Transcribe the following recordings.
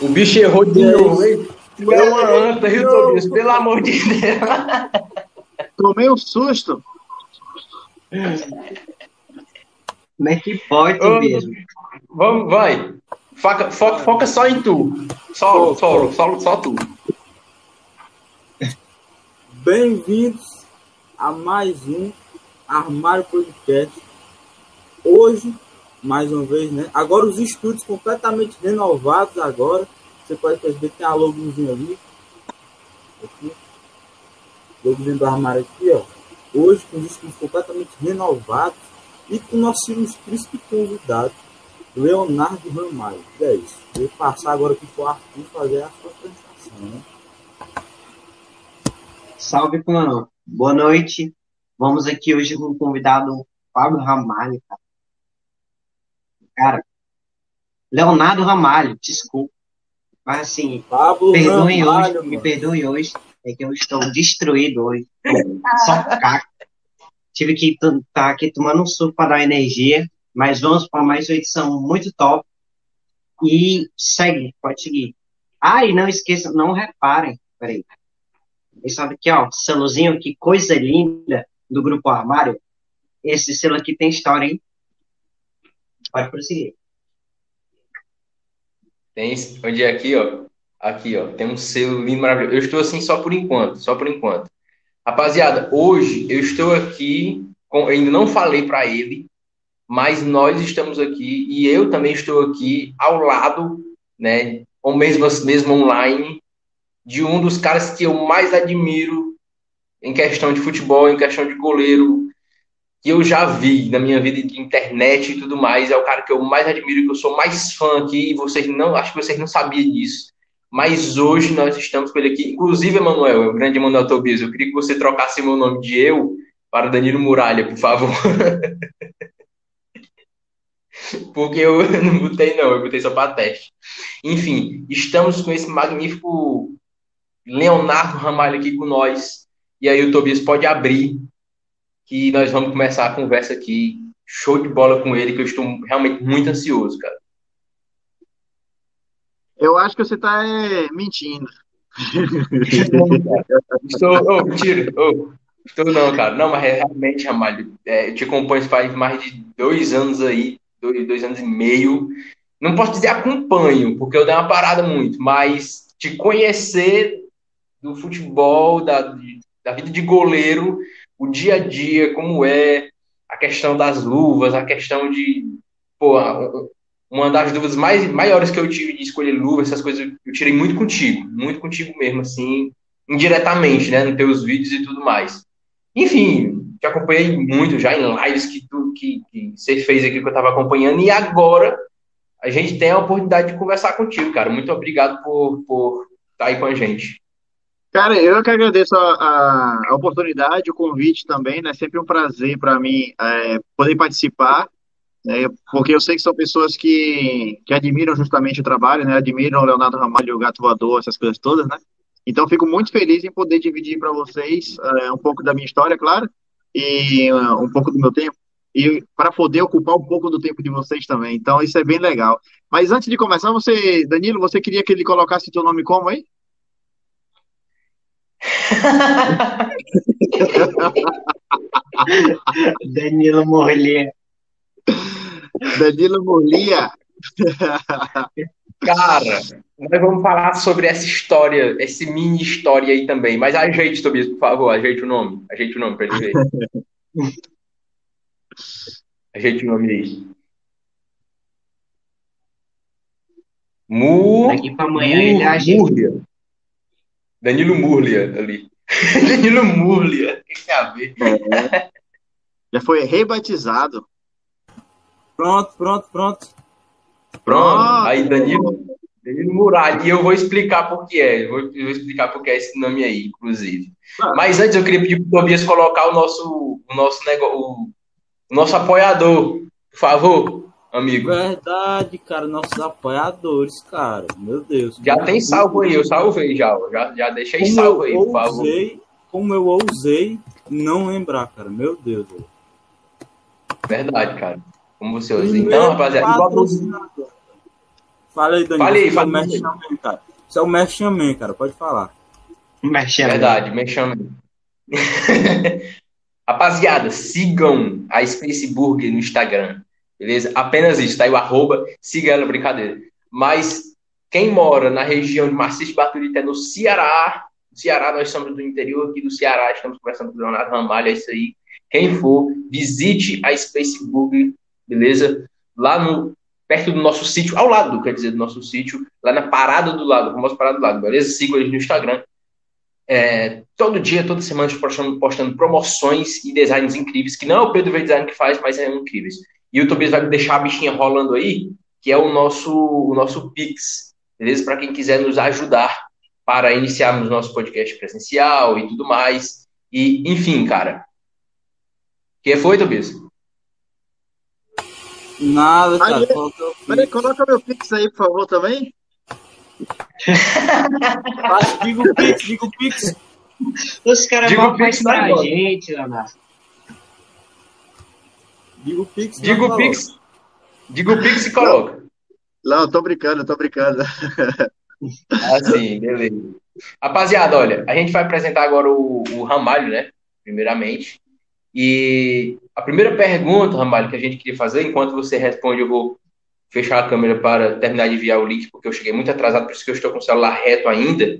O bicho errou de novo, hein? Tu é uma anta, Rio Tobias, pelo amor de Deus. Tomei um susto. Como é que pode Ô, mesmo? Vamos, vai. Foca, foca, foca só em tu. Solo, solo, solo, só tu. Bem-vindos a mais um Armário Podcast. Hoje, mais uma vez, né? Agora os estúdios completamente renovados agora. Você pode perceber que tem a logozinha ali. Aqui. Logozinho do armário aqui, ó. Hoje com os estúdios completamente renovados e com nossos ilustríssimo convidado, Leonardo Ramalho. É isso. Vou passar agora aqui pro Arthur fazer a sua apresentação, né? Salve, clã. Boa noite. Vamos aqui hoje com o convidado Fábio Ramalho, cara. Cara, Leonardo Ramalho, desculpa. Mas assim, Pablo perdoem Ramalho, hoje, me mano. perdoem hoje, é que eu estou destruído hoje. Só caco. Tive que estar aqui tomando um suco para dar energia, mas vamos para mais uma edição muito top. E segue, pode seguir. Ah, e não esqueçam, não reparem, peraí. Esse aqui, ó, selozinho, que coisa linda do Grupo Armário. Esse selo aqui tem história, hein? Pode prosseguir. Tem onde é aqui, ó. Aqui, ó. Tem um selo lindo, maravilhoso. Eu estou assim só por enquanto, só por enquanto. Rapaziada, hoje eu estou aqui, com, eu ainda não falei para ele, mas nós estamos aqui e eu também estou aqui ao lado, né, ou mesmo, mesmo online, de um dos caras que eu mais admiro em questão de futebol, em questão de goleiro, que eu já vi na minha vida de internet e tudo mais. É o cara que eu mais admiro, que eu sou mais fã aqui, e vocês não, acho que vocês não sabiam disso. Mas hoje nós estamos com ele aqui. Inclusive, Emanuel, o grande Emanuel Tobias, eu queria que você trocasse meu nome de eu para Danilo Muralha, por favor. Porque eu não botei, não, eu botei só para teste. Enfim, estamos com esse magnífico Leonardo Ramalho aqui com nós. E aí o Tobias pode abrir, que nós vamos começar a conversa aqui. Show de bola com ele, que eu estou realmente muito ansioso, cara. Eu acho que você tá é, mentindo. Estou, oh, mentira, oh, estou não, cara. Não, mas é realmente, Ramalho, é, eu te acompanho faz mais de dois anos aí, dois, dois anos e meio. Não posso dizer acompanho, porque eu dei uma parada muito, mas te conhecer do futebol, da, da vida de goleiro, o dia a dia, como é, a questão das luvas, a questão de, pô, uma das dúvidas mais maiores que eu tive de escolher luva, essas coisas, eu tirei muito contigo, muito contigo mesmo, assim, indiretamente, né, nos teus vídeos e tudo mais. Enfim, te acompanhei muito já em lives que, tu, que, que você fez aqui que eu tava acompanhando, e agora a gente tem a oportunidade de conversar contigo, cara. Muito obrigado por, por estar aí com a gente. Cara, eu que agradeço a, a, oportunidade, o convite também, né? Sempre um prazer para mim é, poder participar, né? Porque eu sei que são pessoas que, que admiram justamente o trabalho, né? Admiram o Leonardo Ramalho, o Gato Voador, essas coisas todas, né? Então, fico muito feliz em poder dividir para vocês é, um pouco da minha história, claro, e um pouco do meu tempo, e para poder ocupar um pouco do tempo de vocês também. Então, isso é bem legal. Mas antes de começar, você, Danilo, você queria que ele colocasse teu nome como aí? Danilo Morlia. Danilo Morlia. Cara, nós vamos falar sobre essa história, essa mini história aí também. Mas ajeite, Tobias, por favor, ajeite o nome. Ajeite o nome para ele ver. ajeite o nome aí. Mu... Daqui pra amanhã ele ajeita. Danilo Murlia ali. Danilo Murlia. O que tem a ver? É. Já foi rebatizado. Pronto, pronto, pronto. Pronto. Ah, Aí Danilo, Danilo Muralha. E eu vou explicar por que é. Eu vou, eu vou explicar por que é esse nome aí, inclusive. Ah. Mas antes eu queria pedir pro Tobias colocar o nosso, o nosso negócio, o nosso apoiador, por favor, amigo. Verdade, cara, nossos apoiadores, cara. Meu Deus. Já tem salvo aí, eu salvei já. Já, já deixei Como salvo aí, por favor. ousei, como eu ousei não lembrar, cara. Meu Deus. velho. Verdade, cara. Como você usa. Primeiro Então, rapaziada, igual. Fala aí, Danilo. Fale aí, Isso é o cara. Isso é cara. Pode falar. Merchan. Verdade, me chama. Rapaziada, sigam a Space Burger no Instagram, beleza? Apenas isso, tá aí o arroba, siga ela, brincadeira. Mas quem mora na região de de Baturité, no Ceará, no Ceará, nós somos do interior aqui do Ceará, estamos conversando com o Leonardo Ramalho, é isso aí. Quem for, visite a Space Burger, beleza? Lá no, perto do nosso sítio, ao lado, quer dizer, do nosso sítio, lá na Parada do Lado, famosa Parada do Lado, beleza? Sigam eles no Instagram. É, todo dia, toda semana, postando, postando promoções e designs incríveis, que não é o Pedro V Design que faz, mas é incríveis. E o Tobias vai deixar a bichinha rolando aí, que é o nosso, o nosso Pix, beleza? Para quem quiser nos ajudar para iniciarmos nosso podcast presencial e tudo mais. E, enfim, cara. O que foi, Tobias? Nada, cara. Aí, Peraí, coloca meu Pix aí, por favor, também. Diga o Pix, diga o Pix. Os caras Diga o vão mais Pix pra gente, Leonardo. Diga o Pix. não Diga o falou. Pix. Diga o Pix e coloca. Não, eu tô brincando, eu tô brincando. Assim, beleza. Rapaziada, olha, a gente vai apresentar agora o, o Ramalho, né? Primeiramente. E a primeira pergunta, Ramalho, que a gente queria fazer, enquanto você responde, eu vou fechar a câmera para terminar de enviar o link, porque eu cheguei muito atrasado, por isso que eu estou com o celular reto ainda.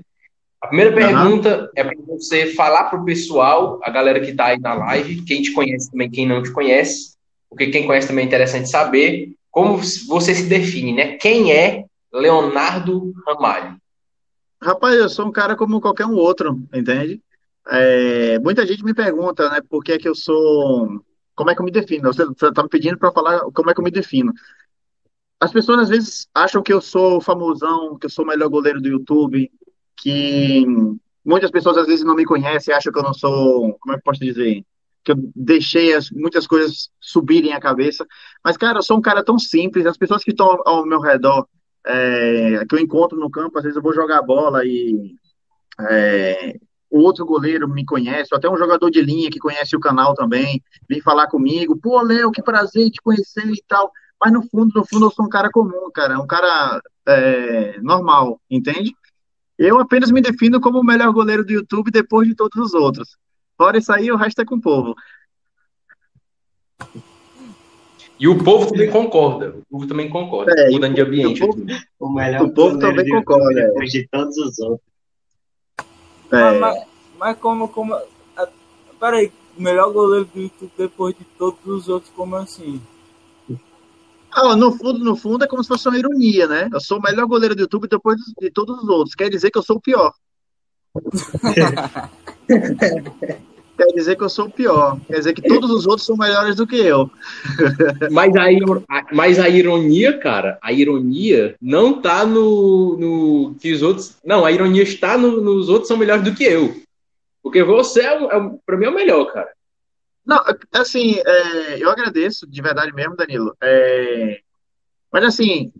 A primeira pergunta é para você falar para o pessoal, a galera que está aí na live, quem te conhece também, quem não te conhece, porque quem conhece também é interessante saber como você se define, né? Quem é Leonardo Ramalho? Rapaz, eu sou um cara como qualquer um outro, entende? É, muita gente me pergunta, né, por que é que eu sou. Como é que eu me defino? Você está me pedindo para falar como é que eu me defino. As pessoas às vezes acham que eu sou famosão, que eu sou o melhor goleiro do YouTube, que muitas pessoas às vezes não me conhecem, acham que eu não sou. Como é que eu posso dizer? Que eu deixei as, muitas coisas subirem a cabeça. Mas, cara, eu sou um cara tão simples, as pessoas que estão ao, meu redor é, que eu encontro no campo, às vezes eu vou jogar bola e é, o outro goleiro me conhece, até um jogador de linha que conhece o canal também, vem falar comigo, pô, Léo, que prazer te conhecer e tal. Mas no fundo, no fundo, eu sou um cara comum, cara, um cara é, normal, entende? Eu apenas me defino como o melhor goleiro do YouTube depois de todos os outros. Fora isso aí, o resto é com o povo. E o povo também concorda. O povo também concorda. É, mudando de ambiente. o povo- aqui. O melhor O povo também YouTube concorda, é. Depois de todos os outros. É, Mas, mas, mas como, como. ah, Peraí, o melhor goleiro do YouTube depois de todos os outros, como assim? Ah, no fundo, no fundo, é como se fosse uma ironia, né? Eu sou o melhor goleiro do YouTube depois de todos os outros. Quer dizer que eu sou o pior. Quer dizer que eu sou o pior. Quer dizer que todos os outros são melhores do que eu. Mas a, mas a ironia, cara, a ironia não tá no, no que os outros. Não, a ironia está no- nos outros são melhores do que eu. Porque você, é, é, pra mim, é o melhor, cara. Não, assim, é, eu agradeço de verdade mesmo, Danilo. É, mas assim,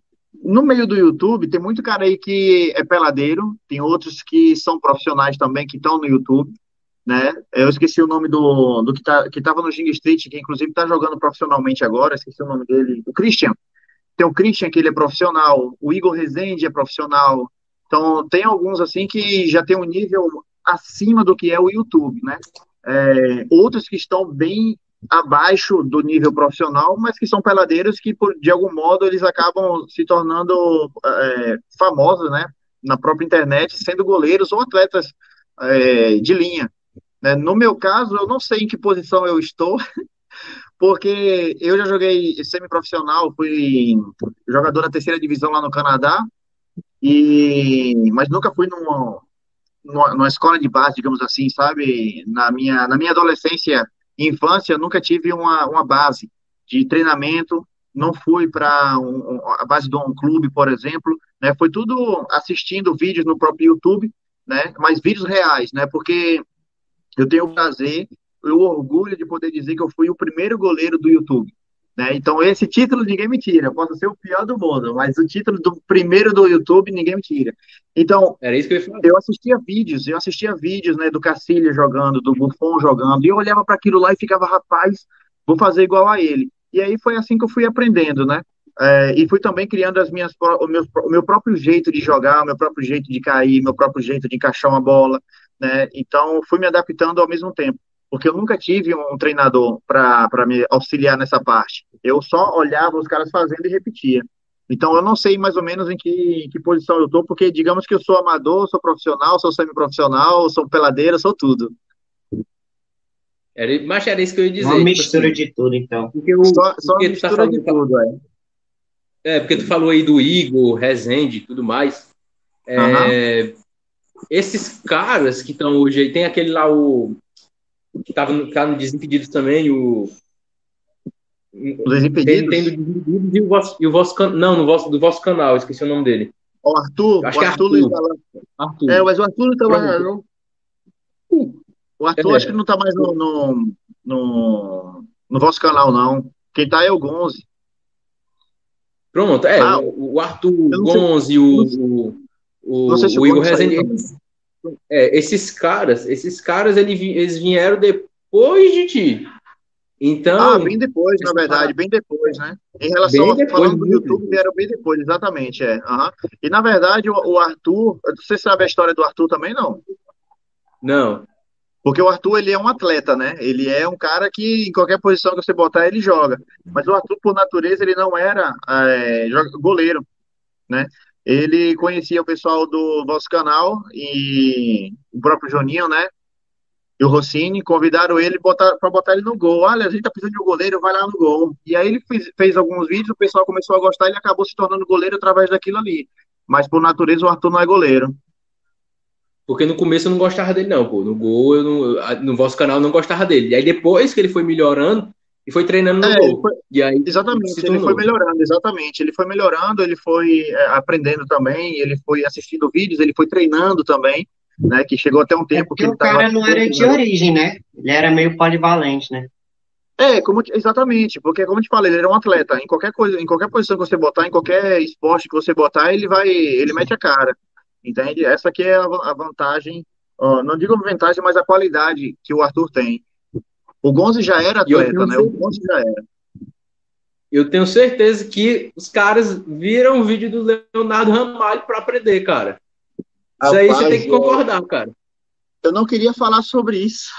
no meio do YouTube tem muito cara aí que é peladeiro, tem outros que são profissionais também que estão no YouTube, né? Eu esqueci o nome do, do que, tá, que tava no Ging Street, que inclusive tá jogando profissionalmente agora, esqueci o nome dele, o Christian. Tem o Christian que ele é profissional, o Igor Rezende é profissional. Então tem alguns assim que já tem um nível acima do que é o YouTube, né? É, outros que estão bem abaixo do nível profissional, mas que são peladeiros que, por, de algum modo, eles acabam se tornando é, famosos, né, na própria internet, sendo goleiros ou atletas é, de linha. Né? No meu caso, eu não sei em que posição eu estou, porque eu já joguei semiprofissional, fui jogador da terceira divisão lá no Canadá, e mas nunca fui numa, numa, numa escola de base, digamos assim, sabe? Na minha, na minha adolescência e infância, nunca tive uma, uma base de treinamento, não fui para um, a base de um clube, por exemplo, né? Foi tudo assistindo vídeos no próprio YouTube, né? Mas vídeos reais, né? Porque eu tenho o prazer, o orgulho de poder dizer que eu fui o primeiro goleiro do YouTube. Né? Então, esse título ninguém me tira. Eu posso ser o pior do mundo, mas o título do primeiro do YouTube ninguém me tira. Então, Era isso que eu eu assistia vídeos, eu assistia vídeos né, do Cacilha jogando, do Buffon jogando, e eu olhava para aquilo lá e ficava, rapaz, vou fazer igual a ele. E aí foi assim que eu fui aprendendo, né? é, e fui também criando as minhas, o, meu, o meu próprio jeito de jogar, o meu próprio jeito de cair, meu próprio jeito de encaixar uma bola, né? Então, fui me adaptando ao mesmo tempo, porque eu nunca tive um treinador para me auxiliar nessa parte. Eu só olhava os caras fazendo e repetia. Então, eu não sei mais ou menos em que, em que posição eu estou, porque digamos que eu sou amador, sou profissional, sou semi-profissional, sou peladeiro, sou tudo. Era, mas era isso que eu ia dizer. Uma tipo mistura assim, de tudo, então. Porque só, só porque mistura tá de tudo, é. É, porque tu falou aí do Igor, Rezende e tudo mais. É, uhum. Esses caras que estão hoje aí, tem aquele lá, o. que tava no, tá no Desimpedidos também, o. Os Desimpedidos? Tem, tem do Desimpedidos e o vosso, e o vosso Não, no vosso, do vosso canal, esqueci o nome dele. O Arthur. Acho o que é Arthur. Arthur. É, mas o Arthur não tá mais. Não. O Arthur é. acho que não tá mais no, no, no, no vosso canal, não. Quem tá é o Gonze. Pronto, é, ah, o, Arthur Gonzi, o, o, se o Igor Rezende. É, esses caras, esses caras eles vieram depois de ti. Então. Ah, bem depois, na verdade, bem depois, né? Em relação ao falando do YouTube, vieram bem depois, exatamente, é. Uhum. E na verdade, o, o Arthur, você sabe a história do Arthur também, não? Não. Porque o Arthur, ele é um atleta, né? Ele é um cara que, em qualquer posição que você botar, ele joga. Mas o Arthur, por natureza, ele não era é, goleiro, né? Ele conhecia o pessoal do vosso canal e o próprio Joninho, né? E o Rossini convidaram ele para botar ele no gol. Olha, a gente tá precisando de um goleiro, vai lá no gol. E aí ele fez, fez alguns vídeos, o pessoal começou a gostar e ele acabou se tornando goleiro através daquilo ali. Mas por natureza o Arthur não é goleiro. Porque no começo eu não gostava dele, não, pô. No gol, eu não, no vosso canal eu não gostava dele. E aí depois que ele foi melhorando, e foi treinando no é, gol. Foi, e aí, exatamente, ele foi melhorando, exatamente. Ele foi melhorando, ele foi é, aprendendo também, ele foi assistindo vídeos, ele foi treinando também, né? Que chegou até um tempo é que ele o cara não era de origem, né? Ele era meio polivalente, né? É, como, exatamente, porque como eu te falei, ele era um atleta. Em qualquer coisa, em qualquer posição que você botar, em qualquer esporte que você botar, ele vai, ele mete a cara. Entende? Essa aqui é a vantagem, não digo vantagem, mas a qualidade que o Arthur tem. O Gonzi já era atleta, né? O Gonzi já era. Eu tenho certeza que os caras viram o vídeo do Leonardo Ramalho para aprender, cara. Isso aí você tem que concordar, cara. Eu não queria falar sobre isso.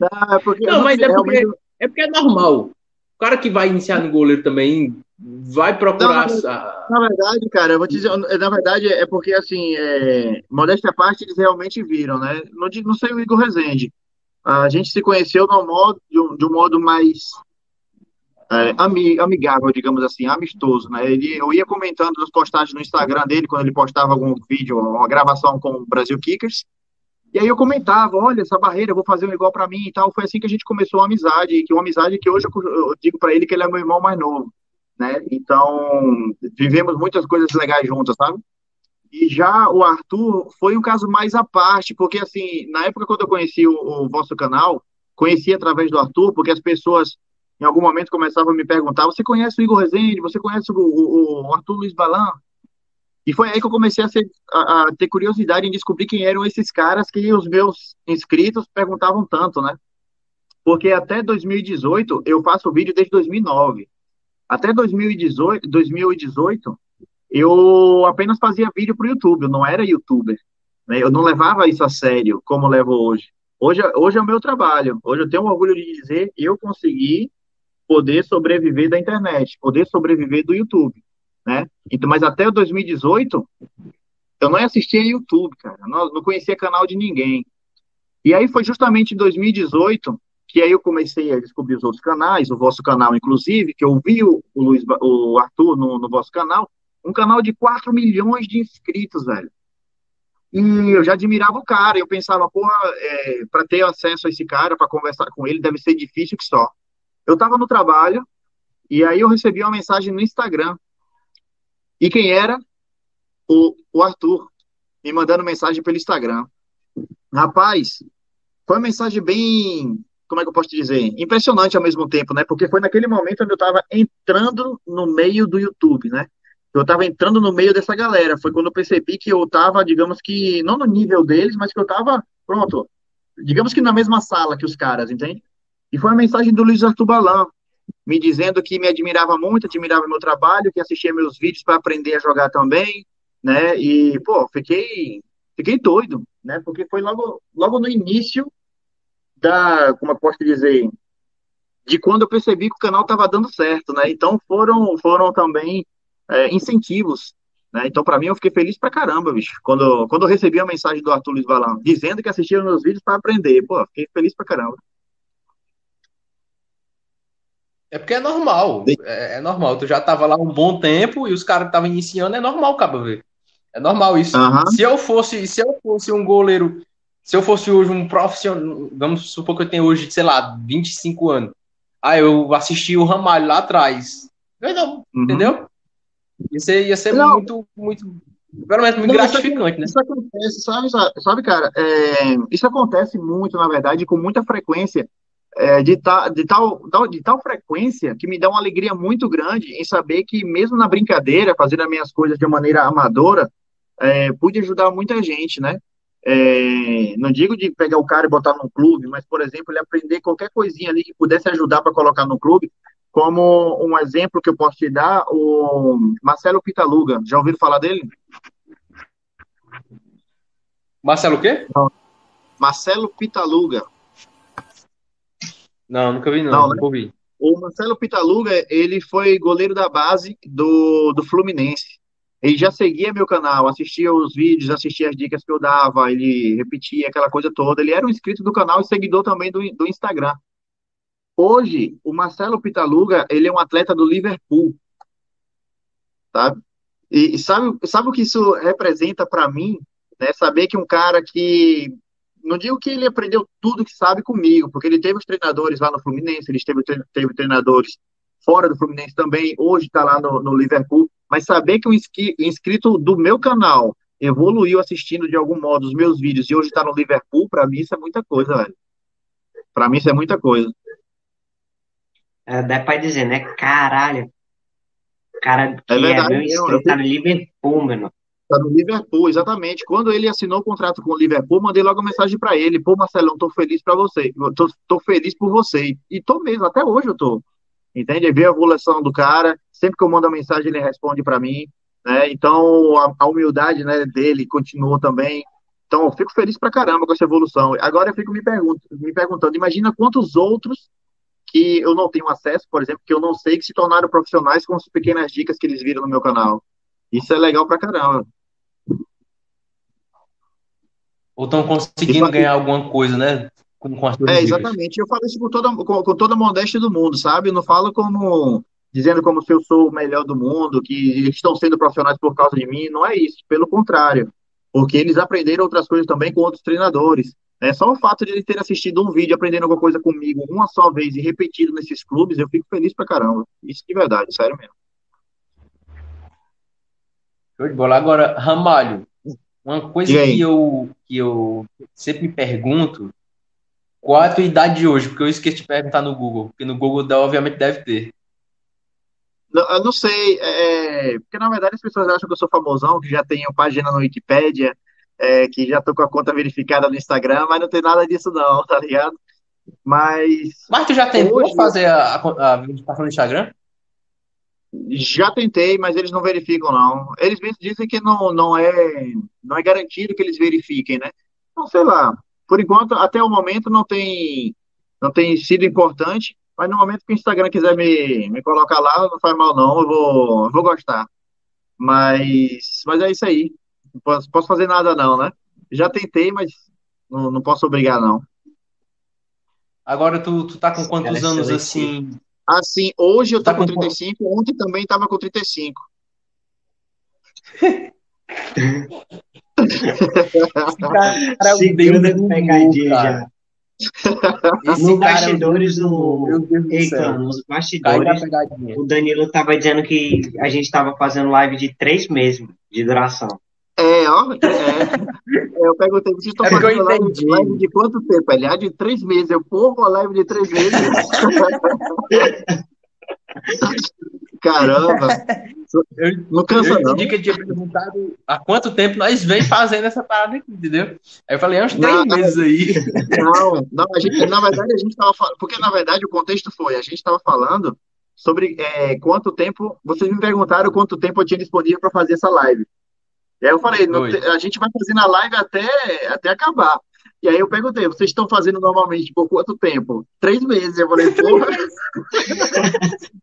não, é porque, não, mas é porque, é porque é normal. O cara que vai iniciar no goleiro também vai procurar. Não, na, na, verdade, cara, eu vou te dizer, na verdade é porque assim, é, modéstia à parte, eles realmente viram, né? Não, não sei o Igor Rezende. A gente se conheceu no modo, de, um, de um modo mais é, amigável, digamos assim, amistoso, né? Ele, eu ia comentando nas postagens no Instagram dele, quando ele postava algum vídeo, uma gravação com o Brasil Kickers, e aí eu comentava, olha, essa barreira, eu vou fazer um igual para mim e tal. Foi assim que a gente começou a amizade, que uma amizade que hoje eu digo para ele que ele é meu irmão mais novo né? Então, vivemos muitas coisas legais juntas, sabe? E já o Arthur foi um caso mais à parte, porque assim, na época quando eu conheci o, o vosso canal, conheci através do Arthur, porque as pessoas em algum momento começavam a me perguntar: você conhece o Igor Rezende? Você conhece o, o, o Arthur Luiz Balan? E foi aí que eu comecei a, ser, a, a, ter curiosidade em descobrir quem eram esses caras que os meus inscritos perguntavam tanto, né? Porque até 2018 eu faço vídeo desde 2009. Até 2018, 2018 eu apenas fazia vídeo para o YouTube, eu não era youtuber. Né? Eu não levava isso a sério como levo hoje. Hoje, hoje é o meu trabalho. Hoje eu tenho orgulho de dizer eu consegui poder sobreviver da internet, poder sobreviver do YouTube, né? Então, mas até 2018 eu não assistia YouTube, cara. Não, não conhecia canal de ninguém. E aí foi justamente em 2018 que aí eu comecei a descobrir os outros canais, o vosso canal, inclusive, que eu vi o, Luiz, o Arthur no, no vosso canal, um canal de 4 milhões de inscritos, velho. E eu já admirava o cara, eu pensava, porra, é, para ter acesso a esse cara, para conversar com ele, deve ser difícil que só. Eu tava no trabalho, e aí eu recebi uma mensagem no Instagram. E quem era? O, o Arthur, me mandando mensagem pelo Instagram. Rapaz, foi uma mensagem bem como é que eu posso dizer, impressionante ao mesmo tempo, né? Porque foi naquele momento onde eu estava entrando no meio do YouTube, né? Eu estava entrando no meio dessa galera. Foi quando eu percebi que eu estava, digamos que, não no nível deles, mas que eu estava, pronto, digamos que na mesma sala que os caras, entende? E foi a mensagem do Luiz Arthur Balan. Me dizendo que me admirava muito, admirava meu trabalho, que assistia meus vídeos para aprender a jogar também, né? E, pô, fiquei, fiquei doido, né? Porque foi logo, logo no início da, como eu posso dizer, de quando eu percebi que o canal estava dando certo, né? Então foram, foram também é, incentivos, né? Então para mim eu fiquei feliz pra caramba, bicho, quando, quando eu recebi a mensagem do Arthur Luiz Valão, dizendo que assistia meus vídeos para aprender, pô, fiquei feliz pra caramba. É porque é normal, é, é, normal. Tu já tava lá um bom tempo e os caras estavam iniciando, é normal, cabo ver. É normal isso. Uhum. Se eu fosse, se eu fosse um goleiro, se eu fosse hoje um profissional, vamos supor que eu tenho hoje, sei lá, 25 anos. Ah, eu assisti o Ramalho lá atrás. Não, uhum. Entendeu? Ia ser, ia ser muito, muito, pelo menos muito não, gratificante, isso, né? Isso acontece, sabe, sabe cara? É, isso acontece muito, na verdade, com muita frequência é, de, ta, de, tal, de tal frequência que me dá uma alegria muito grande em saber que, mesmo na brincadeira, fazendo as minhas coisas de maneira amadora, é, pude ajudar muita gente, né? É, não digo de pegar o cara e botar num clube, mas, por exemplo, ele aprender qualquer coisinha ali que pudesse ajudar para colocar no clube, como um exemplo que eu posso te dar, o Marcelo Pitaluga. Já ouviram falar dele? Marcelo o quê? Não. Marcelo Pitaluga. Não, nunca vi, não. não nunca né? ouvi. O Marcelo Pitaluga, ele foi goleiro da base do, do Fluminense. Ele já seguia meu canal, assistia os vídeos, assistia as dicas que eu dava, ele repetia aquela coisa toda. Ele era um inscrito do canal e seguidor também do, do Instagram. Hoje, o Marcelo Pitaluga, ele é um atleta do Liverpool. Tá? E, e sabe, sabe o que isso representa para mim? Né? Saber que um cara que não digo que ele aprendeu tudo que sabe comigo, porque ele teve os treinadores lá no Fluminense, ele teve, teve treinadores fora do Fluminense também, hoje está lá no, no, Liverpool, mas saber que um inscrito do meu canal evoluiu assistindo de algum modo os meus vídeos e hoje está no Liverpool, para mim isso é muita coisa, velho. Para mim isso é muita coisa. É, dá para dizer, né? Caralho. Cara que é, verdade, é meu inscrito, tá no Liverpool, mano. Tá no Liverpool, exatamente. Quando ele assinou o contrato com o Liverpool, mandei logo uma mensagem para ele: pô, Marcelão, tô feliz para você. Tô, tô feliz por você. E tô mesmo, até hoje eu tô. Entende? Ver a evolução do cara. Sempre que eu mando a mensagem, ele responde para mim. Né? Então, a, a humildade né, dele continuou também. Então, eu fico feliz pra caramba com essa evolução. Agora eu fico me, me perguntando: imagina quantos outros que eu não tenho acesso, por exemplo, que eu não sei, que se tornaram profissionais com as pequenas dicas que eles viram no meu canal. Isso é legal pra caramba. Ou estão conseguindo ganhar alguma coisa, né? Com, com é, exatamente. Eu falo isso com toda, com, com, toda a modéstia do mundo, sabe? Eu não falo como dizendo como se eu sou o melhor do mundo, que eles estão sendo profissionais por causa de mim. Não é isso. Pelo contrário. Porque eles aprenderam outras coisas também com outros treinadores. É só o fato de eles terem assistido um vídeo aprendendo alguma coisa comigo uma só vez e repetido nesses clubes, eu fico feliz pra caramba. Isso de verdade, sério mesmo. Show de bola. Agora, Ramalho, uma coisa que eu, que eu sempre me pergunto, qual é a tua idade de hoje? Porque eu esqueci de perguntar no Google, porque no Google obviamente deve ter. Não, eu não sei, é, porque na verdade as pessoas acham que eu sou famosão, que já tenho página no Wikipedia, é, que já tô com a conta verificada no Instagram, mas não tem nada disso não, tá ligado? Mas. Mas tu já tentou hoje... fazer a, a, a verificação no Instagram? Já tentei, mas eles não verificam, não. Eles mesmos dizem que não, não, é, não é garantido que eles verifiquem, né? Não sei lá. Por enquanto, até o momento, não tem, não tem sido importante, mas no momento que o Instagram quiser me, me colocar lá, não faz mal, não. Eu vou, eu vou gostar. Mas, mas é isso aí. Não posso, posso fazer nada, não, né? Já tentei, mas não, não posso obrigar, não. Agora, tu, tu tá com quantos anos assim? Assim, hoje eu tô tá com 35, com... ontem também tava com 35. cara, Segunda pegadinha já. Nos bastidores do. Eita, nos bastidores, o Danilo tava dizendo que a gente tava fazendo live de três meses de duração. É, ó. É, eu perguntei, vocês estão é fazendo live, live, de quanto tempo? Ele, ah, de três meses. Eu, porra, uma live de três meses. Caramba. Eu, não cansa, eu não. que tinha perguntado há quanto tempo nós vem fazendo essa parada aqui, entendeu? Aí eu falei, é uns três não, meses aí. Não, não a gente, na verdade a gente estava falando, porque na verdade o contexto foi, a gente estava falando sobre é, quanto tempo. Vocês me perguntaram quanto tempo eu tinha disponível para fazer essa live. E aí eu falei, te- a gente vai fazer na live até, até acabar. E aí eu perguntei, vocês estão fazendo normalmente por quanto tempo? Três meses. Eu falei, porra.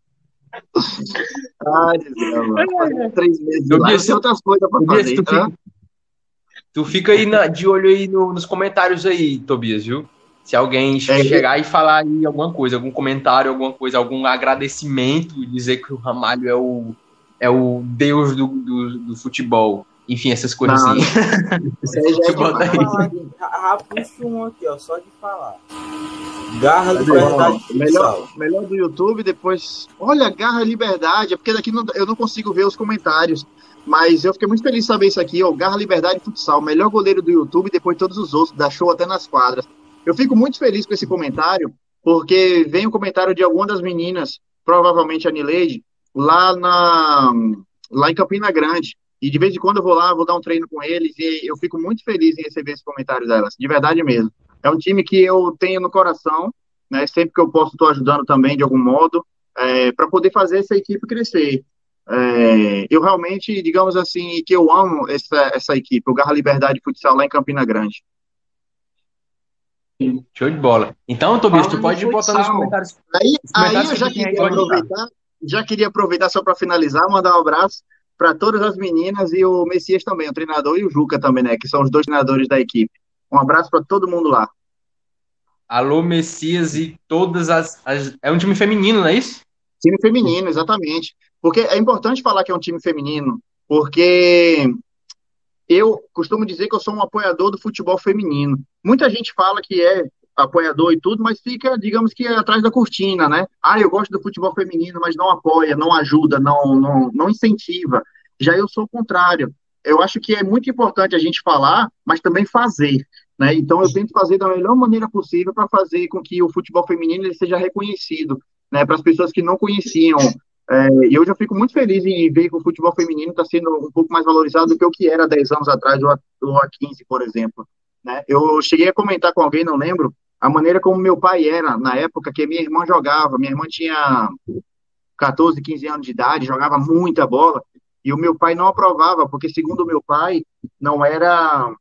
Ai, desgrama. Fazer Três meses Eu tem outras coisas para Tobias, fazer. tu Hã? fica, tu fica aí na- de olho aí no- nos comentários aí, Tobias, viu? Se alguém É, chegar e falar aí alguma coisa, algum comentário, alguma coisa, algum agradecimento, dizer que o Ramalho é o, é o deus do, do, do futebol. Enfim, essas coisas Não, assim. Isso aí já é Bota aí. Puxo um aqui, ó, só de falar. Garra, liberdade, melhor, melhor do YouTube, depois. Olha, Garra Liberdade, é porque daqui não- eu não consigo ver os comentários. Mas eu fiquei muito feliz de saber isso aqui, ó. Garra Liberdade Futsal, melhor goleiro do YouTube, depois todos os outros, da show até nas quadras. Eu fico muito feliz com esse comentário, porque vem o comentário de alguma das meninas, provavelmente a Nileide, lá, na, lá em Campina Grande. E de vez em quando eu vou lá, vou dar um treino com eles, e eu fico muito feliz em receber esse comentário delas, de verdade mesmo. É um time que eu tenho no coração, né? Sempre que eu posso, estou ajudando também de algum modo, para poder fazer essa equipe crescer. É, eu realmente, digamos assim, que eu amo essa, essa equipe, o Garra Liberdade Futsal lá em Campina Grande. Show de bola. Então, Tobias, tu pode botando nos comentários. Aí, Os aí comentários eu já queria aproveitar, já queria aproveitar só para finalizar, mandar um abraço para todas as meninas e o Messias também, o treinador e o Juca também, né? Que são os dois treinadores da equipe. Um abraço para todo mundo lá. Alô, Messias e todas as, as- É um time feminino, não é isso? Time feminino, exatamente. Porque é importante falar que é um time feminino, porque eu costumo dizer que eu sou um apoiador do futebol feminino. Muita gente fala que é apoiador e tudo, mas fica, digamos que atrás da cortina, né? Ah, eu gosto do futebol feminino, mas não apoia, não ajuda, não, não, não incentiva. Já eu sou o contrário. Eu acho que é muito importante a gente falar, mas também fazer, né? Então eu tento fazer da melhor maneira possível para fazer com que o futebol feminino ele seja reconhecido, né? Para as pessoas que não conheciam. É, e hoje fico muito feliz em ver que o futebol feminino está sendo um pouco mais valorizado do que o que era 10 anos atrás ou há 15, por exemplo. Né? Eu cheguei a comentar com alguém, não lembro, a maneira como meu pai era na época que minha irmã jogava. Minha irmã tinha 14, 15 anos de idade, jogava muita bola, e o meu pai não aprovava, porque, segundo o meu pai, não era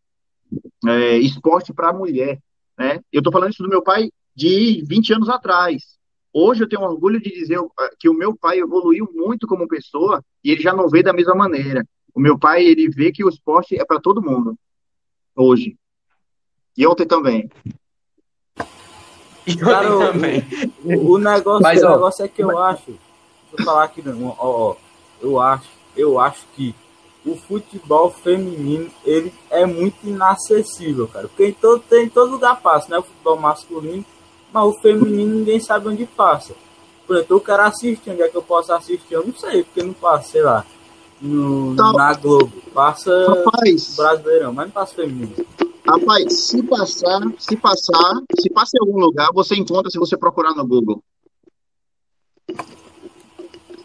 é, esporte para mulher. Né? Eu estou falando isso do meu pai de 20 anos atrás. Hoje eu tenho orgulho de dizer que o meu pai evoluiu muito como pessoa e ele já não vê da mesma maneira. O meu pai, ele vê que o esporte é para todo mundo, hoje. E ontem também. E eu Cara, o- também. O, o negócio, Mas, o ó, negócio é que eu acho, deixa eu falar aqui, não, ó, ó, eu acho, eu acho que o futebol feminino ele é muito inacessível, cara. Porque em todo, tem, em todo lugar passa, né? O futebol masculino, mas o feminino ninguém sabe onde passa. Por exemplo, eu quero assistir, onde é que eu posso assistir? Eu não sei, porque não passa, sei lá, no, Então- na Globo. Passa Rapaz, brasileirão, mas não passa feminino. rapaz, se passar, se passar, se passa em algum lugar, você encontra se você procurar no Google.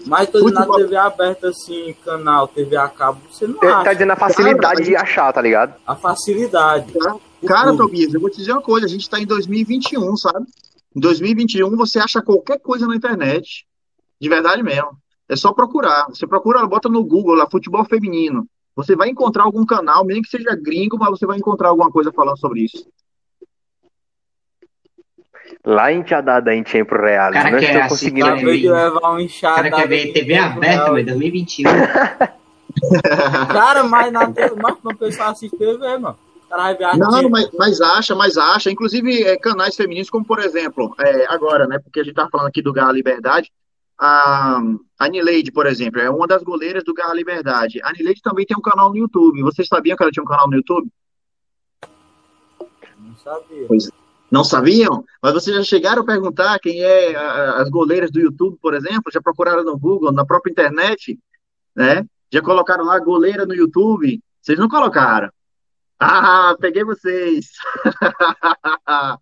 Mas tô na Futebol- TV aberta, assim, canal, TV a cabo, você não tá acha. dizendo a facilidade Cara, de achar, tá ligado? A facilidade. O Cara, clube. Tobias, eu vou te dizer uma coisa, a gente está em 2021, sabe? Em 2021 você acha qualquer coisa na internet, de verdade mesmo. É só procurar. Você procura, bota no Google lá, futebol feminino. Você vai encontrar algum canal, nem que seja gringo, mas você vai encontrar alguma coisa falando sobre isso. Lá em Tiadada, em tempo real. Cara, não que é estou assim, conseguindo de levar um O enxada. cara quer ver TV aberta, mas 2021. Cara, mas na TV, mas pra pessoa assistir TV, mano. O cara vai ver a Não, mas, mas acha, mas acha. Inclusive, é, canais femininos, como por exemplo, é, agora, né? Porque a gente tá falando aqui do Garra Liberdade. A, a Nileide, por exemplo, é uma das goleiras do Garra Liberdade. A Nileide também tem um canal no YouTube. Vocês sabiam que ela tinha um canal no YouTube? Não sabia. Não sabiam? Mas vocês já chegaram a perguntar quem é a- as goleiras do YouTube, por exemplo? Já procuraram no Google, na própria internet, né? Já colocaram lá goleira no YouTube? Vocês não colocaram. Ah, peguei vocês.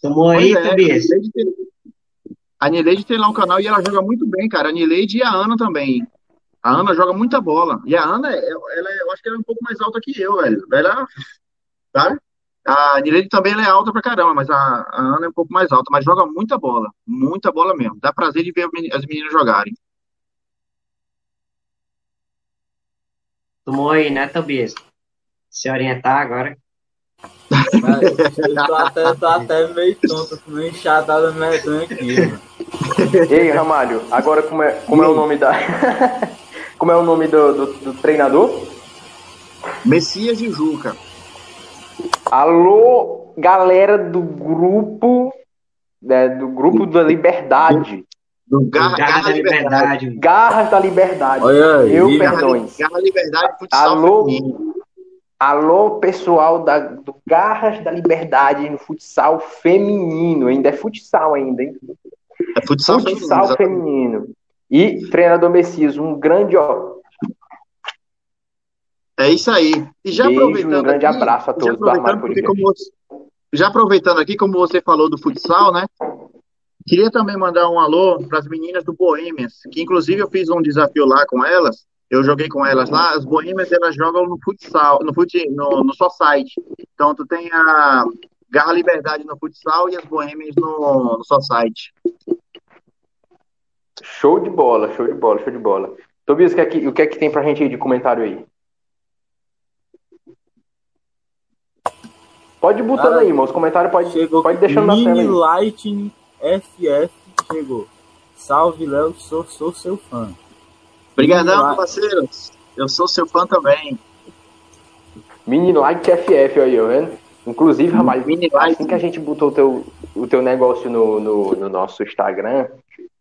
Tomou aí, Pois é, Tobias? A Nileide tem- Nileide lá um canal e ela joga muito bem, cara. A Nileide e a Ana também. A Ana joga muita bola. E a Ana, é- ela, é- eu acho que ela é um pouco mais alta que eu, velho. Ela, tá? A Nirene também é alta pra caramba, mas a, a Ana é um pouco mais alta, mas joga muita bola, muita bola mesmo. Dá prazer de ver as meninas jogarem. Tomou aí, né, Tobias? Se orientar agora. Eu, tô até, tô até meio tonto, com uma enxadada medonha aqui, mano. Ei, Ramalho, agora como é, como é o nome da. como é o nome do, do, do treinador? Messias e Juca. Alô, galera do grupo. né, do grupo da Liberdade. Do Garra, Garra da Liberdade. Garras da Liberdade. Olha aí. Eu, Garra, perdões. Garra Liberdade Futsal Alô? Feminino. Alô, pessoal da, do Garras da Liberdade no futsal feminino. Ainda é futsal ainda, hein? É futsal, Futsal feminino. feminino. E treinador Messias, um grande ó, É isso aí. E já Beijo, aproveitando um grande aqui, abraço a todos do Armário Podcast. como já aproveitando aqui, como você falou do futsal, né? Queria também mandar um alô para as meninas do Boêmias, que inclusive eu fiz um desafio lá com elas. Eu joguei com elas lá. As Boêmias elas jogam no futsal, no fut, no, no só site. Então tu tem a Garra Liberdade no futsal e as Boêmias no, no só site. Show de bola, show de bola, show de bola. Tobias, o que é que, o que, é que tem pra gente aí de comentário aí? Pode ir botando Cara, aí, irmão. Os comentários pode, Chegou pode deixando na tela Mini aí. Lightning FF chegou. Salve, Léo, sou, sou seu fã. Obrigadão, parceiros. Eu sou seu fã também. Mini like FF aí, ó, vendo? Inclusive, Ramalho, Mini like. assim que a gente botou o teu, o teu negócio no, no, no nosso Instagram,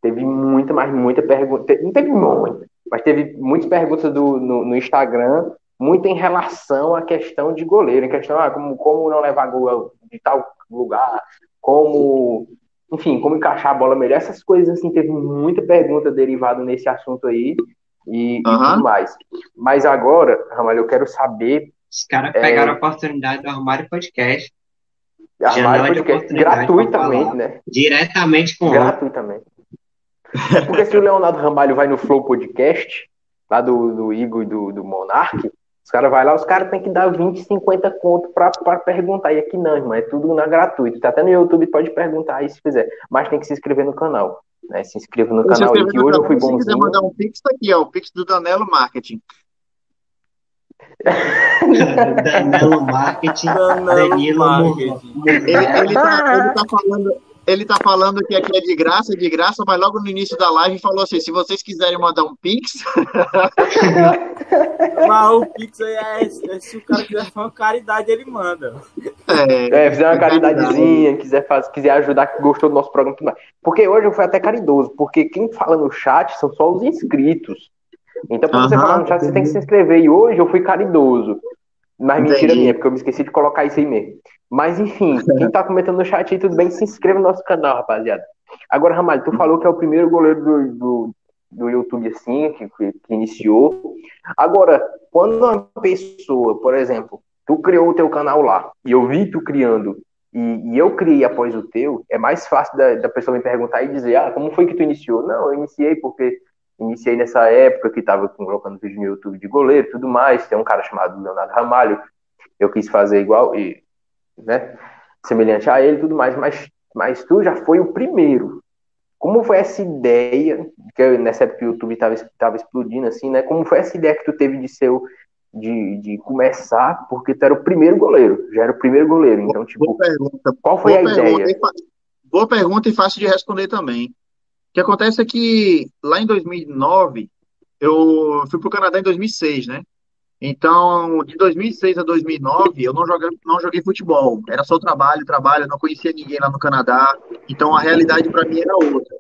teve muita, mas muita pergunta. Não teve muita, mas teve muitas perguntas do, no, no Instagram, muito em relação à questão de goleiro, em questão, ah, como, como não levar gol de tal lugar, como, enfim, como encaixar a bola melhor, essas coisas assim, teve muita pergunta derivada nesse assunto aí e, e Aham. tudo mais. Mas agora, Ramalho, eu quero saber Os caras É. pegaram a oportunidade do Armário Podcast Armário de Podcast gratuitamente, né? diretamente com o Gratuitamente. Porque se o Leonardo Ramalho vai no Flow Podcast, lá do, do Igor e do, do Monark, os caras vão lá, os caras têm que dar 20, 50 conto pra, pra perguntar. E aqui não, irmão, é tudo na gratuito. Tá até no YouTube, pode perguntar aí se fizer. Mas tem que se inscrever no canal. Né? Se inscreva no Se canal aí, inscrever que hoje eu fui Se quiser bonzinho. mandar um pix, tá aqui, ó. O pix do Danelo Marketing. Danilo Marketing, Danilo Danilo Marketing. Ele, ele, tá, ele, tá falando, ele tá falando que aqui é de graça, é de graça, mas logo no início da live falou assim: se vocês quiserem mandar um pix, Mas o Pix aí é, é se o cara quiser fazer uma caridade, ele manda. é, É, fizer uma caridade. caridadezinha, quiser, fazer, quiser ajudar, que gostou do nosso programa. tudo mais. Porque hoje eu fui até caridoso, porque quem fala no chat são só os inscritos. Então, pra você Aham, falar no chat, você tem que se inscrever. E hoje eu fui caridoso. Mas mentira Entendi. minha, porque eu me esqueci de colocar isso aí mesmo. Mas enfim, quem tá comentando no chat aí, tudo bem, se inscreva no nosso canal, rapaziada. Agora, Ramalho, tu falou que é o primeiro goleiro do, do, do YouTube assim, que, que, que iniciou. Agora, quando uma pessoa, por exemplo, tu criou o teu canal lá, e eu vi tu criando, e, e eu criei após o teu, é mais fácil da, da pessoa me perguntar e dizer, ah, como foi que tu iniciou? Não, eu iniciei porque iniciei nessa época que tava colocando vídeo no YouTube de goleiro e tudo mais, tem um cara chamado Leonardo Ramalho, eu quis fazer igual, e, né, semelhante a ele e tudo mais, mas, mas tu já foi o primeiro. Como foi essa ideia, que eu- nessa época o YouTube estava tava explodindo assim, né? Como foi essa ideia que tu teve de ser o- de, de começar, porque tu era o primeiro goleiro, já era o primeiro goleiro. Então, Boa tipo, pergunta. qual foi Boa a pergunta, ideia? boa pergunta e fácil de responder também. Que acontece é que lá em 2009, eu fui para o Canadá em 2006, né? Então, de 2006 a 2009, eu não joguei, não joguei futebol. Era só trabalho, trabalho, não conhecia ninguém lá no Canadá. Então, a realidade para mim era outra.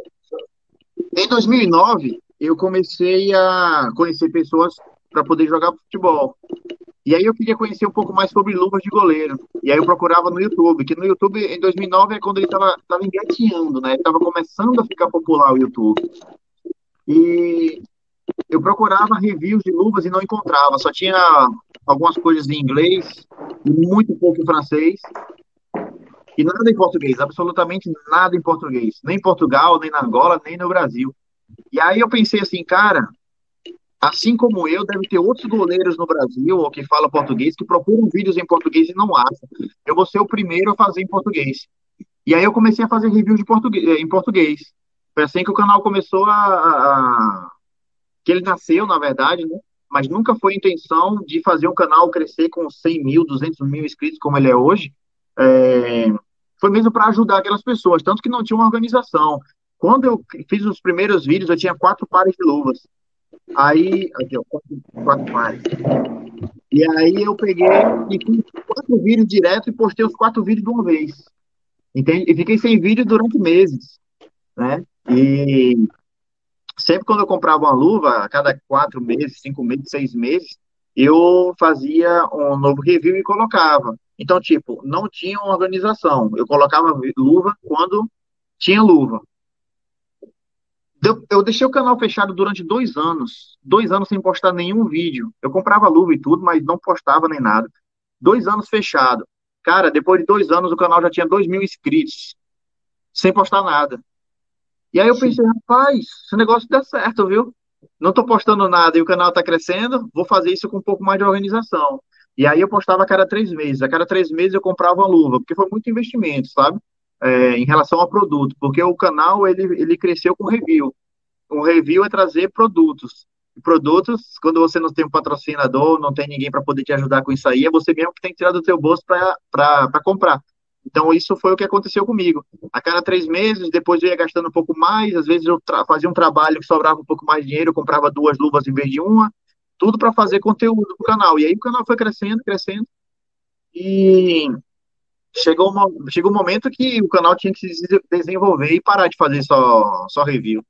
Em 2009, eu comecei a conhecer pessoas para poder jogar futebol. E aí eu queria conhecer um pouco mais sobre luvas de goleiro. E aí eu procurava no YouTube, que no YouTube em 2009 é quando ele estava tava engatinhando, né? Estava começando a ficar popular o YouTube. E eu procurava reviews de luvas e não encontrava, só tinha algumas coisas em inglês muito pouco em francês. E nada em português, absolutamente nada em português. Nem em Portugal, nem na Angola, nem no Brasil. E aí eu pensei assim, cara, assim como eu, deve ter outros goleiros no Brasil, ou que falam português, que procuram vídeos em português e não acham. Eu vou ser o primeiro a fazer em português. E aí eu comecei a fazer review de português, em português. Foi assim que o canal começou a, a, que ele nasceu, na verdade, né? Mas nunca foi a intenção de fazer um canal crescer com 100 mil, 200 mil inscritos como ele é hoje. É, foi mesmo para ajudar aquelas pessoas, tanto que não tinha uma organização. Quando eu fiz os primeiros vídeos, eu tinha quatro pares de luvas. Aí, aqui, ó, quatro, quatro. E aí eu peguei e fiz quatro vídeos direto e postei os quatro vídeos de uma vez. Entende? E fiquei sem vídeo durante meses, né? E sempre quando eu comprava uma luva, a cada quatro meses, cinco meses, seis meses, eu fazia um novo review e colocava. Então, tipo, não tinha uma organização. Eu colocava luva quando tinha luva. Eu deixei o canal fechado durante dois anos. Dois anos sem postar nenhum vídeo. Eu comprava luva e tudo, mas não postava nem nada. Dois anos fechado. Cara, depois de dois anos o canal já tinha dois mil inscritos. Sem postar nada. E aí eu pensei, rapaz, esse negócio dá certo, viu? Não tô postando nada e o canal tá crescendo, vou fazer isso com um pouco mais de organização. E aí eu postava a cada três meses. A cada três meses eu comprava uma luva, porque foi muito investimento, sabe? É, em relação ao produto, porque o canal ele, ele cresceu com review. O review é trazer produtos. E produtos, quando você não tem um patrocinador, não tem ninguém para poder te ajudar com isso aí, é você mesmo que tem que tirar do seu bolso para comprar. Então, isso foi o que aconteceu comigo. A cada três meses, depois eu ia gastando um pouco mais, às vezes eu fazia um trabalho que sobrava um pouco mais de dinheiro, eu comprava duas luvas em vez de uma, tudo para fazer conteúdo para o canal. E aí o canal foi crescendo, crescendo, e chegou, uma, chegou um momento que o canal tinha que se desenvolver e parar de fazer só, só review.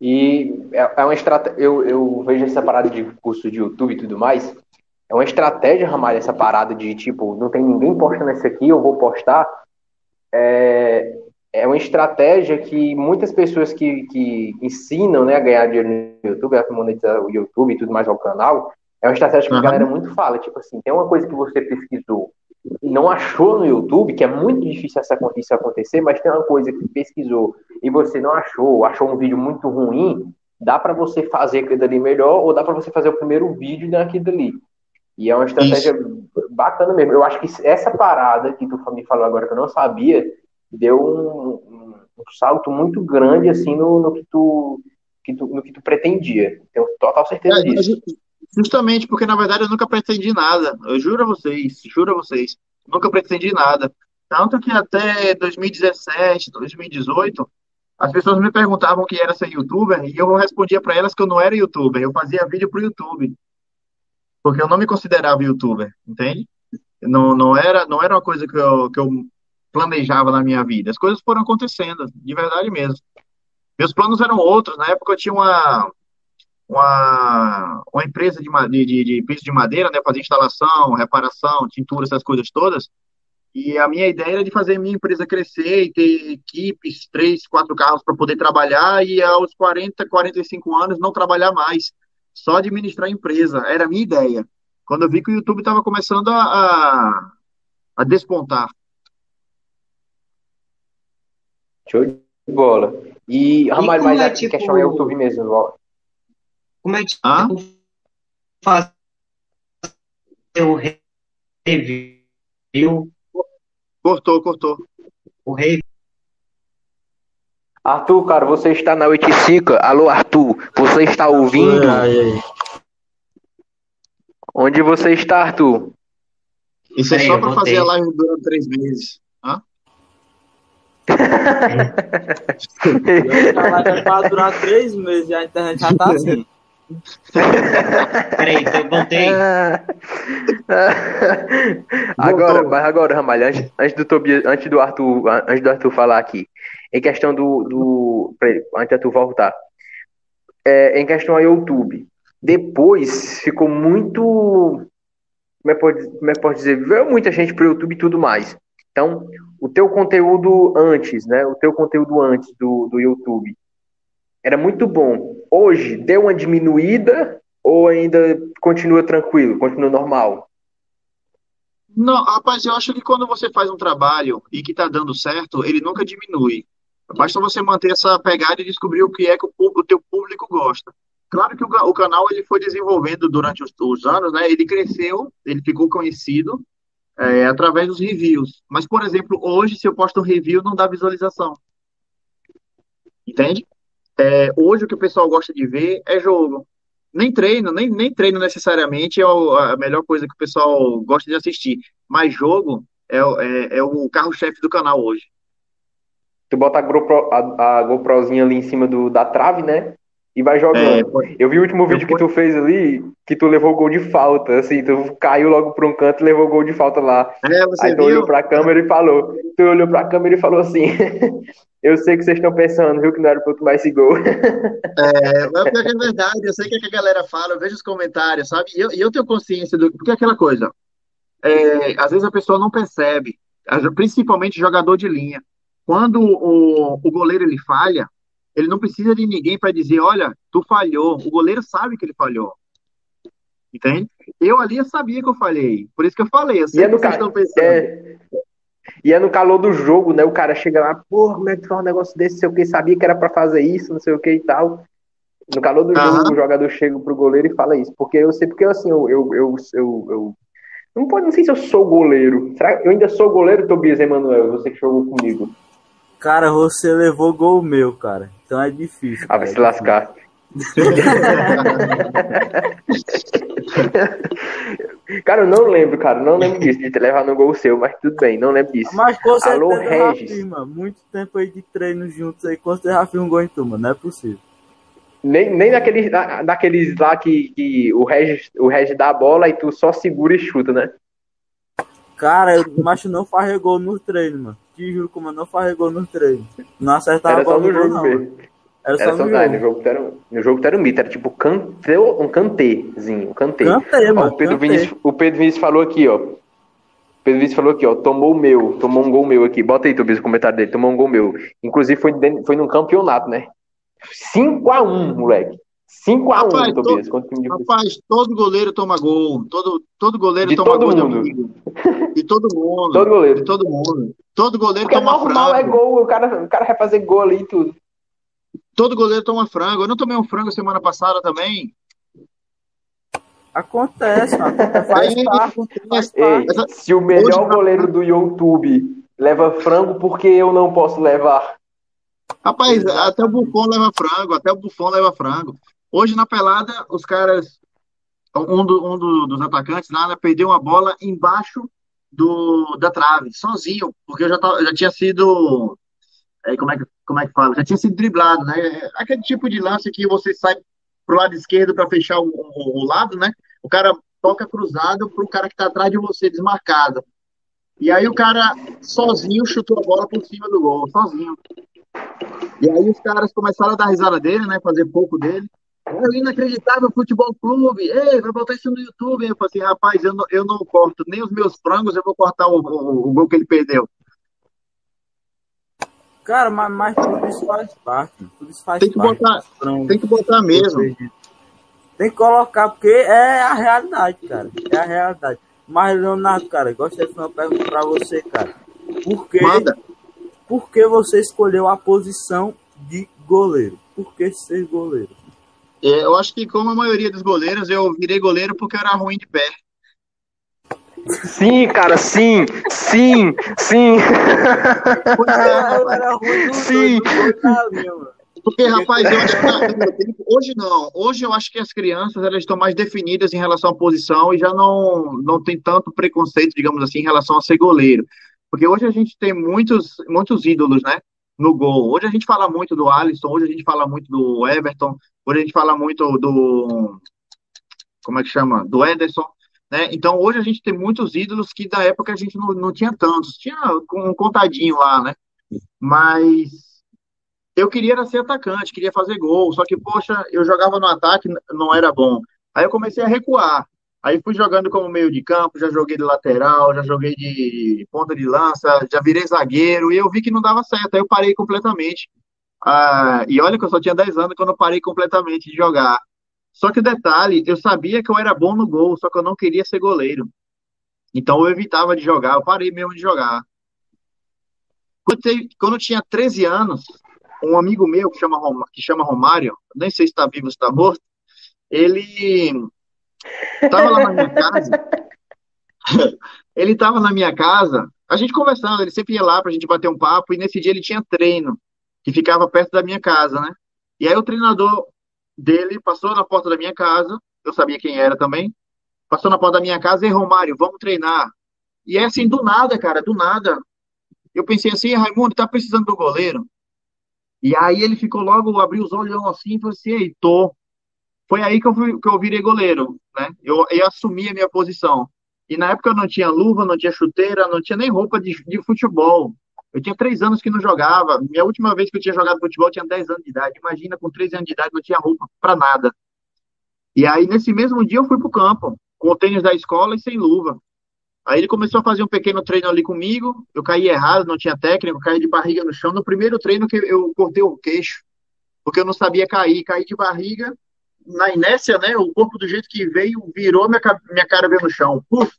E é, é uma estratégia. Eu, eu vejo essa parada de curso de YouTube e tudo mais é uma estratégia, Ramalho, essa parada de tipo, não tem ninguém postando isso aqui, eu vou postar. É, é uma estratégia que muitas pessoas que, que ensinam né, a ganhar dinheiro no YouTube, a monetizar o YouTube e tudo mais ao canal, é uma estratégia que a galera muito fala. Tipo assim, tem uma coisa que você pesquisou e não achou no YouTube, que é muito difícil essa, isso acontecer, mas tem uma coisa que pesquisou e você não achou, achou um vídeo muito ruim, dá para você fazer aquilo ali melhor ou dá para você fazer o primeiro vídeo daquilo dali. E é uma estratégia Isso. bacana mesmo. Eu acho que essa parada que tu me falou agora que eu não sabia, deu um, um, um salto muito grande assim no, no, que tu, que tu, no que tu pretendia. Tenho total certeza é, disso. Justamente porque, na verdade, eu nunca pretendi nada. Eu juro a vocês, juro a vocês. Nunca pretendi nada. Tanto que até 2017, 2018, as pessoas me perguntavam o que era ser youtuber e eu respondia para elas que eu não era youtuber, eu fazia vídeo para o YouTube porque eu não me considerava youtuber, entende? Não, não, era, não era uma coisa que eu, que eu planejava na minha vida. As coisas foram acontecendo, de verdade mesmo. Meus planos eram outros. Na época eu tinha uma, uma, uma empresa de, de, de piso de madeira, né? Fazer instalação, reparação, tintura, essas coisas todas. E a minha ideia era de fazer minha empresa crescer e ter equipes, três, quatro carros para poder trabalhar e aos 40, 45 anos não trabalhar mais só administrar a empresa. Era a minha ideia. Quando eu vi que o YouTube estava começando a, a, a, despontar. Show de bola. E, Ramalho, mas é, a tipo... questão é o YouTube mesmo. Como é que ah? fazer o review? Cortou, cortou. O review Arthur, cara, você está na 85. Alô, Arthur, você está ouvindo? Ai, ai. Onde você está, Arthur? Isso é só para fazer a live durante três meses. Hã? a live é para durar três meses e a internet já tá assim. Peraí, então eu voltei. agora, mas agora, Ramalho, antes, antes, do Tobias, antes do Arthur, antes do Arthur falar aqui, em questão do. do antes de tu voltar. É, em questão ao YouTube. Depois ficou muito. Como é que pode, é dizer? Veio muita gente pro YouTube e tudo mais. Então, o teu conteúdo antes, né? O teu conteúdo antes do, do YouTube era muito bom. Hoje deu uma diminuída ou ainda continua tranquilo, continua normal? Não, rapaz, eu acho que quando você faz um trabalho e que está dando certo, ele nunca diminui. Basta você manter essa pegada e descobrir o que é que o, o teu público gosta. Claro que o, o, canal ele foi desenvolvendo durante os, os, anos, né? Ele cresceu, ele ficou conhecido é, através dos reviews. Mas, por exemplo, hoje, se eu posto um review, não dá visualização. Entende? É, hoje o que o pessoal gosta de ver é jogo. Nem treino, nem, nem treino necessariamente é a melhor coisa que o pessoal gosta de assistir. Mas jogo é, é, é o carro-chefe do canal hoje. Tu bota a, GoPro, a, a GoProzinha ali em cima do, da trave, né? E vai jogando. É, eu vi o último vídeo que tu fez ali, que tu levou gol de falta, assim, tu caiu logo pra um canto e levou gol de falta lá. É, Aí tu viu? olhou pra câmera e falou, tu olhou pra câmera e falou assim, eu sei que vocês estão pensando, viu, que não era pra eu tomar esse gol. É, mas é verdade, eu sei o que, é que a galera fala, eu vejo os comentários, sabe? E eu, eu tenho consciência do... Porque é aquela coisa, é, às vezes a pessoa não percebe, principalmente jogador de linha. Quando o, o goleiro ele falha, ele não precisa de ninguém para dizer, olha, tu falhou. O goleiro sabe que ele falhou. Entende? Eu ali eu sabia que eu falhei. Por isso que eu falei. Eu sei e é no ca... É... E é no calor do jogo, né? O cara chega lá, pô, como é que faz um negócio desse? Sei o que, sabia que era para fazer isso, não sei o que e tal. No calor do jogo, Aham. o jogador chega pro goleiro e fala isso. Porque eu sei, porque assim, eu, eu, eu, eu, eu não, pode, não sei se eu sou goleiro. Será que eu ainda sou goleiro, Tobias Emanuel? Você que jogou comigo. Cara, você levou gol meu, cara. Então é difícil. Ah, vai se lascar. cara, eu não lembro, cara. Não lembro disso, de ter levado no gol seu, mas tudo bem, não lembro disso. Mas com certeza Alô, Regis. mano. Muito tempo aí de treino juntos aí. Com certeza fiz um gol em turma. Não é possível. Nem, nem naqueles, na- naqueles lá que, que o, Regis, o Regis dá a bola e tu só segura e chuta, né? Cara, eu, macho não faz gol no treino, mano. Te juro como não faz gol no treino. Não acertava Era a só bola no no gol, jogo não. Era Era só só no jogo. no jogo era, no jogo era um mito, era tipo cante, um cantêzinho, um cantê. Cantei, Ó, mano. o, Pedro. Vinícius, o Pedro Vinícius falou aqui, ó. O Pedro Vinícius falou aqui, ó. Tomou o meu, tomou um gol meu aqui. Bota aí, Tobias, o comentário dele. Tomou um gol meu. Inclusive foi, foi num campeonato, né? 5x1, moleque. 5x1, Rapaz, Tobias. contra o time de Rapaz, todo goleiro toma gol. Todo, todo goleiro De toma todo gol de mundo. amigo. De todo mundo. Todo goleiro. De todo mundo. Todo goleiro Porque é toma normal, é frango. gol. O cara, o cara vai fazer gol ali e tudo. Todo goleiro toma frango. Eu não tomei um frango semana passada também. Acontece, mano. Faz É, parte, faz Ei, parte. se o melhor Hoje- goleiro do YouTube leva frango, por que eu não posso levar? Rapaz, até o Buffon leva frango, até o Buffon leva frango. Hoje na pelada, os caras, um, do- um do- dos atacantes lá, né, perdeu uma bola embaixo do, da trave, sozinho, porque eu já, tava- já tinha sido, é, como, é que, como é que fala? Já tinha sido driblado, né? Aquele tipo de lance que você sai pro lado esquerdo para fechar o, o- o lado, né? O cara toca cruzado pro cara que tá atrás de você, desmarcado. E aí o cara sozinho chutou a bola por cima do gol, sozinho. E aí os caras começaram a dar risada dele, né? Fazer pouco dele. É inacreditável futebol clube. Ei, vai botar isso no YouTube. Eu falei assim, rapaz, eu não, eu não corto nem os meus frangos, eu vou cortar o, o, o gol que ele perdeu. Cara, mas, mas tudo isso faz parte. Tudo isso faz Tem que parte. botar, tem que botar mesmo. Tem que colocar, porque é a realidade, cara. É a realidade. Mas, Leonardo, cara, gostaria de fazer uma pergunta pra você, cara. Por que, Manda. por que você escolheu a posição de goleiro? Por que ser goleiro? É, Eu acho que, como a maioria dos goleiros, eu virei goleiro porque eu era ruim de pé. Sim, cara, sim, sim, sim. É, Sim. Porque, rapaz, eu acho que hoje não. Hoje eu acho que as crianças elas estão mais definidas em relação à posição e já não, não tem tanto preconceito, digamos assim, em relação a ser goleiro. Porque hoje a gente tem muitos, muitos ídolos, né? No gol. Hoje a gente fala muito do Alisson, hoje a gente fala muito do Everton, hoje a gente fala muito do. Como é que chama? Do Ederson. Né? Então hoje a gente tem muitos ídolos que da época a gente não, não tinha tantos. Tinha um contadinho lá, né? Mas eu queria ser atacante, queria fazer gol, só que, poxa, eu jogava no ataque, não era bom. Aí eu comecei a recuar. Aí fui jogando como meio de campo, já joguei de lateral, já joguei de ponta de lança, já virei zagueiro, e eu vi que não dava certo, aí eu parei completamente. Ah, e olha que eu só tinha 10 anos quando eu parei completamente de jogar. Só que o detalhe, eu sabia que eu era bom no gol, só que eu não queria ser goleiro. Então eu evitava de jogar, eu parei mesmo de jogar. Quando, eu tinha 13 anos, um amigo meu que chama, que chama Romário, nem sei se está vivo ou está morto, ele estava lá na minha casa. ele estava na minha casa, a gente conversando, ele sempre ia lá para a gente bater um papo, e nesse dia ele tinha treino, que ficava perto da minha casa, né? E aí o treinador dele passou na porta da minha casa, eu sabia quem era também, passou na porta da minha casa e Romário, vamos treinar. E é assim, do nada, cara, do nada. Eu pensei assim, Raimundo, tá precisando do goleiro? E aí ele ficou logo, abriu os olhos assim e falou assim, ei, tô. Foi aí que eu, fui, que eu virei goleiro, né? Eu, eu assumi a minha posição. E na época eu não tinha luva, não tinha chuteira, não tinha nem roupa de, de futebol. Eu tinha três anos que não jogava. Minha última vez que eu tinha jogado futebol tinha 10 anos de idade. Imagina, com três anos de idade não tinha roupa para nada. E aí, nesse mesmo dia, eu fui pro campo, com o tênis da escola e sem luva. Aí ele começou a fazer um pequeno treino ali comigo. Eu caí errado, não tinha técnico, caí de barriga no chão. No primeiro treino que eu cortei o queixo, porque eu não sabia cair, caí de barriga. Na inércia, né? O corpo do jeito que veio virou, minha, minha cara veio no chão. Puf,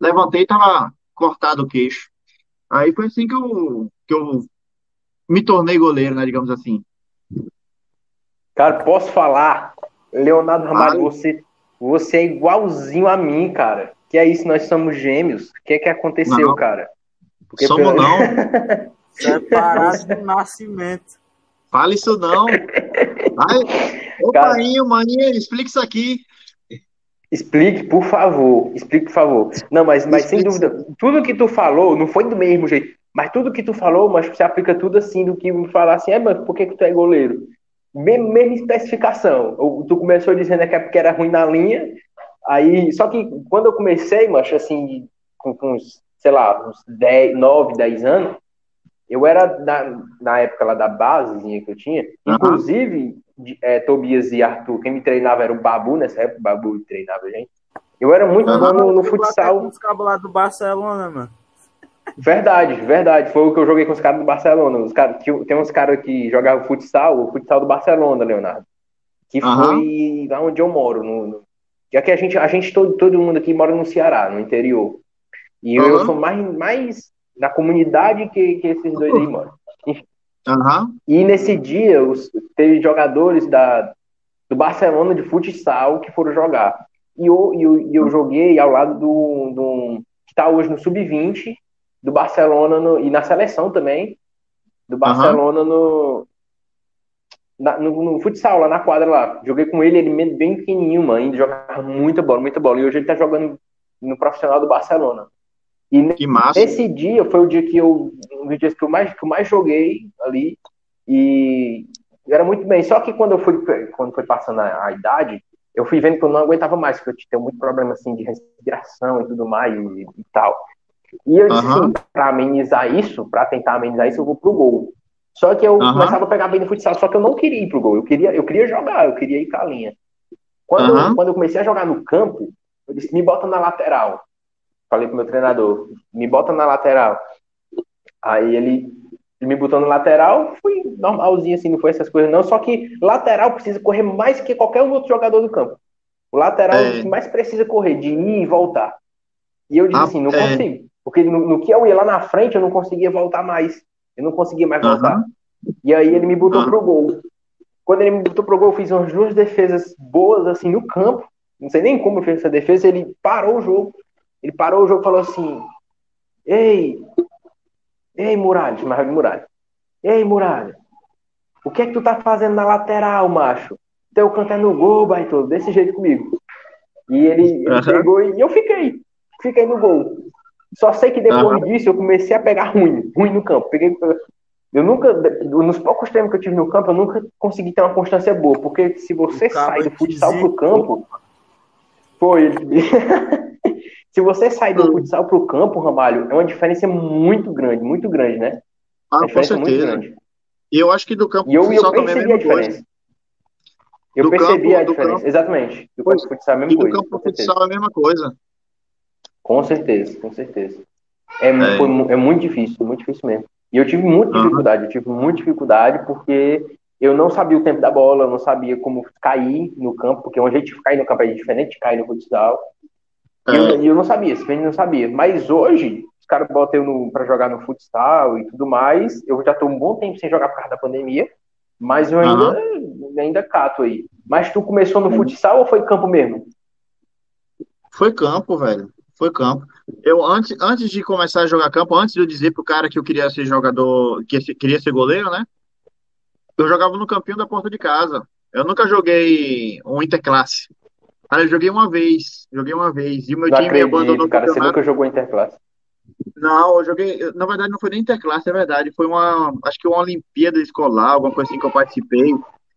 levantei e tava cortado o queixo. Aí foi assim que eu, que eu me tornei goleiro, né? Digamos assim. Cara, posso falar? Leonardo Ramalho, você, você é igualzinho a mim, cara. Que é isso, nós somos gêmeos. O que é que aconteceu, não. cara? Porque somos pelo... não. Separados do nascimento. Fala isso não. Vai. Ô, cara... painho, maninha, explica isso aqui. Explique, por favor. Explique, por favor. Não, mas, mas sem dúvida, tudo que tu falou não foi do mesmo jeito. Mas tudo que tu falou, mas você aplica tudo assim do que me falar assim, é, mas por que, que tu é goleiro? Mesma, mesma especificação. Tu começou dizendo que é porque era ruim na linha, Aí, só que quando eu comecei, mas assim, com, com uns, sei lá, uns 10, 9, 10 anos, eu era na, na época lá da basezinha que eu tinha, uhum. inclusive é, Tobias e Arthur, quem me treinava era o Babu, nessa época o Babu treinava a gente. Eu era muito uhum. bom no, no futsal. os cabos lá do Barcelona, mano. Verdade, verdade. Foi o que eu joguei com os caras do Barcelona. Os cara, tem uns caras que jogavam futsal, o futsal do Barcelona, Leonardo. Que uhum. foi lá onde eu moro, no, no já que a gente, a gente todo, todo mundo aqui mora no Ceará, no interior. E uhum. eu sou mais, mais da comunidade que, que esses dois aí moram. Uhum. E nesse dia, os, teve jogadores da, do Barcelona de futsal que foram jogar. E eu, eu, eu joguei ao lado do, do que está hoje no Sub-20, do Barcelona no, e na seleção também, do Barcelona uhum. no, na, no, no, futsal, lá na quadra lá. Joguei com ele, ele bem pequenininho, mano, ainda jogava muita bola, muita bola. E hoje ele tá jogando no profissional do Barcelona. E que massa. Esse dia foi o dia que eu. Um dos dias que eu mais, que eu mais joguei ali. E era muito bem. Só que quando eu fui, quando foi passando a, a idade, eu fui vendo que eu não aguentava mais, porque eu tinha muito problema assim de respiração e tudo mais e, e tal. E eu disse uhum. assim, pra amenizar isso, pra tentar amenizar isso, eu vou pro gol. Só que eu uhum. começava a pegar bem no futsal, só que eu não queria ir pro gol. Eu queria, eu queria jogar, eu queria ir com a linha. Quando, uhum. quando eu comecei a jogar no campo, eu disse, me bota na lateral. Falei pro meu treinador, me bota na lateral. Aí ele, ele me botou na lateral, fui normalzinho assim, não foi essas coisas não. Só que lateral precisa correr mais que qualquer outro jogador do campo. O lateral é, é mais precisa correr, de ir e voltar. E eu disse ah, assim, não é. consigo. Porque no, no, que eu ia lá na frente, eu não conseguia voltar mais. Eu não conseguia mais voltar. Uhum. E aí ele me botou uhum. pro gol. Quando ele me botou pro gol, eu fiz umas duas defesas boas, assim, no campo. Não sei nem como eu fiz essa defesa. Ele parou o jogo. Ele parou o jogo e falou assim: Ei, ei, Muralha, chamava de Muralha. Ei, Muralha, o que é que tu tá fazendo na lateral, macho? Teu canto é no gol, baito, desse jeito comigo. E ele, ele uhum. pegou e eu fiquei. Fiquei no gol. Só sei que depois uhum. disso eu comecei a pegar ruim, ruim no campo. Peguei, eu nunca, nos poucos tempos que eu tive no campo, eu nunca consegui ter uma constância boa, porque se você sai do futsal pro campo, foi. se você sai do hum. futsal pro campo, Ramalho, é uma diferença muito grande, muito grande, né? Ah, com certeza. E eu acho que do campo e eu, eu percebi a, a diferença. Eu do percebi campo, a diferença, campo, exatamente. Do campo futsal é a mesma e coisa. do campo futsal é a mesma coisa. Com certeza, com certeza. É, é. Foi, é muito difícil, muito difícil mesmo. E eu tive muita dificuldade, eu tive muita dificuldade porque eu não sabia o tempo da bola, eu não sabia como cair no campo, porque um jeito de cair no campo é diferente de cair no futsal. E eu, eu, não sabia, simplesmente não sabia. Mas hoje, caras botam eu pra jogar no futsal e tudo mais. Eu já tô um bom tempo sem jogar por causa da pandemia, mas eu ainda, uhum. ainda cato aí. Mas tu começou no futsal ou foi campo mesmo? Foi campo, velho. Foi campo. Eu, antes, antes de começar a jogar campo, antes de eu dizer pro cara que eu queria ser jogador, que queria ser goleiro, né? Eu jogava no campinho da porta de casa. Eu nunca joguei um interclasse. Cara, eu joguei uma vez. Joguei uma vez. E o meu não time acredito, abandonou cara, Você nunca jogou interclasse? Não, eu joguei. Na verdade, não foi nem interclasse, é verdade. Foi uma. Acho que uma Olimpíada escolar, alguma coisa assim que eu participei.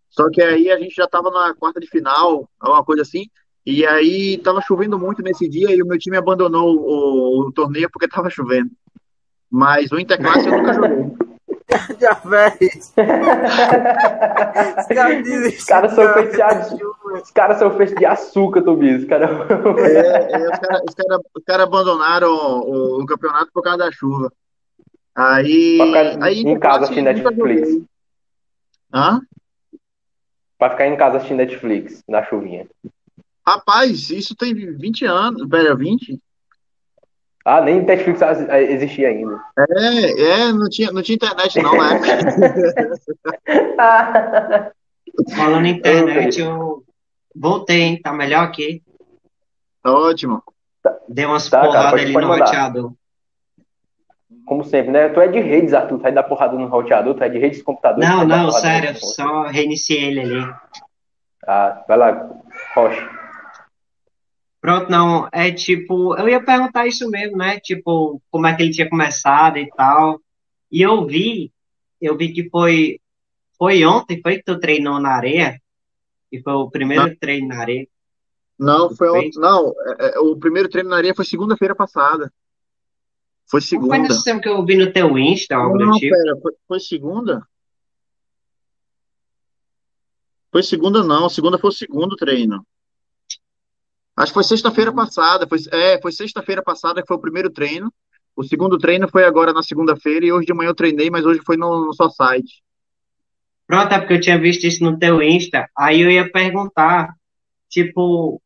Só que aí a gente já tava na quarta de final, alguma coisa assim. E aí tava chovendo muito nesse dia e o meu time abandonou o, o torneio porque tava chovendo. Mas o Interclasse eu nunca joguei. Já fez. Os caras são feitos de Os caras são feitos de açúcar, Tobias. Cara... É, é, os caras cara, cara abandonaram o, o, campeonato por causa da chuva. Aí. Pra ficar aí, em casa assistindo Netflix. Hã? Pra ficar em casa assistindo Netflix, na chuvinha. Rapaz, isso tem 20 anos. Pera, 20? Ah, nem Netflix existia ainda. É, é, não tinha, não tinha internet não na época. Falando em internet, eu voltei, hein? Tá melhor aqui. Tá ótimo. Deu umas tá, porradas ali no mandar. roteador. Como sempre, né? Tu é de redes, Arthur. Tu vai dar porrada no roteador, tu é de redes de computador. Não, não, sério, só reiniciei ele ali. Ah, vai lá, Rocha. Pronto, não, é tipo, eu ia perguntar isso mesmo, né? Tipo, como é que ele tinha começado e tal. E eu vi, eu vi que foi, foi ontem, foi que tu treinou na areia? E foi o primeiro não. treino na areia? Não, foi ontem, não, é, é, o primeiro treino na areia foi segunda-feira passada. Foi segunda. Não foi nesse tempo que eu vi no teu Insta, algo não, do tipo? Pera, foi, foi segunda? Foi segunda não, segunda foi o segundo treino. Acho que foi sexta-feira uhum. passada. Foi, é, foi sexta-feira passada que foi o primeiro treino. O segundo treino foi agora na segunda-feira e hoje de manhã eu treinei, mas hoje foi no, no só site. Pronto, é porque eu tinha visto isso no teu Insta. Aí eu ia perguntar, tipo,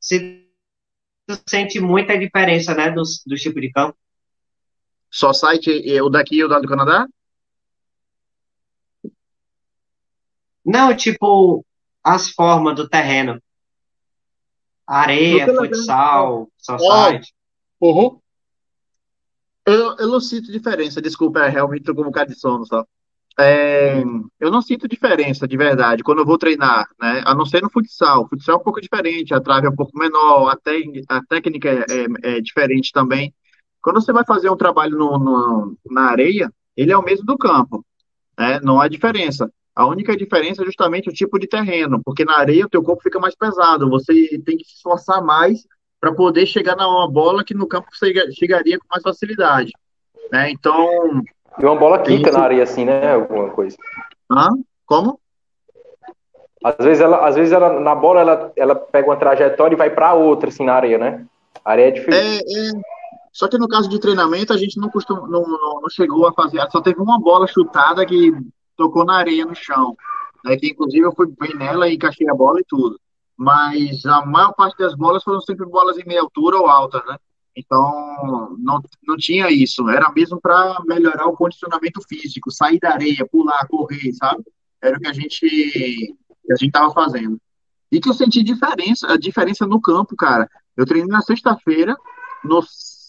se tu sente muita diferença, né, dos do tipo de campo. Só site, o daqui e o do Canadá? Não, tipo, as formas do terreno. Areia, futsal, society. Uhum. Eu, eu não sinto diferença, desculpa, é, realmente tô com um bocado de sono só. É, eu não sinto diferença, de verdade, quando eu vou treinar, né? A não ser no futsal. O futsal é um pouco diferente, a trave é um pouco menor, a, a técnica é, é, é, diferente também. Quando você vai fazer um trabalho no, no, na areia, ele é o mesmo do campo, né? Não há diferença. A única diferença é justamente o tipo de terreno, porque na areia o teu corpo fica mais pesado, você tem que se esforçar mais para poder chegar na uma bola que no campo você chegaria com mais facilidade. Né? Então. E uma bola quica isso... na areia, assim, né? Alguma coisa. Hã? Como? Às vezes, ela, às vezes ela, na bola ela, ela pega uma trajetória e vai para outra, assim, na areia, né? A areia é diferente. É, é... Só que no caso de treinamento, a gente não, costuma, não, não, não chegou a fazer. Só teve uma bola chutada que tocou na areia no chão. Né, que inclusive eu fui bem nela e encaixei a bola e tudo. Mas a maior parte das bolas foram sempre bolas em meia altura ou alta, né? Então não, não tinha isso. Era mesmo para melhorar o condicionamento físico, sair da areia, pular, correr, sabe? Era o que a gente que a gente estava fazendo. E que eu senti diferença, a diferença no campo, cara. Eu treinei na sexta-feira, no,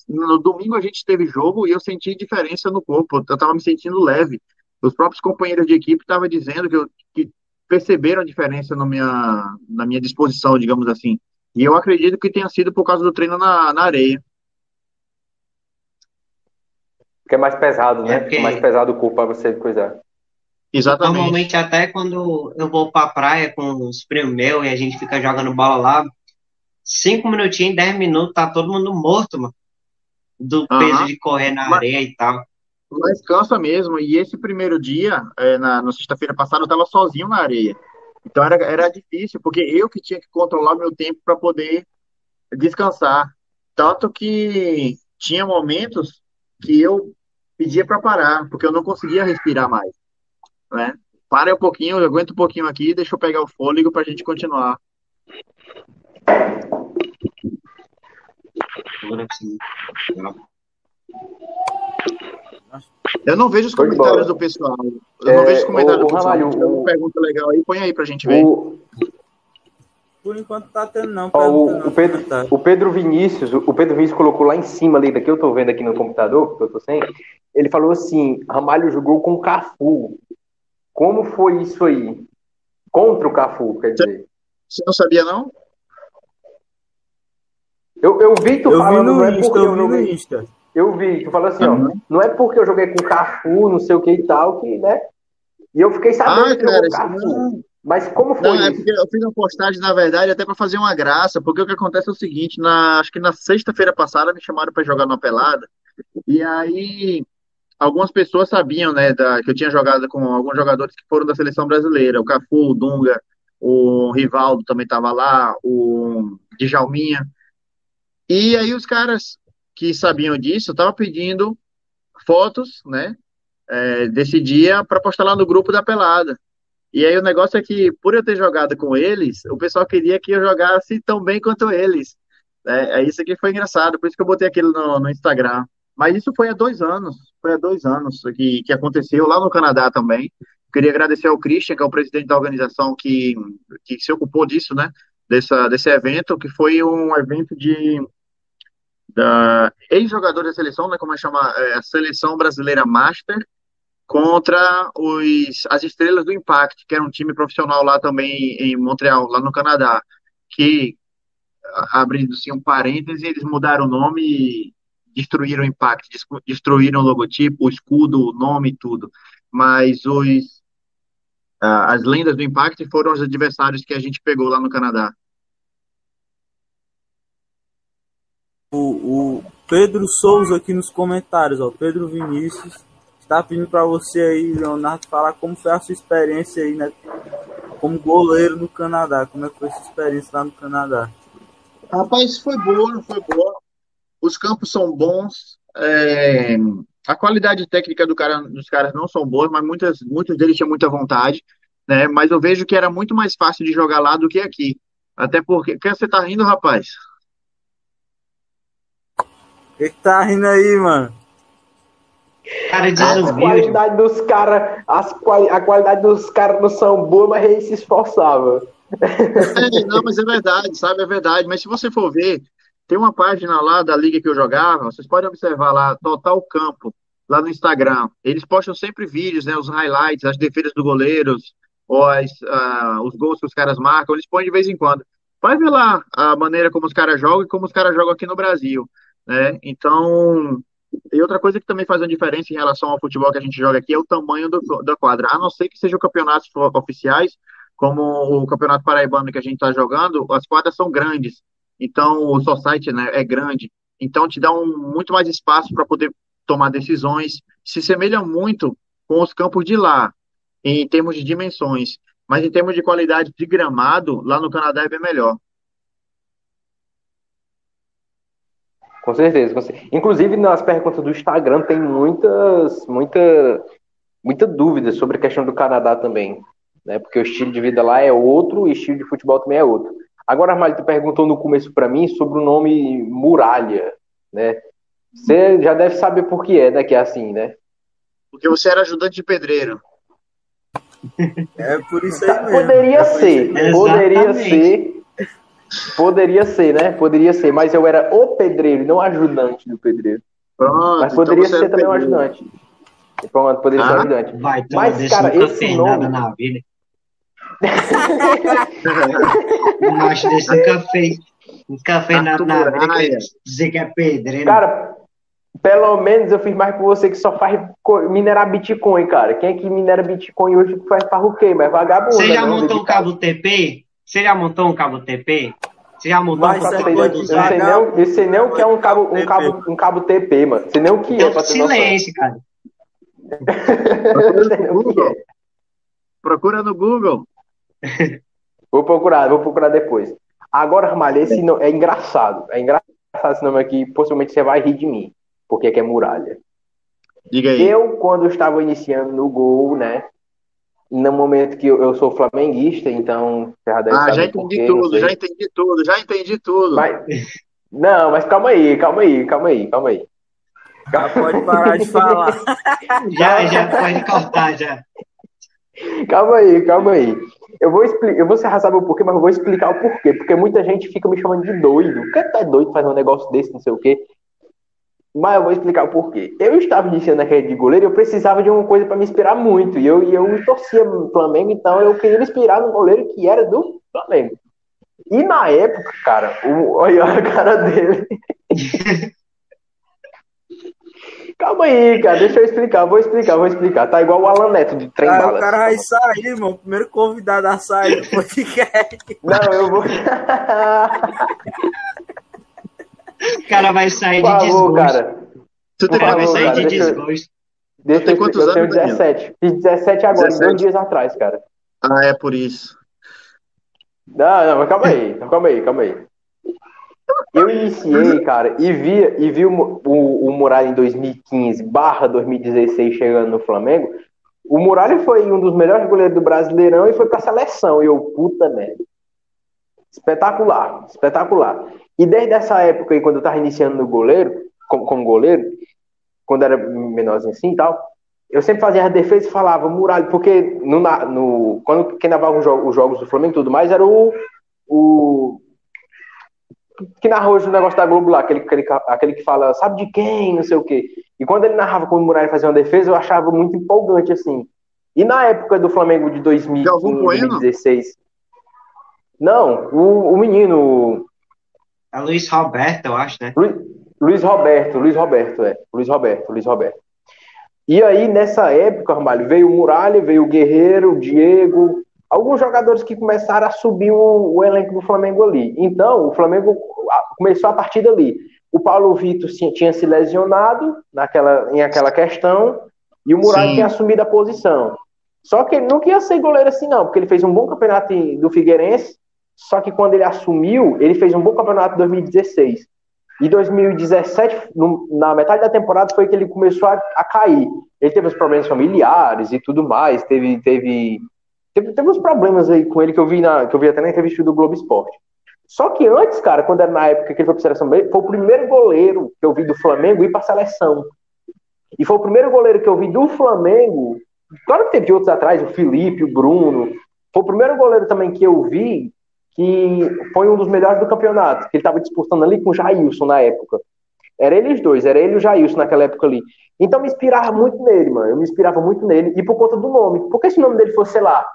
no domingo a gente teve jogo e eu senti diferença no corpo. Eu estava me sentindo leve os próprios companheiros de equipe estavam dizendo que, eu, que perceberam a diferença na minha, na minha disposição, digamos assim. E eu acredito que tenha sido por causa do treino na, na areia. Porque é mais pesado, né? É porque... mais pesado o corpo para você cuidar. Exatamente. Normalmente, até quando eu vou pra praia com os primos meus e a gente fica jogando bola lá, cinco minutinhos, dez minutos, tá todo mundo morto, mano. Do peso de correr na Mas... areia e tal. Mas cansa mesmo. E esse primeiro dia, é, na, na sexta-feira passada, eu estava sozinho na areia. Então era, era difícil, porque eu que tinha que controlar meu tempo para poder descansar. Tanto que tinha momentos que eu pedia para parar, porque eu não conseguia respirar mais. Né? Para um pouquinho, eu aguento um pouquinho aqui, deixa eu pegar o fôlego para a gente continuar. altura, assim. Eu não vejo os Foi comentários do pessoal. Eu É, não vejo os comentários ô, do pessoal. Ramalho, o- uma pergunta legal aí, põe aí pra gente ver. O, Por enquanto tá tendo não. ó, o, não, o Pedro, o Pedro Vinícius, o Pedro Vinícius colocou lá em cima ali, daqui eu tô vendo aqui no computador, que eu tô sem. Ele falou assim: Ramalho jogou com o Cafu. Como foi isso aí? Contra o Cafu, quer dizer. Você não sabia, não? Eu, eu vi tu Eu vi falando, não no é Insta, porque eu eu vi no. Insta. Eu vi, tu falou assim, ó, Uhum. não é porque eu joguei com o Cafu, não sei o que e tal, que, né? E eu fiquei sabendo Ah, que cara, Cafu. não. Mas como foi Não, é porque eu fiz uma postagem, na verdade, até pra fazer uma graça, porque o que acontece é o seguinte, na, acho que na sexta-feira passada me chamaram pra jogar numa pelada, e aí algumas pessoas sabiam, né, da, que eu tinha jogado com alguns jogadores que foram da seleção brasileira, o Cafu, o Dunga, o Rivaldo também estava lá, o Djalminha, e aí os caras que sabiam disso estavam pedindo fotos, né, é, desse dia para postar lá no grupo da pelada. E aí o negócio é que, por eu ter jogado com eles, o pessoal queria que eu jogasse tão bem quanto eles. É, é isso que foi engraçado, por isso que eu botei aquilo no, no Instagram. Mas isso foi há dois anos, foi há dois anos que, que aconteceu lá no Canadá também. Queria agradecer ao Christian, que é o presidente da organização que, que se ocupou disso, né? Dessa, desse evento, que foi um evento de da ex-jogadores da seleção, né? Como é chama? É, a Seleção Brasileira Master, contra os, as Estrelas do Impact, que era um time profissional lá também em Montreal, lá no Canadá, que, abrindo-se um parêntese, eles mudaram o nome e destruíram o Impact, des- destruíram o logotipo, o escudo, o nome tudo. Mas os, as lendas do Impact foram os adversários que a gente pegou lá no Canadá. O, o Pedro Souza aqui nos comentários, ó. Pedro Vinícius está pedindo para você aí, Leonardo, falar como foi a sua experiência aí, né? Como goleiro no Canadá. Como é que foi a sua experiência lá no Canadá? Rapaz, foi boa, foi boa. Os campos são bons. é, a qualidade técnica do cara, dos caras não são boas, mas muitas, muitos deles tinham muita vontade, né? Mas eu vejo que era muito mais fácil de jogar lá do que aqui. Até porque. Que você tá rindo, rapaz? Que, que tá rindo aí, mano? Cara As desumilde. qualidades dos caras, as quali- a qualidade dos caras não são boas, mas eles se esforçavam. É, não, mas é verdade, sabe? É verdade. Mas se você for ver, tem uma página lá da liga que eu jogava, vocês podem observar lá, Total Campo, lá no Instagram. Eles postam sempre vídeos, né? Os highlights, as defesas do goleiros, ou as, ah, os gols que os caras marcam, eles põem de vez em quando. Vai ver lá a maneira como os caras jogam e como os caras jogam aqui no Brasil, né? Então, e outra coisa que também faz uma diferença em relação ao futebol que a gente joga aqui é o tamanho do, da quadra. A não ser que sejam campeonatos oficiais, como o Campeonato Paraibano que a gente está jogando, as quadras são grandes. Então, o society, né, é grande. Então, te dá um, muito mais espaço para poder tomar decisões. Se semelha muito com os campos de lá, em termos de dimensões. Mas em termos de qualidade de gramado, lá no Canadá é bem melhor. Com certeza, com certeza. Inclusive, nas perguntas do Instagram tem muitas, muita, muita dúvida sobre a questão do Canadá também. Né? Porque o estilo de vida lá é outro, o estilo de futebol também é outro. Agora, Armário, tu perguntou no começo para mim sobre o nome Muralha, né? Você já deve saber por que é, né? Que é assim, né? Porque você era ajudante de pedreiro. É por isso aí mesmo. Poderia É ser, poderia Exatamente. ser, poderia ser, né? Poderia ser, mas eu era o pedreiro, e não ajudante do pedreiro. Pronto, Mas então poderia você ser também um ajudante. Pronto, poderia ser um Ah, ajudante. Vai, então, Mas, cara, nunca esse fez nome- nada na vida. O macho desse nunca fez, nunca fez nada na vida. Dizer que é pedreiro. Cara, pelo menos eu fiz mais por você que só faz minerar Bitcoin, cara. Quem é que minera Bitcoin hoje que faz farruquei, mas vagabundo. Você já né? montou um cabo TP? Você já montou um cabo TP? Você já montou Mas um é cabo dos eu sei nem, o- eu sei nem o que é um cabo, um TP. cabo, um cabo TP, mano. Sei nem o que é, Então, pra silêncio, cara. É. Procura no Google. Vou procurar, vou procurar depois. Agora, Ramalho, esse nome é engraçado. É engraçado esse nome aqui. Possivelmente você vai rir de mim. Porque aqui é muralha. Diga aí. Eu, quando estava iniciando no gol, né? No momento que eu, eu sou flamenguista, então você já deve Ah, saber já entendi quê, tudo, já entendi tudo, já entendi tudo. Mas, Não, mas calma aí, calma aí, calma aí, calma aí. Já pode parar de falar. Já, já pode cortar, já. Calma aí, calma aí. Eu vou explicar, eu vou se sabe o porquê, mas eu vou explicar o porquê. Porque muita gente fica me chamando de doido. O que é doido fazer um negócio desse, não sei o quê? Mas eu vou explicar o porquê. Eu estava iniciando a carreira de goleiro e eu precisava de uma coisa para me inspirar muito. E eu, e eu torcia no Flamengo, então eu queria me inspirar no goleiro que era do Flamengo. E na época, cara, o, olha a cara dele. Calma aí, cara, deixa eu explicar, vou explicar, vou explicar. Tá igual o Alan Neto de trem o cara vai sair, irmão. Primeiro convidado a sair do podcast. Não, eu vou. O cara vai sair Por de desgosto. cara. Tu O tem cara vai sair cara, de deixa eu- desgosto. Deixa Tem eu quantos eu tenho anos, 17. Fiz 17 agora, 17. dois dias atrás, cara. Ah, é por isso. Não, não, mas calma aí, calma aí, calma aí. Eu iniciei, cara, e vi, e vi o, o, o Muralha em 2015 barra 2016 chegando no Flamengo. O Muralha foi um dos melhores goleiros do Brasileirão e foi pra seleção. E eu, puta merda. Espetacular, espetacular. E desde essa época aí, quando eu tava iniciando no goleiro, como, como goleiro, quando era menorzinho assim e tal, eu sempre fazia a defesa e falava Muralha, porque no, no, quando quem narrava os, os jogos do Flamengo e tudo mais era o, o que narrou hoje o negócio da Globo lá, aquele, aquele, aquele que fala, sabe de quem, não sei o quê. E quando ele narrava quando o Muralha fazia uma defesa, eu achava muito empolgante, assim. E na época do Flamengo de 2015, Galvão Bueno? 2016. Não, o, o menino, É Luiz Roberto, eu acho, né? Lu- Luiz Roberto, Luiz Roberto, é. Luiz Roberto, Luiz Roberto. E aí, nessa época, Ramalho, veio o Muralha, veio o Guerreiro, o Diego, alguns jogadores que começaram a subir o, o elenco do Flamengo ali. Então, o Flamengo começou a partir dali. O Paulo Vitor tinha, tinha se lesionado naquela, em aquela questão, e o Muralha Sim. tinha assumido a posição. Só que ele não queria ser goleiro assim, não, porque ele fez um bom campeonato do Figueirense, só que quando ele assumiu, ele fez um bom campeonato em 2016. E 2017, no- na metade da temporada, foi que ele começou a, a cair. Ele teve os problemas familiares e tudo mais, teve, teve, teve, teve uns problemas aí com ele que eu vi, na, que eu vi até na entrevista do Globo Esporte. Só que antes, cara, quando era na época que ele foi para seleção, foi o primeiro goleiro que eu vi do Flamengo ir para seleção. E foi o primeiro goleiro que eu vi do Flamengo. Claro que teve outros atrás, o Felipe, o Bruno. Foi o primeiro goleiro também que eu vi que foi um dos melhores do campeonato, que ele estava disputando ali com o Jailson na época. Era eles dois, era ele e o Jailson naquela época ali. Então eu me inspirava muito nele, mano. Eu me inspirava muito nele. E por conta do nome. Porque se o nome dele fosse, sei lá,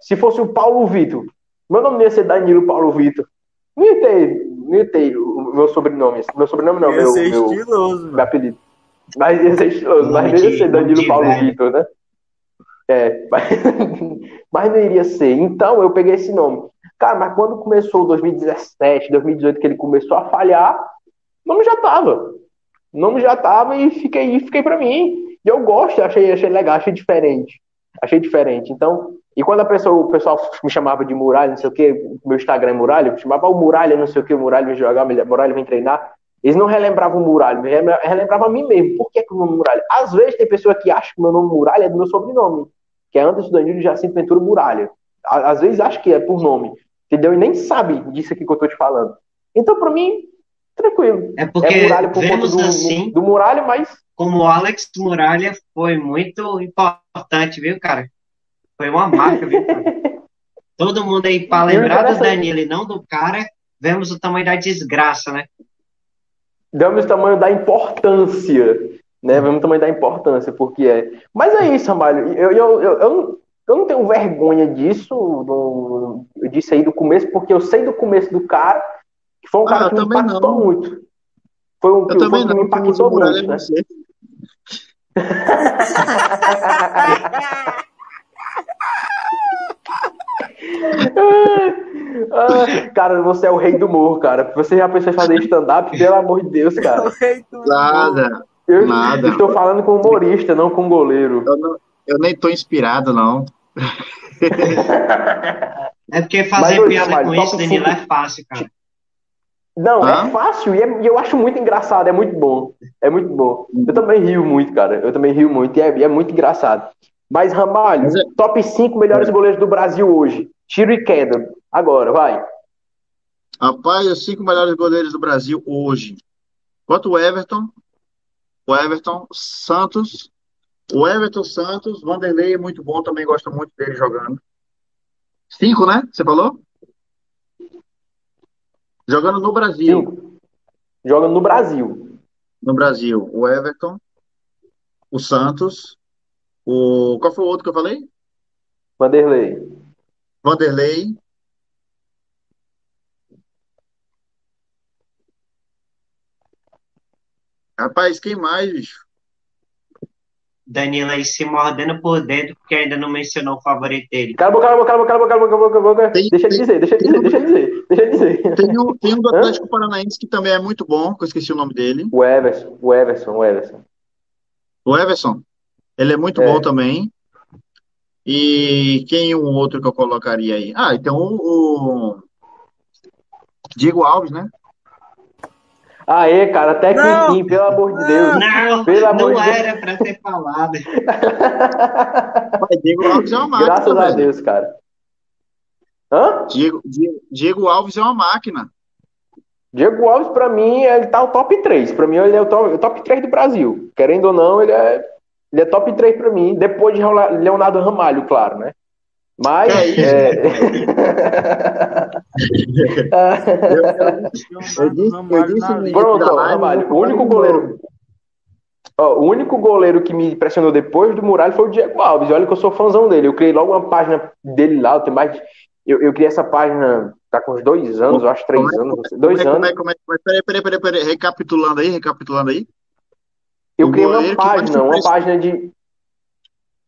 se fosse o Paulo Vitor, meu nome ia ser Danilo Paulo Vitor. Não ia ter, não ia ter o meu sobrenome. Meu sobrenome não, Ia meu, ser meu, estiloso, meu mano. apelido. Mas ia ser estiloso, mas não ia ser Danilo de Paulo velho. Vitor, né? É, mas, mas não iria ser. Então eu peguei esse nome. Cara, mas quando começou 2017, 2018, que ele começou a falhar, o nome já tava. O nome já tava e fiquei, fiquei pra mim. E eu gosto, achei, achei legal, achei diferente. Achei diferente. Então, e quando a pessoa, o pessoal me chamava de Muralha, não sei o que, meu Instagram é Muralha, chamava o Muralha, não sei o que, o Muralha vem jogar, o Muralha vem treinar. Eles não relembravam o Muralha, relembravam a mim mesmo. Por que, que o nome Muralha? Às vezes tem pessoa que acha que o meu nome Muralha é do meu sobrenome, que é Anderson Danilo Jacinto Ventura Muralha. Às vezes acha que é por nome, entendeu? E nem sabe disso aqui que eu tô te falando. Então, pra mim, tranquilo. É porque é Muralha por vemos do, assim, do Muralha, mas como o Alex Muralha foi muito importante, viu, cara? Foi uma marca, viu, cara? Todo mundo aí, para lembrar do Danilo e não do cara, vemos o tamanho da desgraça, né? damos o tamanho da importância, né? Vemos o tamanho da importância, porque é. Mas é isso, Ramalho. Eu, eu, eu, eu, eu não tenho vergonha disso, do, disso aí do começo, porque eu sei do começo do cara, que foi um Ah, cara eu que me impactou não. muito. Foi um Eu que, também foi um que não, me impactou muito, né? Ah, cara, você é o rei do humor, cara. Você já pensou em fazer stand-up? Pelo amor de Deus, cara. Nada. Eu Nada. estou falando com humorista, não com goleiro. Eu, não- eu nem tô inspirado, não. É porque Mas, fazer ô, piada Jamalho, com isso, Danilo, é fácil, cara. Não, Hã? é fácil e, é- e eu acho muito engraçado, é muito bom. É muito bom. Eu também rio muito, cara. Eu também rio muito e é, e é muito engraçado. Mas, Ramalho, Mas é- top 5 melhores goleiros do Brasil hoje. Tiro e queda. Agora, vai. Rapaz, os cinco melhores goleiros do Brasil hoje. Quanto o Everton, o Everton, Santos, o Everton Santos, Vanderlei é muito bom, também gosto muito dele jogando. Cinco, né? Você falou? Jogando no Brasil. Cinco. Jogando no Brasil. No Brasil, o Everton, o Santos, o. Qual foi o outro que eu falei? Vanderlei. Vanderlei. Rapaz, quem mais, bicho? Danilo aí se mordendo por dentro porque ainda não mencionou o favorito dele. Cala a boca, cala a boca, cala a boca, cala a boca, cala a boca, cala a boca. Tem- Deixa ele tem- dizer, deixa ele dizer, deixa ele dizer, deixa ele dizer. Tem um, tem um do? Atlético Paranaense que também é muito bom, que eu esqueci o nome dele. O Everson, o Everson, o Everson. O Everson. Ele é muito É. bom também. E quem um outro que eu colocaria aí? Ah, então o, o Diego Alves, né? Aê, cara, até que Não! enfim, pelo amor de Deus. Não, Pelo amor não de Deus. era pra ter falado. Diego Alves é uma máquina, Graças a. Deus, cara. Hã? Diego, Diego, Diego Alves é uma máquina. Diego Alves, pra mim, ele tá o top 3. Pra mim, ele é o top, o top 3 do Brasil. Querendo ou não, ele é, ele é top 3 pra mim. Depois de Leonardo Ramalho, claro, né? Mas. É isso. é- Eu disse, eu disse Pronto, Ramalho. O único goleiro. Ó, o único goleiro que me impressionou depois do Muralha foi o Diego Alves. Olha que eu sou fãzão dele. Eu criei logo uma página dele lá. Eu, tenho mais... de- eu, eu criei essa página tá com uns dois anos, eu acho três Como é- anos. Dois Como é, como anos. é, como é, como é? Peraí, peraí, peraí, peraí. Recapitulando aí, recapitulando aí. Eu criei uma página, uma página de.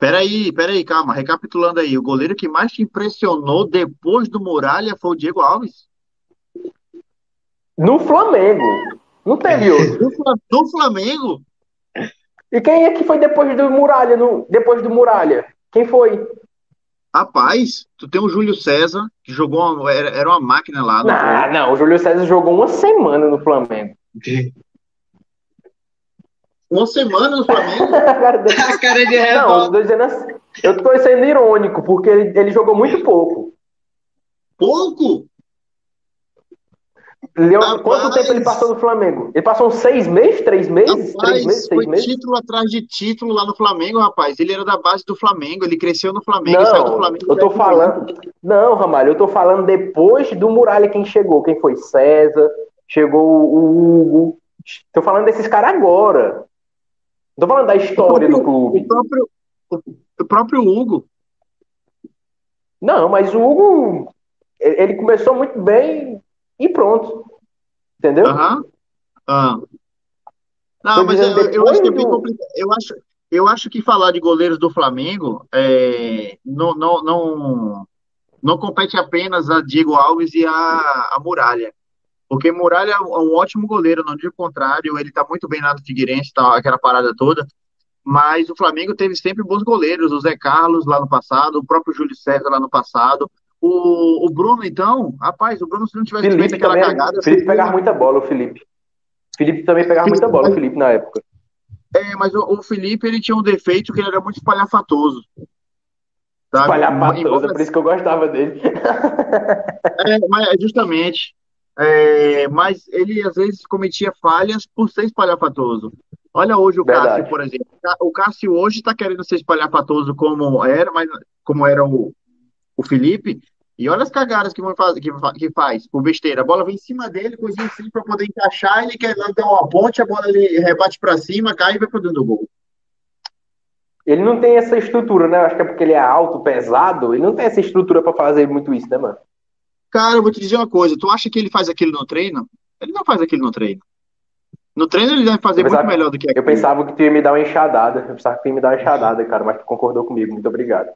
Peraí, peraí, calma. Recapitulando aí. O goleiro que mais te impressionou depois do Muralha foi o Diego Alves? No Flamengo. Não teve outro. Do Flamengo? E quem é que foi depois do Muralha? No... Depois do Muralha? Quem foi? Rapaz, tu tem o Júlio César, que jogou, uma- era, era uma máquina lá. no- Não, não, o Júlio César jogou uma semana no Flamengo. Uma semana no Flamengo? Cara dele- A cara de Não, eu revolta. tô dizendo assim, eu tô sendo irônico, porque ele, ele jogou muito pouco. Pouco? Leon, Rapaz. quanto tempo ele passou no Flamengo? Ele passou uns seis meses, três meses, três Rapaz, meses, foi seis meses? título atrás de título lá no Flamengo, rapaz. Ele era da base do Flamengo, ele cresceu no Flamengo, e saiu do Não, Flamengo. eu tô falando. Não, Ramalho, eu tô falando depois do Muralha quem chegou. Quem foi César, chegou o Hugo. Tô falando desses caras agora. Não tô falando da história do O clube. próprio, o, o próprio Hugo. Não, mas o Hugo, ele começou muito bem e pronto. Entendeu? Aham. Ah. Não, mas eu, eu acho que é bem do- complicado. Eu acho, eu acho que falar de goleiros do Flamengo é, não, não, não, não compete apenas a Diego Alves e a, a Muralha. Porque Muralha é um um ótimo goleiro, não digo o contrário, ele tá muito bem lá no Figueirense, tá, aquela parada toda. Mas o Flamengo teve sempre bons goleiros, o Zé Carlos lá no passado, o próprio Júlio César lá no passado. O, o Bruno, então, rapaz, o Bruno, se não tivesse feito Felipe aquela também. cagada, Felipe seria- pegava muita bola, o Felipe. Felipe também pegava Felipe- muita bola, o Felipe, na época. É, mas o, o Felipe, ele tinha um defeito que ele era muito espalhafatoso. Sabe? Espalhar Embora- por isso que eu gostava dele. É, mas é justamente. É, mas ele às vezes cometia falhas por ser espalhafatoso. Olha hoje o Verdade. Cássio, por exemplo. O Cássio hoje está querendo ser espalhafatoso como era, mas como era o, o Felipe. E olha as cagadas que, faz, que, que faz por besteira. A bola vem em cima dele, coisinha assim para poder encaixar. Ele quer dar uma ponte, a bola ele rebate para cima, cai e vai para dentro do gol. Ele não tem essa estrutura, né? Acho que é porque ele é alto, pesado. Ele não tem essa estrutura pra fazer muito isso, né, mano? Cara, eu vou te dizer uma coisa. Tu acha que ele faz aquilo no treino? Ele não faz aquilo no treino. No treino ele deve fazer Eu muito pensava- melhor do que Eu aquilo. pensava que tu ia me dar uma enxadada. Eu pensava que tu ia me dar uma enxadada, cara, mas tu concordou comigo. Muito obrigado.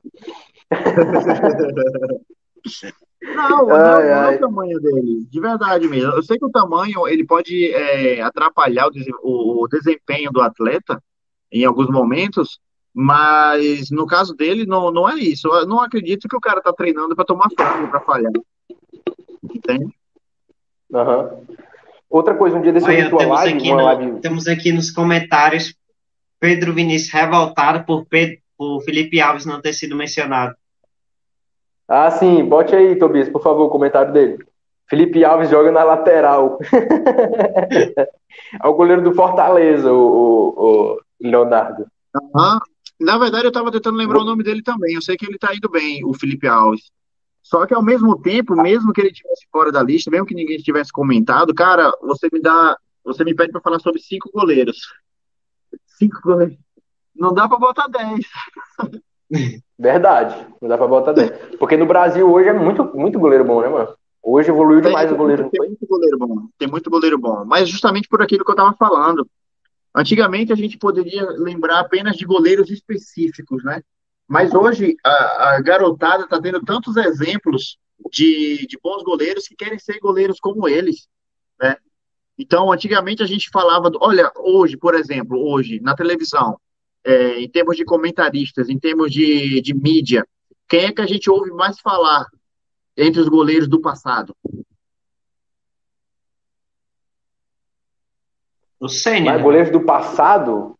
Não, não, Ai, não é o tamanho dele, de verdade mesmo. Eu sei que o tamanho ele pode é, atrapalhar o, o- o desempenho do atleta em alguns momentos, mas no caso dele não, não é isso. Eu não acredito que o cara tá treinando para tomar frango, para falhar. Entende? Aham. Outra coisa, um dia desse eu Olha, tua temos live, aqui, no- live. temos aqui nos comentários Pedro Vinícius revoltado por, Pedro, por Felipe Alves não ter sido mencionado. Ah, sim, bote aí, Tobias, por favor, o comentário dele. Felipe Alves joga na lateral. é o goleiro do Fortaleza, o, o, o Leonardo. Aham. Na verdade, eu tava tentando lembrar o nome dele também. Eu sei que ele tá indo bem, o Felipe Alves. Só que ao mesmo tempo, mesmo que ele estivesse fora da lista, mesmo que ninguém tivesse comentado, cara, você me dá, você me pede para falar sobre cinco goleiros. Cinco goleiros. Não dá para botar dez. Verdade, não dá pra botar 10. Porque no Brasil hoje é muito, muito goleiro bom, né, mano? Hoje evoluiu Tem, demais o goleiro. tem muito goleiro bom. Tem muito goleiro bom. Mas justamente por aquilo que eu tava falando. Antigamente a gente poderia lembrar apenas de goleiros específicos, né? Mas hoje a, a garotada está tendo tantos exemplos de, de bons goleiros que querem ser goleiros como eles, né? Então, antigamente a gente falava, do- olha, hoje, por exemplo, hoje, na televisão, é, em termos de comentaristas, em termos de, de mídia, quem é que a gente ouve mais falar entre os goleiros do passado? O Sênior. Mas né? goleiros do passado,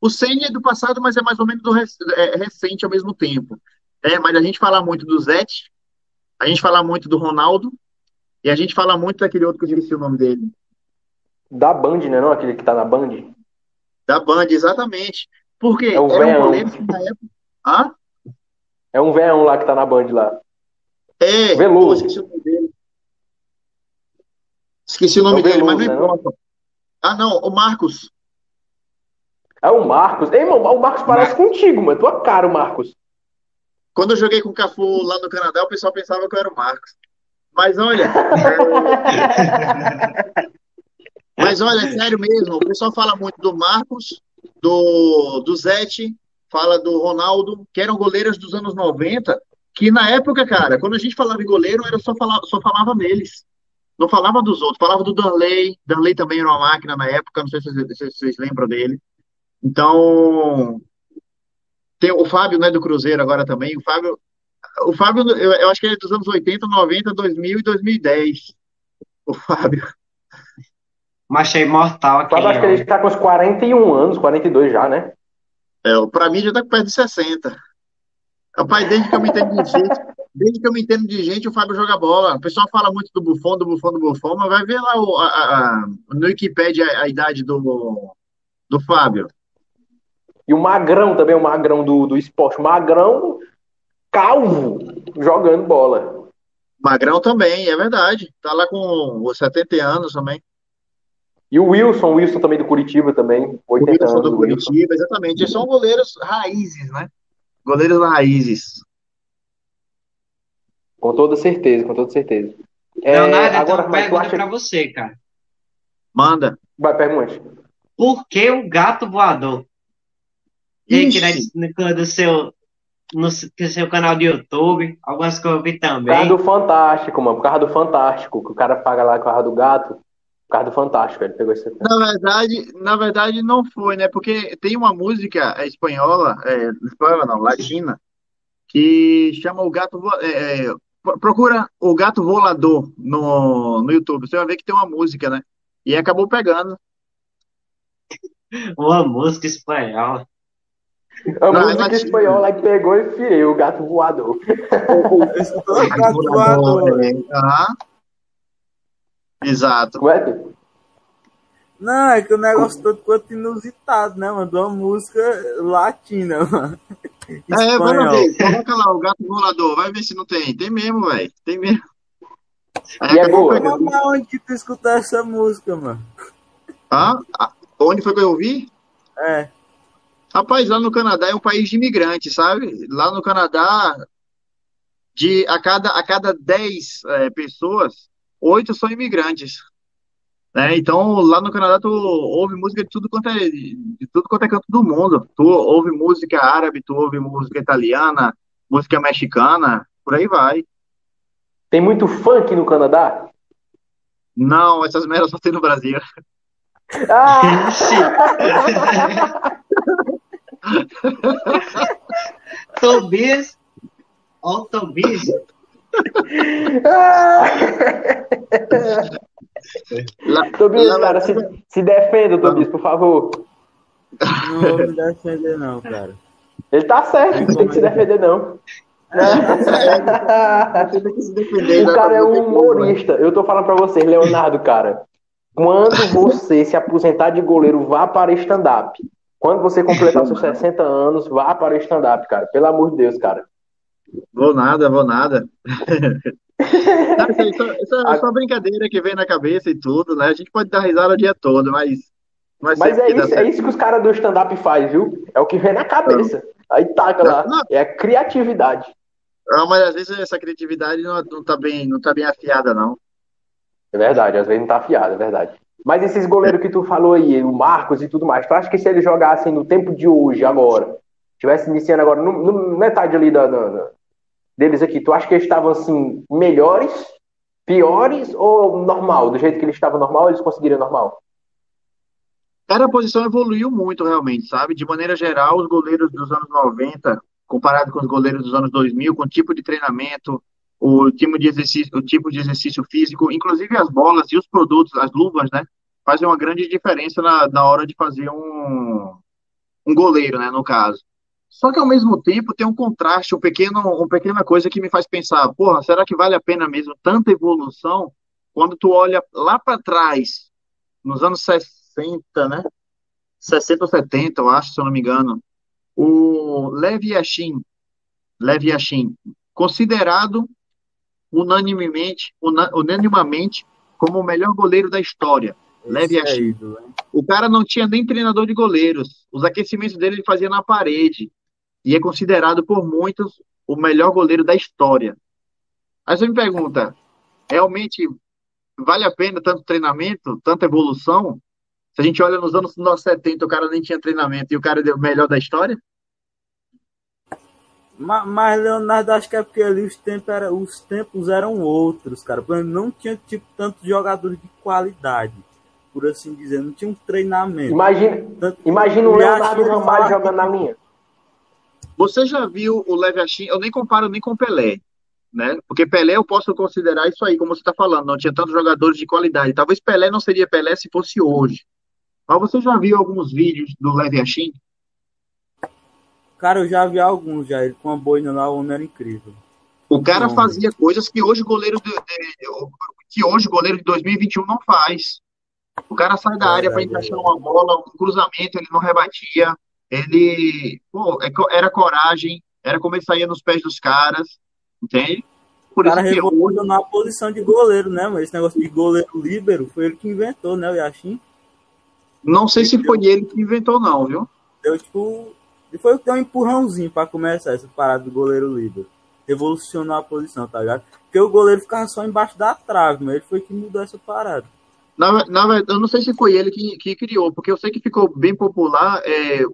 O Ceni é do passado, mas é mais ou menos do rec- é, recente ao mesmo tempo. É, mas a gente fala muito do Zete, a gente fala muito do Ronaldo, e a gente fala muito daquele outro que eu esqueci o nome dele. da Band, né? Não aquele que tá na Band. Da Band, exatamente. Porque É o eram Veão. goleiros que na época. Hã? É um veão lá que tá na Band lá. É, Veloso. pô, esqueci o nome dele. Esqueci o nome É o dele, mas Veloso, não né, não? importa. Ah, não, o Marcos. É o Marcos. Ei, irmão, o Marcos parece contigo, mano. Tua cara, o Marcos. Quando eu joguei com o Cafu lá no Canadá, o pessoal pensava que eu era o Marcos. Mas olha, é, mas olha, é sério mesmo, o pessoal fala muito do Marcos, do, do Zete, fala do Ronaldo, que eram goleiros dos anos 90, que na época, cara, quando a gente falava em goleiro, era só falar, só falava neles. Não falava dos outros, falava do Danley. Danley também era uma máquina na época, não sei se vocês, se vocês lembram dele. Então, tem o Fábio, né, do Cruzeiro agora também. O Fábio, o Fábio, eu, eu acho que ele é dos anos 80, 90, 2000 e 2010. O Fábio. Mas é imortal Eu acho que ele homem. tá com uns 41 anos, 42 já, né? É, pra mim já tá com perto de 60. Rapaz, desde que eu me entendo de gente, desde que eu me entendo de gente, o Fábio joga bola. O pessoal fala muito do Buffon, do Buffon, do Buffon, mas vai ver lá o, a, a- a- no Wikipedia a, a idade do, do Fábio. E o Magrão também, o Magrão do, do esporte. O Magrão calvo, jogando bola. Magrão também, é verdade. Tá lá com os 70 anos também. E o Wilson, o Wilson também do Curitiba também, O 80 Wilson anos. do o Wilson. Curitiba, exatamente. Eles são goleiros raízes, né? Goleiros raízes. Com toda certeza, com toda certeza. É, Leonardo, eu tenho agora, tu pergunta acha pra você, cara. Manda. Vai, pergunte. Por que o gato voador? Na- no seu, no seu canal do YouTube, algumas que eu vi Por causa também. do Fantástico, mano. Por causa do Fantástico, que o cara paga lá com a do gato. Por causa do Fantástico, ele pegou esse. Na verdade, na verdade não foi, né? Porque tem uma música é, espanhola, é, espanhola não, latina, que chama o gato é, é, pro- procura o gato volador no, no YouTube. Você vai ver que tem uma música, né? E acabou pegando. Uma música espanhola. A Não, música espanhola aí pegou e enfiei o gato voador. O gato voador. é, aham. Exato. É que? Não, é que o negócio todo quanto inusitado, né, mano? De uma música latina, mano. É, vai Espanhol. ver. Coloca lá o gato volador, vai ver se não tem. Tem mesmo, velho. Tem mesmo. Aí E é acabou boa? Mas onde que tu escutou essa música, mano? Ah, onde foi que eu ouvi? É. Rapaz, lá no Canadá é um país de imigrantes, sabe? Lá no Canadá, de a cada, a cada 10 é, pessoas, oito são imigrantes. Né? Então, lá no Canadá, tu ouve música de tudo quanto é, de tudo quanto é canto do mundo. Tu ouve música árabe, tu ouve música italiana, música mexicana, por aí vai. Tem muito funk no Canadá? Não, essas merdas só tem no Brasil. Ah! Tobias. Ó, o Tobias. Tobias, cara, se, se defenda, Tobias, por favor. Não vou me defender, não, cara. Ele tá certo, não tem que se defender, não. É, o cara é um humorista. Eu tô falando pra você, Leonardo, cara. Quando você se aposentar de goleiro, vá para stand-up. Quando você completar seus 60 anos, vá para o stand-up, cara. Pelo amor de Deus, cara. Vou nada, vou nada. Não, isso, isso, isso é só brincadeira que vem na cabeça e tudo, né? A gente pode dar risada o dia todo, mas. Mas, mas é, isso, é isso que os caras do stand-up faz, viu? É o que vem na cabeça. Aí taca lá. Não. É a criatividade. Não, mas às vezes essa criatividade não, não, tá bem, não tá bem afiada, não. É verdade, às vezes não tá afiada, é verdade. Mas esses goleiros que tu falou aí, o Marcos e tudo mais, tu acha que se eles jogassem no tempo de hoje, agora, tivesse iniciando agora, no, metade ali da, da, deles aqui, tu acha que eles estavam assim, melhores, piores ou normal? Do jeito que eles estavam normal, eles conseguiriam normal? Cara, a posição evoluiu muito realmente, sabe? De maneira geral, os goleiros dos anos 90, comparado com os goleiros dos anos 2000, com o tipo de treinamento, o tipo de exercício, o tipo de exercício físico, inclusive as bolas e os produtos, as luvas, né? Fazem uma grande diferença na, na hora de fazer um, um goleiro, né? No caso. Só que ao mesmo tempo tem um contraste, um pequeno, uma pequena coisa que me faz pensar, porra, será que vale a pena mesmo tanta evolução quando tu olha lá para trás, nos anos 60, né? 60 ou 70, eu acho, se eu não me engano. O Lev Yashin, Lev Yashin, considerado unanimemente, unanimamente como o melhor goleiro da história. Lev Yashin. O cara não tinha nem treinador de goleiros. Os aquecimentos dele ele fazia na parede. E é considerado por muitos o melhor goleiro da história. Aí você me pergunta, realmente vale a pena tanto treinamento, tanta evolução? Se a gente olha nos anos 70, o cara nem tinha treinamento e o cara é o melhor da história? Mas, Leonardo, acho que é porque ali os tempos, era, os tempos eram outros, cara. Não tinha tipo tantos jogadores de qualidade, por assim dizer. Não tinha um treinamento. Imagina, Tanto, imagina o Leonardo Ramalho jogando na linha. Você já viu o Leviathan? Eu nem comparo nem com Pelé, né? Porque Pelé eu posso considerar isso aí, como você está falando, não tinha tantos jogadores de qualidade. Talvez Pelé não seria Pelé se fosse hoje. Mas você já viu alguns vídeos do Leviathan? Cara, eu já vi alguns já. Ele com a boina lá, o homem era incrível. O cara fazia coisas que hoje o goleiro de, que hoje o goleiro de 2021 não faz. O cara sai da é, área para encaixar uma bola, um cruzamento, ele não rebatia. Ele pô, é era coragem, era como ele saía nos pés dos caras, entende? Por o cara revolucionou hoje... a posição de goleiro, né? Mas esse negócio de goleiro líbero foi ele que inventou, né, o Yashin? Não sei se foi ele que inventou, não, viu? Deu tipo e foi o que deu um empurrãozinho para começar essa parada do goleiro líder. Revolucionou a posição, tá ligado? Porque o goleiro ficava só embaixo da trave, mas ele foi que mudou essa parada. Na, na verdade, eu não sei se foi ele que, que criou, porque eu sei que ficou bem popular é,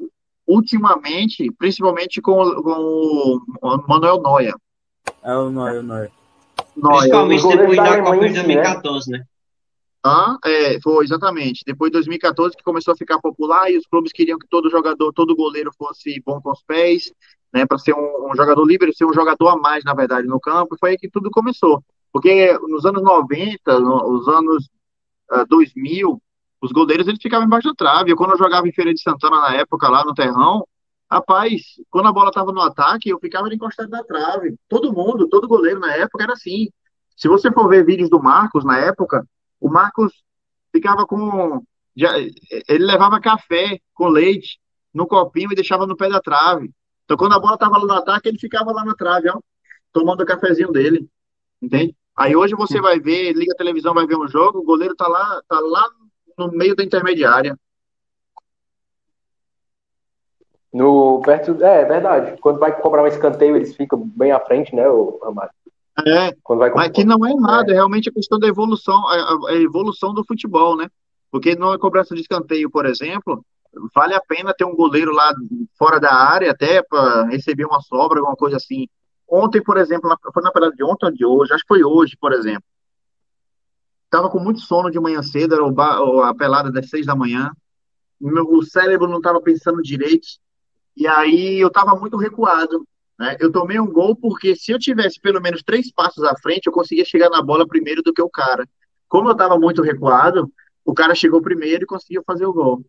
ultimamente, principalmente com, com o Manuel Noia. É o Noia, o Noia. Principalmente depois da Copa de 2014, né? Ah, é, foi exatamente. Depois de 2014 que começou a ficar popular e os clubes queriam que todo jogador, todo goleiro fosse bom com os pés, né, para ser um, um, jogador livre, ser um jogador a mais, na verdade, no campo. E foi aí que tudo começou. Porque nos anos 90, nos anos uh, ah, 2000, os goleiros eles ficavam embaixo da trave. Eu, quando eu jogava em Feira de Santana na época, lá no Terrão, rapaz, quando a bola estava no ataque, eu ficava encostado na trave. Todo mundo, todo goleiro na época era assim. Se você for ver vídeos do Marcos na época, o Marcos ficava com. Já, ele levava café com leite no copinho e deixava no pé da trave. Então, quando a bola estava lá no ataque, ele ficava lá na trave, ó, tomando o cafezinho dele. Entende? Aí hoje você vai ver, liga a televisão, vai ver um jogo, o goleiro tá lá, tá lá no meio da intermediária. No perto, é, é verdade. Quando vai cobrar um escanteio, eles ficam bem à frente, né, o? É, mas que não é errado, é. é realmente a questão da evolução, a, a, evolução do futebol, né? Porque numa cobrança de escanteio, por exemplo, vale a pena ter um goleiro lá fora da área até para receber uma sobra, alguma coisa assim. Ontem, por exemplo, na, foi na pelada de ontem ou de hoje, acho que foi hoje, por exemplo. Tava com muito sono de manhã cedo, era o, a pelada das seis da manhã. Meu cérebro não estava pensando direito. E aí eu estava muito recuado. Né? Eu tomei um gol porque se eu tivesse pelo menos três passos à frente, eu conseguia chegar na bola primeiro do que o cara. Como eu estava muito recuado, o cara chegou primeiro e conseguiu fazer o gol.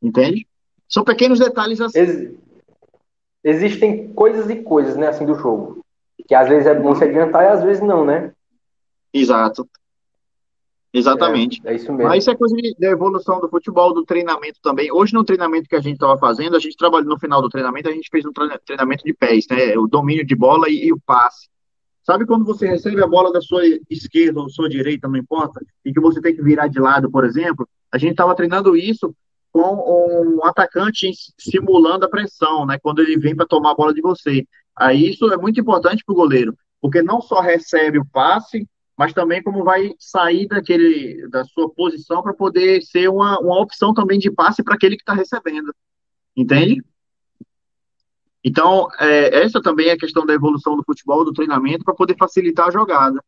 Entende? São pequenos detalhes assim. Existem coisas e coisas, né, assim, do jogo. Que às vezes é bom se adiantar e às vezes não, né? Exato. Exatamente. É, é isso mesmo. Mas isso é coisa de, da evolução do futebol, do treinamento também. Hoje, no treinamento que a gente estava fazendo, a gente trabalhou no final do treinamento, a gente fez um treinamento de pés, né? O domínio de bola e, e o passe. Sabe quando você recebe a bola da sua esquerda ou sua direita, não importa, e que você tem que virar de lado, por exemplo? A gente estava treinando isso com um atacante simulando a pressão, né? Quando ele vem para tomar a bola de você. Aí isso é muito importante para o goleiro, porque não só recebe o passe, mas também como vai sair daquele, da sua posição para poder ser uma, uma opção também de passe para aquele que está recebendo. Entende? Então, é, essa também é a questão da evolução do futebol, do treinamento, para poder facilitar a jogada.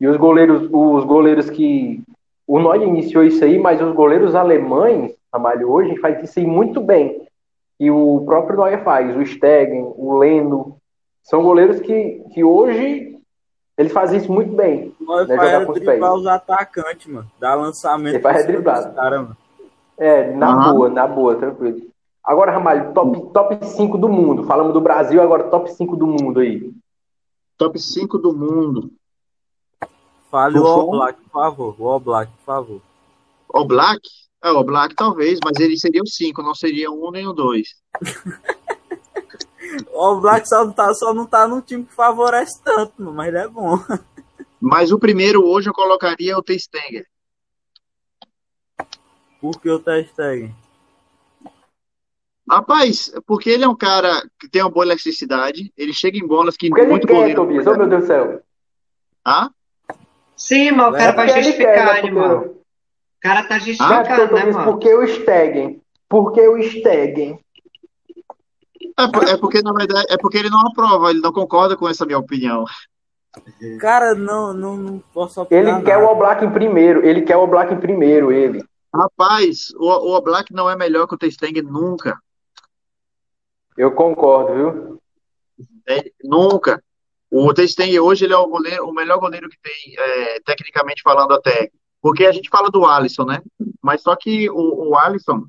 E os goleiros, os goleiros que. O Neuer iniciou isso aí, mas os goleiros alemães, Amalho, hoje, faz isso aí muito bem. E o próprio Neuer faz, o Stegen, o Leno. São goleiros que, que hoje ele faz isso muito bem. Ele né, faz driblar os atacantes, mano. Dá lançamento. Ele faz driblar. É, na uhum. boa, na boa, tranquilo. Agora, Ramalho, top, top 5 do mundo. Falamos do Brasil, agora top 5 do mundo aí. Top 5 do mundo. Fale o All Black, por favor. O All Black, por favor. All Black? É, o Black talvez, mas ele seria o 5, não seria um nem o 2. o Black só não, tá, só não tá num time que favorece tanto, mas ele é bom. Mas o primeiro hoje eu colocaria o Testenger. Por que o Testenger? Rapaz, porque ele é um cara que tem uma boa elasticidade, ele chega em bolas que porque muito ele quer, Tobias, oh meu Deus do céu. Ah? Sim, mas o cara vai justificar, animal. O cara tá justificando, ah, né, mano? Porque o Stegen. Porque o Stegen. É, é, porque, na verdade, é porque ele não aprova, ele não concorda com essa minha opinião. Cara, não, não, não posso opinar. Ele quer o Oblak em primeiro, ele quer o Oblak em primeiro, ele. Rapaz, o, o Oblak não é melhor que o Testeng nunca. Eu concordo, viu? É, nunca. O Testeng hoje ele é o, goleiro, o melhor goleiro que tem, é, tecnicamente falando até. Porque a gente fala do Alisson, né? Mas só que o, o Alisson,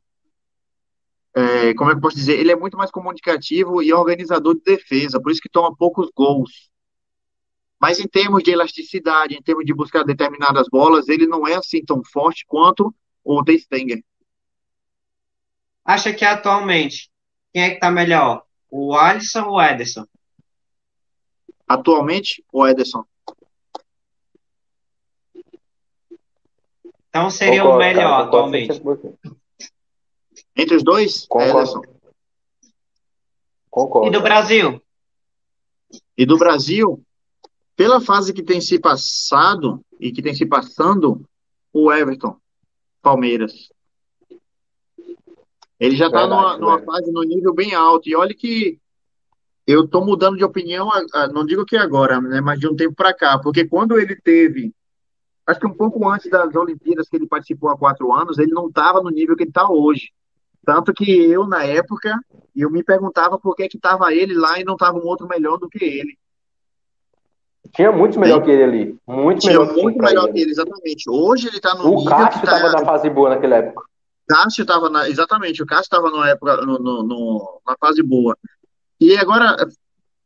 é, como é que eu posso dizer? Ele é muito mais comunicativo e organizador de defesa, por isso que toma poucos gols. Mas em termos de elasticidade, em termos de buscar determinadas bolas, ele não é assim tão forte quanto o Testenger. Acha que atualmente, quem é que tá melhor? O Alisson ou o Ederson? Atualmente, o Ederson. Então seria Concordo, o melhor cara, atualmente. Entre os dois, Concordo. Ederson. Concordo. E do Brasil? E do Brasil, pela fase que tem se passado e que tem se passando, o Everton, Palmeiras. Ele já está numa, numa fase, no nível bem alto. E olha que eu estou mudando de opinião, não digo que agora, né, mas de um tempo para cá, porque quando ele teve, acho que um pouco antes das Olimpíadas que ele participou há quatro anos, ele não estava no nível que ele está hoje. Tanto que eu, na época, eu me perguntava por que que tava ele lá e não tava um outro melhor do que ele. Tinha muito melhor Sim. que ele ali. Muito Tinha melhor, muito melhor que ele, exatamente. Hoje ele tá no o nível Cássio que tá... na fase boa naquela época. Cássio tava na... Exatamente, o Cássio tava na época, no, no, no, na fase boa. E agora,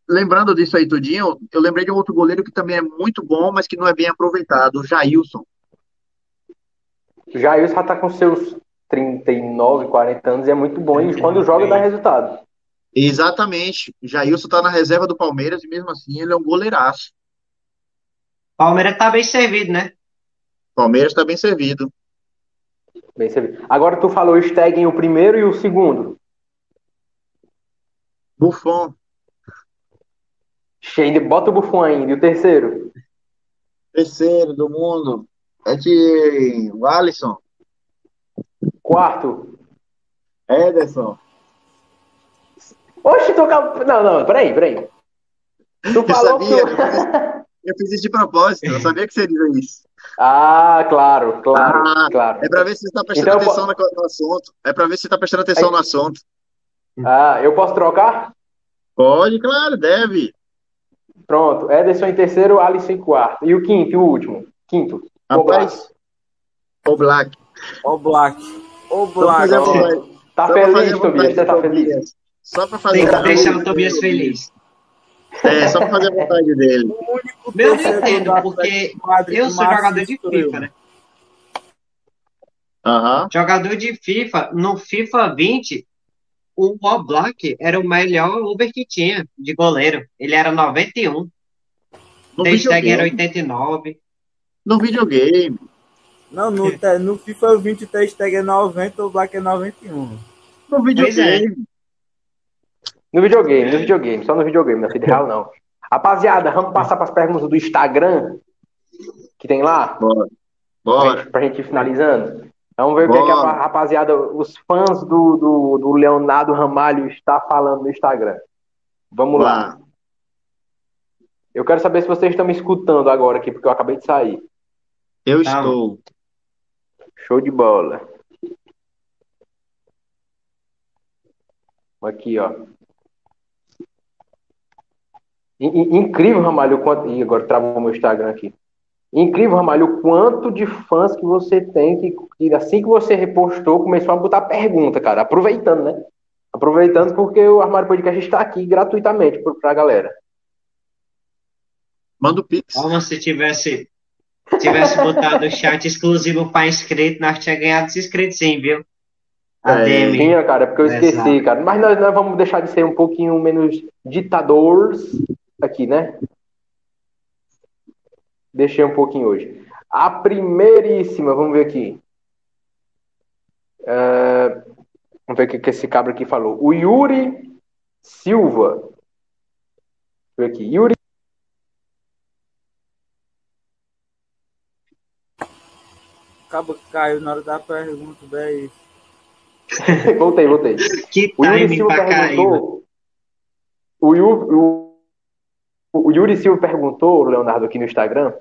lembrando disso aí tudinho, eu lembrei de um outro goleiro que também é muito bom, mas que não é bem aproveitado, o Jailson. O Jailson já tá com seus 39, 40 anos e é muito bom. E quando joga, dá resultado. Exatamente. Jailson tá na reserva do Palmeiras e mesmo assim ele é um goleiraço. Palmeiras tá bem servido, né? Palmeiras tá bem servido. Bem servido. Agora tu falou Stegen o primeiro e o segundo. Buffon. Cheio, bota o Buffon ainda. E o terceiro? Terceiro do mundo. É de Alisson. Quarto. Ederson. Oxe, tô Não, não, peraí, peraí. Tu eu falou sabia, que. Eu fiz isso de propósito, eu sabia que seria isso. Ah, claro, claro, ah, claro. É pra ver se você tá prestando então, atenção no, no, assunto. É pra ver se você tá prestando atenção Aí... no assunto. Ah, eu posso trocar? Pode, claro, deve. Pronto, Ederson em terceiro, Alisson em quarto. E o quinto, e o último? Quinto. O Black. O Black. O Black. Ô, Black. Tá feliz, Tobias? Você tá feliz? Só pra fazer Tem que deixar o Tobias feliz. É, só pra fazer a vontade dele. O Meu, eu não entendo, do porque Eu sou jogador de. FIFA, né? Aham. Jogador de FIFA, no FIFA 20, o Oblak era o melhor Uber que tinha de goleiro. Ele era 91, No Stegen era videogame. 89. No videogame. Não, no, no FIFA 20 o Ter Stegen é 90, o Black é 91. No videogame. No videogame, no videogame, só no videogame, na vida real não. Rapaziada, vamos passar para as perguntas do Instagram que tem lá, Bora. pra Bora. gente, pra gente ir finalizando. Vamos ver o que, é que a Bora. rapaziada, os fãs do, do, do Leonardo Ramalho está falando no Instagram. Vamos lá. Lá. Eu quero saber se vocês estão me escutando agora aqui, porque eu acabei de sair. Eu Tá. estou. Show de bola. Aqui, ó. In- in- Incrível, Ramalho, quanto. Ih, agora travou meu Instagram aqui. Incrível, Ramalho, o quanto de fãs que você tem que, que assim que você repostou, começou a botar pergunta, cara. Aproveitando, né? Aproveitando porque o Armário Podcast está aqui gratuitamente pro- pra galera. Manda o Pix. Como se tivesse, tivesse botado o chat exclusivo para inscrito, nós tínhamos ganhado os inscritos sim, viu? É, ADM. Tinha, cara, é porque eu esqueci, cara. Mas nós, nós vamos deixar de ser um pouquinho menos ditadores aqui, né? Deixei um pouquinho hoje. A primeiríssima, vamos ver aqui. É, vamos ver o que, que esse cabra aqui falou. O Yuri Silva. Deixa eu ver aqui. Yuri. Acaba que caiu na hora da pergunta, daí. voltei, voltei. Que O Yuri Silva mano. perguntou. O, Yu- o- o Yuri Silva perguntou, Leonardo, aqui no Instagram,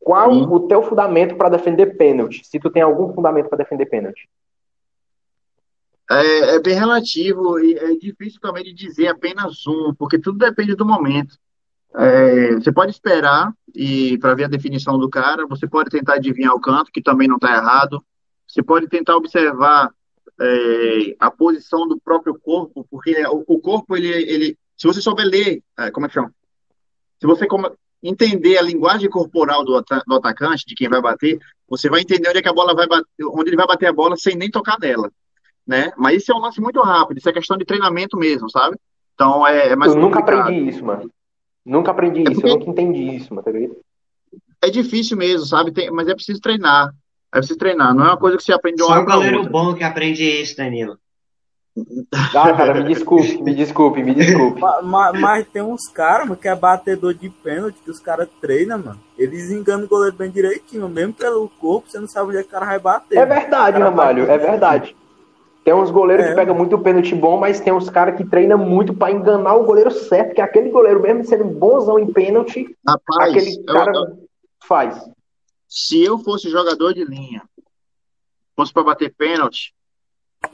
qual Sim. o teu fundamento para defender pênalti? Se tu tem algum fundamento para defender pênalti. É, é bem relativo e é difícil também de dizer apenas um, porque tudo depende do momento. É, você pode esperar e para ver a definição do cara, você pode tentar adivinhar o canto, que também não está errado. Você pode tentar observar é, a posição do próprio corpo, porque o, o corpo ele, ele, se você souber ler, é, como é que chama? Se você entender a linguagem corporal do, do atacante, de quem vai bater, você vai entender onde é que a bola vai bater, onde ele vai bater a bola sem nem tocar nela né? Mas isso é um lance muito rápido, isso é questão de treinamento mesmo, sabe? Então é, é mais eu nunca complicado. aprendi isso, mano. Nunca aprendi isso, porque- eu nunca entendi isso, mano, tá ligado? É difícil mesmo, sabe? Tem- mas é preciso treinar. É preciso treinar, não é uma coisa que você aprende de uma Só hora para goleiro outra. bom que aprende isso, Danilo. Ah, cara, me desculpe, me desculpe, me desculpe. Ma- ma- Mas, tem uns caras, mano, que é batedor de pênalti, que os caras treinam, mano. Eles enganam o goleiro bem direitinho, mesmo pelo corpo, você não sabe onde é que o cara vai bater. É verdade, Ramalho, bate- é verdade. Tem uns goleiros É. que pegam muito pênalti bom, mas tem uns caras que treinam muito pra enganar o goleiro certo, que aquele goleiro, mesmo sendo bonzão em pênalti, Rapaz, aquele cara eu- faz. se eu fosse jogador de linha, fosse para bater pênalti,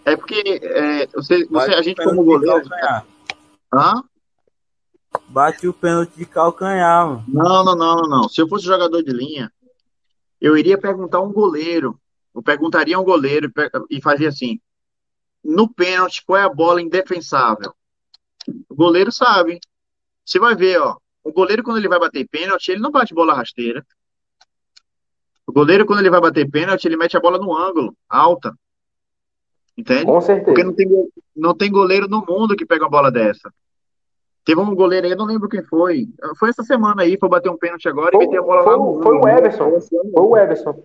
é porque é, você, você, a gente como goleiro. Hã? Bate o pênalti de calcanhar, mano. Não, não, não, não, não. Se eu fosse jogador de linha, eu iria perguntar a um goleiro. Eu perguntaria a um goleiro e fazia assim: no pênalti, qual é a bola indefensável? O goleiro sabe. Você vai ver, ó. O goleiro, quando ele vai bater pênalti, ele não bate bola rasteira. O goleiro, quando ele vai bater pênalti, ele mete a bola no ângulo, alta. Entende? Com certeza. Porque não tem, não tem goleiro no mundo que pega uma bola dessa. Teve um goleiro aí, eu não lembro quem foi. Foi essa semana aí, foi bater um pênalti agora e Foi, meter a bola foi lá no foi o ângulo. Everson. Foi o Everson.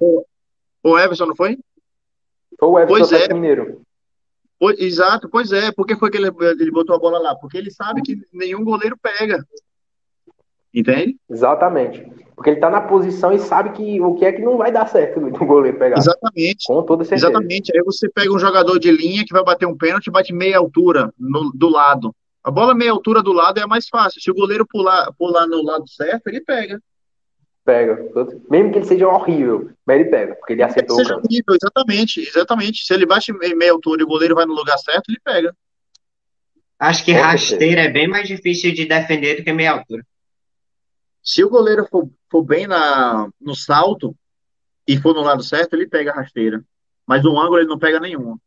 O Everson, não foi? Foi o Everson Pois é. Mineiro. Pois- exato, pois é. Por que foi que ele, ele botou a bola lá? Porque ele sabe que nenhum goleiro pega. Entende? Exatamente. Porque ele tá na posição e sabe que o que é que não vai dar certo do goleiro pegar. Exatamente. Com toda certeza. Exatamente. Aí você pega um jogador de linha que vai bater um pênalti e bate meia altura no- do lado. A bola meia altura do lado é a mais fácil. Se o goleiro pular, pular no lado certo, ele pega. Pega. Mesmo que ele seja horrível, mas ele pega, porque ele acertou o Seja horrível, exatamente, exatamente. Se ele bate em meia altura e o goleiro vai no lugar certo, ele pega. Acho que rasteira é bem mais difícil de defender do que meia altura. Se o goleiro for, for bem na, no salto e for no lado certo, ele pega a rasteira. Mas no ângulo ele não pega nenhuma.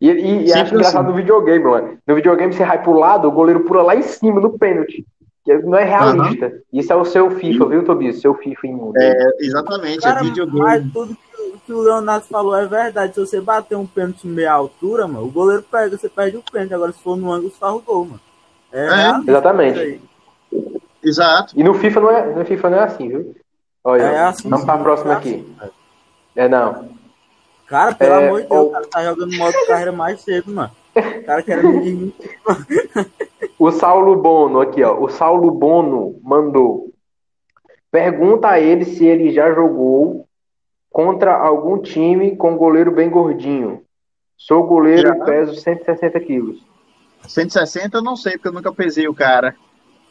E, e, e acho engraçado assim. no videogame, mano. No videogame você vai pro lado, o goleiro pula lá em cima no pênalti. Que Não é realista. Isso é o seu FIFA, viu, Tobias? Seu FIFA imundo. É, exatamente, Cara, é videogame. mas tudo que, que o Leonardo falou é verdade. Se você bater um pênalti em meia altura, mano, o goleiro pega, você perde o pênalti. Agora, se for no ângulo, você faz o gol, mano. É, É, exatamente. Exato. E no FIFA não é, no FIFA não é assim, viu? Olha, É assim, vamos pra sim, próxima é aqui. É não. Cara, pelo É, amor de Deus, o cara tá jogando modo carreira mais cedo, mano. O cara quer menino. O Saulo Bono, aqui, ó. O Saulo Bono mandou. Pergunta a ele se ele já jogou contra algum time com goleiro bem gordinho. Sou goleiro Já. e peso 160 quilos. 160 eu não sei, porque eu nunca pesei o cara.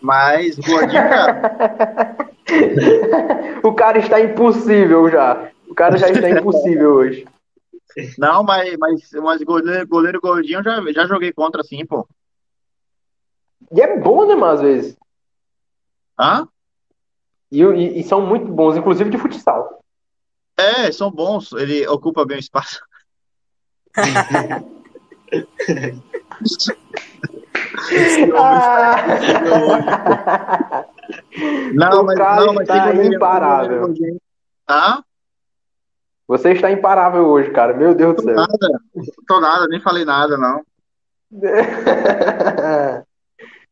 Mas gordinho, cara. o cara está impossível já. O cara já está impossível hoje. Não, mas, mas, mas goleiro, goleiro gordinho eu já, já joguei contra sim, pô. E é bom, né, mano, às vezes. Hã? E, e- e são muito bons, inclusive de futsal. É, são bons. Ele ocupa bem o espaço. Não, O mas, cara não, mas tem imparável. Hã? Você está imparável hoje, cara. Meu Deus do Tô céu. nada. Tô nada, nem falei nada, não.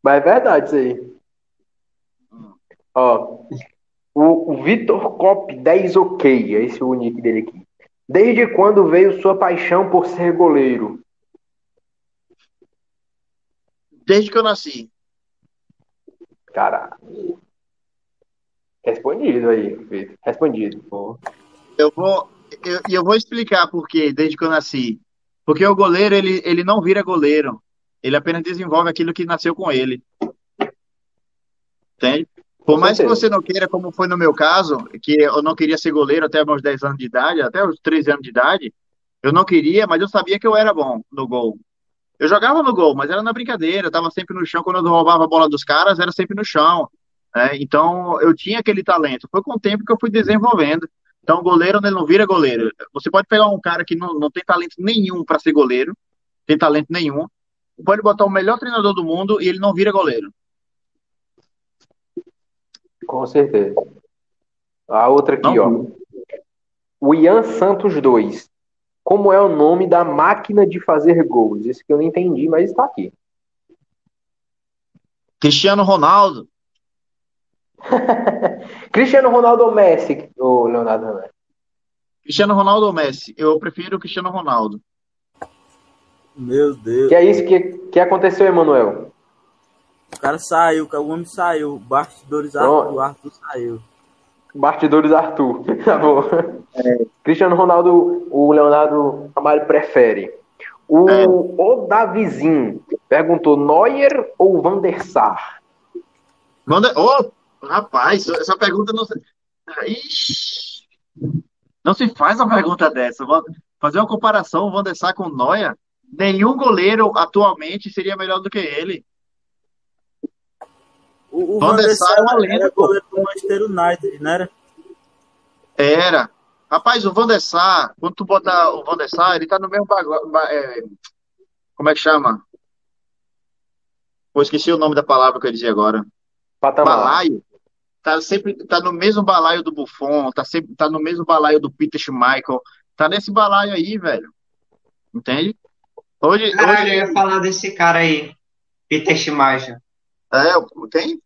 Mas é verdade isso aí. Ó, o, o Vitor Cop 10 OK, é esse o nick dele aqui. Desde quando veio sua paixão por ser goleiro? Desde que eu nasci. Caralho. Respondido aí, Vitor. Respondido. Pô. Eu vou, eu, e eu vou explicar por quê, desde que eu nasci. Porque o goleiro, ele, ele não vira goleiro. Ele apenas desenvolve aquilo que nasceu com ele. Entende? Por mais que você não queira, como foi no meu caso, que eu não queria ser goleiro até meus 10 anos de idade, até os 13 anos de idade, eu não queria, mas eu sabia que eu era bom no gol. Eu jogava no gol, mas era na brincadeira, eu tava sempre no chão. Quando eu roubava a bola dos caras, era sempre no chão. né? Então, eu tinha aquele talento. Foi com o tempo que eu fui desenvolvendo. Então, o goleiro ele não vira goleiro. Você pode pegar um cara que não, não tem talento nenhum para ser goleiro, tem talento nenhum. Pode botar o melhor treinador do mundo e ele não vira goleiro. Com certeza. A outra aqui, Não. ó. O Ian Santos 2. Como é o nome da máquina de fazer gols? Isso que eu não entendi, mas está aqui. Cristiano Ronaldo. Cristiano Ronaldo ou Messi? Ô, Leonardo Messi. Cristiano Ronaldo ou Messi? Eu prefiro o Cristiano Ronaldo. Meu Deus. Que é isso que, que aconteceu, Emanuel? O cara saiu, o homem saiu. Bastidores Pronto. Arthur, Arthur saiu. Bastidores Arthur. Tá bom. Cristiano Ronaldo, o Leonardo Amaro prefere. O, É. o Davizinho perguntou: Neuer ou Van der Sar? Manda... Ô, rapaz, essa pergunta não. Ixi. Não se faz uma pergunta dessa. Fazer uma comparação, o Van der Sar com o Neuer, nenhum goleiro atualmente seria melhor do que ele. O, o Van Van der Sar é uma lenda, era pô. do Manchester United, não era? Era. Rapaz, o Van der Sar, quando tu botar o Van der Sar, ele tá no mesmo bago... ba- é, Como é que chama? Pô, esqueci o nome da palavra que eu ia dizer agora. Patamar. Balaio. Tá sempre tá no mesmo balaio do Buffon, tá sempre tá no mesmo balaio do Peter Schmeichel, tá nesse balaio aí, velho. Entende? Hoje, Caralho, eu hoje ia falar desse cara aí, Peter Schmeichel. é, tem?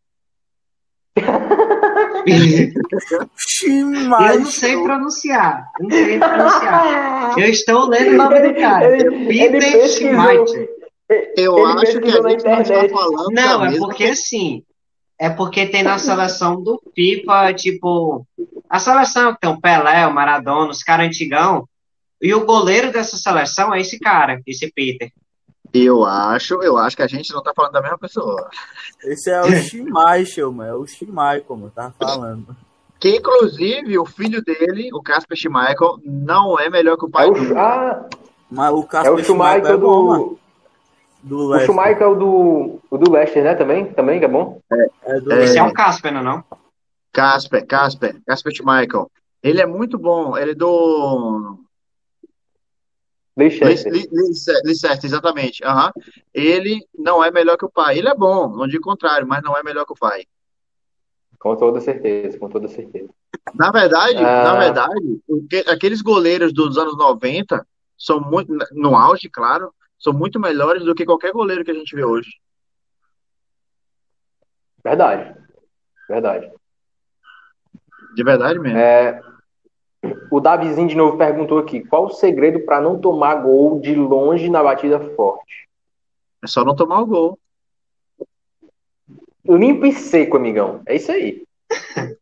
Eu não sei pronunciar. Eu não sei pronunciar. Eu estou lendo o nome do cara. Peter. Schmeichel. Eu Ele acho que a gente não está falando Não, é porque assim. É porque tem na seleção do FIFA, tipo. A seleção que tem o Pelé, o Maradona, os caras antigão. E o goleiro dessa seleção é esse cara, esse Peter. Eu acho, eu acho que a gente não tá falando da mesma pessoa. Esse é o Schmeichel, mano. É o Schmeichel, eu tava falando. Que inclusive o filho dele, o Casper Schmeichel, não é melhor que o É pai o, dele. ah, Mas o é Casper o Schumacher é bom, mano. do. Do O Leicester. Schumacher é o do, o do Leicester, né? Também? Também, que é bom? É do É. Esse é um Casper, não é não? Casper, Casper, Casper Schmeichel. Ele é muito bom, ele é do Leicester. Leicester, exatamente. Aham. Ele não é melhor que o pai. Ele é bom, não digo contrário, mas não é melhor que o pai. Com toda certeza, com toda certeza. Na verdade, Ah. na verdade, aqueles goleiros dos anos 90 são muito, no auge, claro, são muito melhores do que qualquer goleiro que a gente vê hoje. Verdade. Verdade. De verdade mesmo. É, o Davizinho de novo perguntou aqui: qual o segredo para não tomar gol de longe na batida forte? É só não tomar o gol. Limpo e seco, amigão. É isso aí.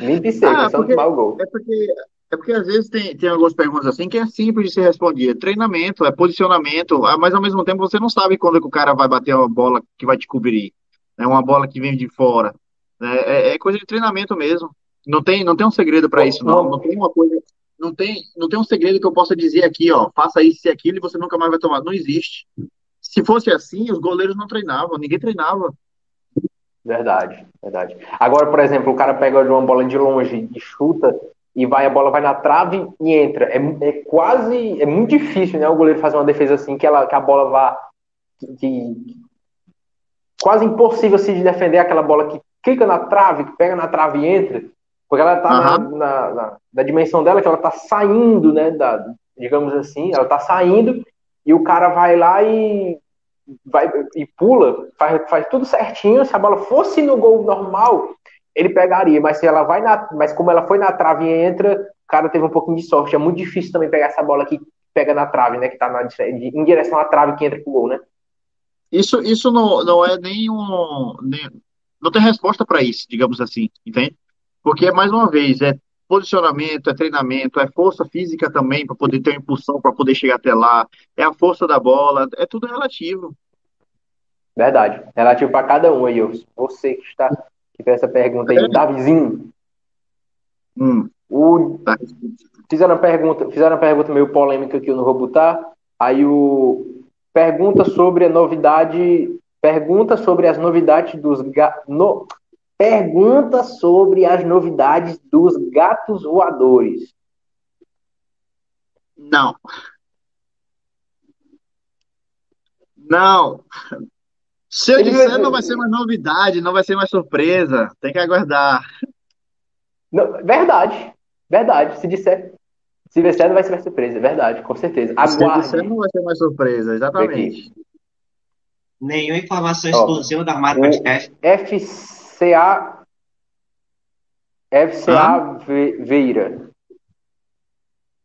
Limpo e seco, Ah, é só não porque- tomar o gol. É porque, é porque às vezes tem, tem algumas perguntas assim que é simples de ser respondida. Treinamento, é posicionamento, ah, mas ao mesmo tempo você não sabe quando que o cara vai bater uma bola que vai te cobrir. É uma bola que vem de fora. É, é- é coisa de treinamento mesmo. Não tem, não tem um segredo para isso, não. Não tem uma coisa. Não tem, não tem um segredo que eu possa dizer aqui, ó, faça isso e aquilo e você nunca mais vai tomar. Não existe. Se fosse assim, os goleiros não treinavam, ninguém treinava. Verdade, verdade. Agora, por exemplo, o cara pega uma bola de longe e chuta e vai, a bola vai na trave e entra. É, é quase, é muito difícil, né? O goleiro fazer uma defesa assim que, ela, que a bola vá. Que, que- quase impossível de defender aquela bola que clica na trave, que pega na trave e entra, porque ela tá na, Aham. na, na- da dimensão dela, que ela tá saindo, né? Da, digamos assim, ela tá saindo e o cara vai lá e vai e pula, faz, faz tudo certinho. Se a bola fosse no gol normal, ele pegaria, mas se ela vai na, mas como ela foi na trave e entra, o cara teve um pouquinho de sorte. É muito difícil também pegar essa bola que pega na trave, né? Que tá na, dire- em direção à trave que entra pro gol, né? Isso, isso não, não é nenhum. nem- não tem resposta para isso, digamos assim, entende? Porque, mais uma vez, é posicionamento, é treinamento, é força física também para poder ter uma impulsão, para poder chegar até lá, é a força da bola, é tudo relativo. Verdade. Relativo para cada um aí. Você que está que fez essa pergunta aí, Davizinho. Hum, O tá. fizeram uma pergunta, fizeram uma pergunta meio polêmica que eu não vou botar. Aí o pergunta sobre a novidade, pergunta sobre as novidades dos ga, no, pergunta sobre as novidades dos gatos voadores. Não. Não. Se eu Ele disser, vai- não vai ser mais novidade, não vai ser mais surpresa. Tem que aguardar. Não, verdade, verdade. Se disser, se disser, não vai ser surpresa, verdade, com certeza. Se eu disser, Aguarde. não vai ser mais surpresa, exatamente. Nenhuma informação Ó, exclusiva da Armário o- Podcast. FCA FCA Ve- Veira.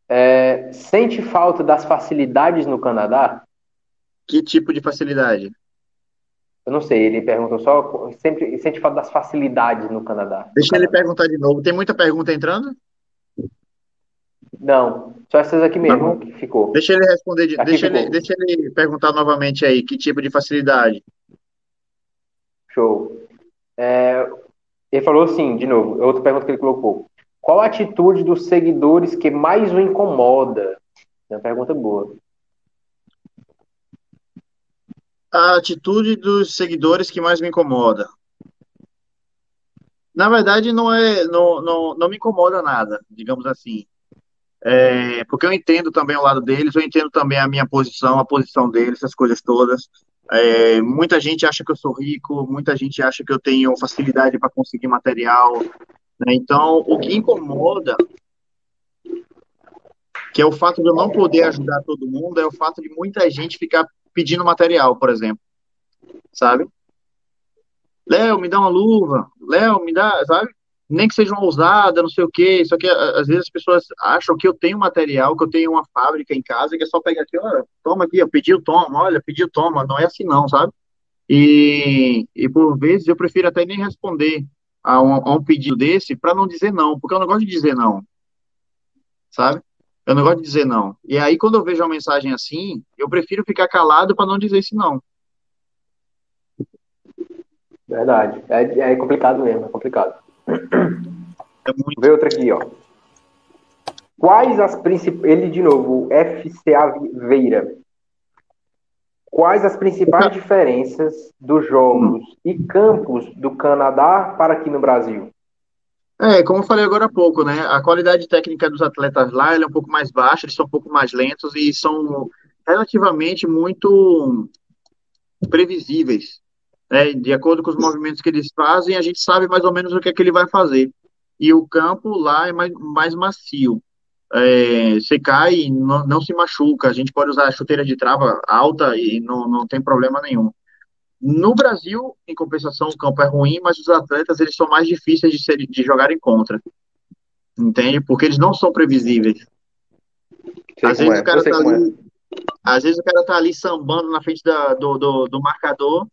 É, sente falta das facilidades no Canadá? Que tipo de facilidade? Eu não sei, ele perguntou só. Sempre sente falta das facilidades no Canadá. no Deixa ele Canadá. perguntar de novo. Tem muita pergunta entrando? Não, só essas aqui mesmo que ficou. Deixa ele responder, de- deixa ele, ficou. deixa ele perguntar novamente aí, que tipo de facilidade? Show. É, ele falou assim, de novo, é outra pergunta que ele colocou. Qual a atitude dos seguidores que mais o incomoda? É uma pergunta boa. A atitude dos seguidores que mais me incomoda. Na verdade, não é, não, não, não me incomoda nada, digamos assim. É, porque eu entendo também o lado deles, eu entendo também a minha posição, a posição deles, essas coisas todas. É, muita gente acha que eu sou rico, muita gente acha que eu tenho facilidade para conseguir material, né? Então, o que incomoda, que é o fato de eu não poder ajudar todo mundo, é o fato de muita gente ficar pedindo material, por exemplo, sabe? Léo, me dá uma luva. Léo, me dá, sabe? Nem que seja uma ousada, não sei o quê. Só que às vezes as pessoas acham que eu tenho material, que eu tenho uma fábrica em casa, que é só pegar aqui, ó, toma aqui, ó, pediu, toma, olha, pediu, toma. Não é assim não, sabe? E, e por vezes eu prefiro até nem responder a um, a um pedido desse para não dizer não, porque eu não gosto de dizer não, sabe? Eu não gosto de dizer não. E aí quando eu vejo uma mensagem assim, eu prefiro ficar calado para não dizer esse não. Verdade. É, é complicado mesmo, é complicado. É muito Vê outra aqui, ó. Quais as principais. Ele, de novo, FCA Veira. Quais as principais diferenças dos jogos e campos do Canadá para aqui no Brasil? É, como eu falei agora há pouco, né? A qualidade técnica dos atletas lá é um pouco mais baixa, eles são um pouco mais lentos e são relativamente muito previsíveis. Né? De acordo com os movimentos que eles fazem, a gente sabe mais ou menos o que é que ele vai fazer. E o campo lá é mais, mais macio. É, você cai e não, não se machuca. A gente pode usar a chuteira de trava alta e não, não tem problema nenhum. No Brasil, em compensação, o campo é ruim, mas os atletas eles são mais difíceis de, ser, de jogarem contra. Entende? Porque eles não são previsíveis. Sei Às vezes, é, o cara tá é. ali, às vezes o cara tá ali sambando na frente da- do, do, do marcador,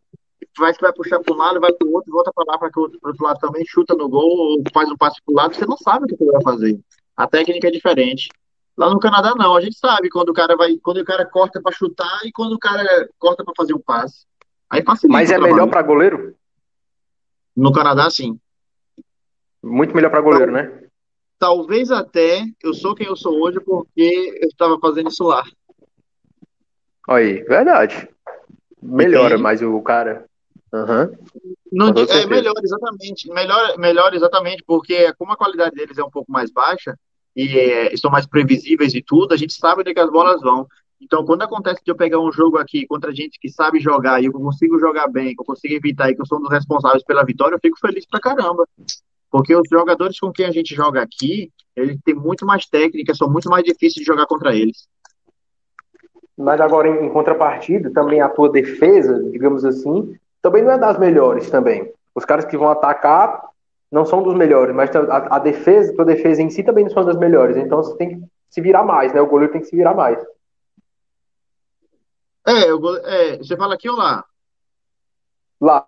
faz que vai puxar para um lado, vai para o outro, volta para lá para o outro, lado também, chuta no gol, ou faz um passe para o lado, você não sabe o que ele vai fazer. A técnica é diferente. Lá no Canadá não, a gente sabe quando o cara vai, quando o cara corta para chutar e quando o cara corta para fazer um passe. Aí facilita Mas o é melhor para goleiro? No Canadá, sim. Muito melhor para goleiro, né? Talvez até eu sou quem eu sou hoje porque eu estava fazendo isso lá. Aí, verdade. Melhora, mas o cara. Aham. Não, é certeza. melhor, exatamente. Melhor, melhor, exatamente, porque como a qualidade deles é um pouco mais baixa e é, são mais previsíveis e tudo, a gente sabe onde é que as bolas vão. Então, quando acontece de eu pegar um jogo aqui contra gente que sabe jogar e eu consigo jogar bem, que eu consigo evitar e que eu sou um dos responsáveis pela vitória, eu fico feliz pra caramba. Porque os jogadores com quem a gente joga aqui, eles têm muito mais técnica, são muito mais difíceis de jogar contra eles. Mas agora, em, em contrapartida, também a tua defesa, digamos assim, também não é das melhores também. Os caras que vão atacar não são dos melhores, mas a, a defesa, tua defesa em si também não são das melhores. Então você tem que se virar mais, né? O goleiro tem que se virar mais. É, é, você fala aqui ou lá? Lá.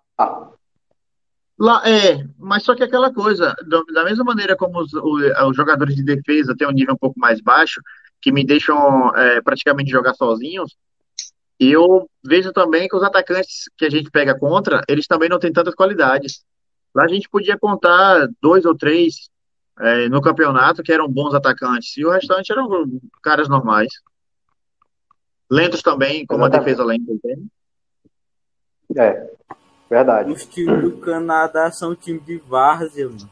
Lá, é, mas só que aquela coisa, da mesma maneira como os, os jogadores de defesa têm um nível um pouco mais baixo, que me deixam é, praticamente jogar sozinhos, eu vejo também que os atacantes que a gente pega contra, eles também não têm tantas qualidades. Lá a gente podia contar dois ou três é, no campeonato que eram bons atacantes, e o restante eram caras normais. Lentos também, como a Exatamente. defesa lenta? É, verdade. Os times do Canadá são time de várzea, mano.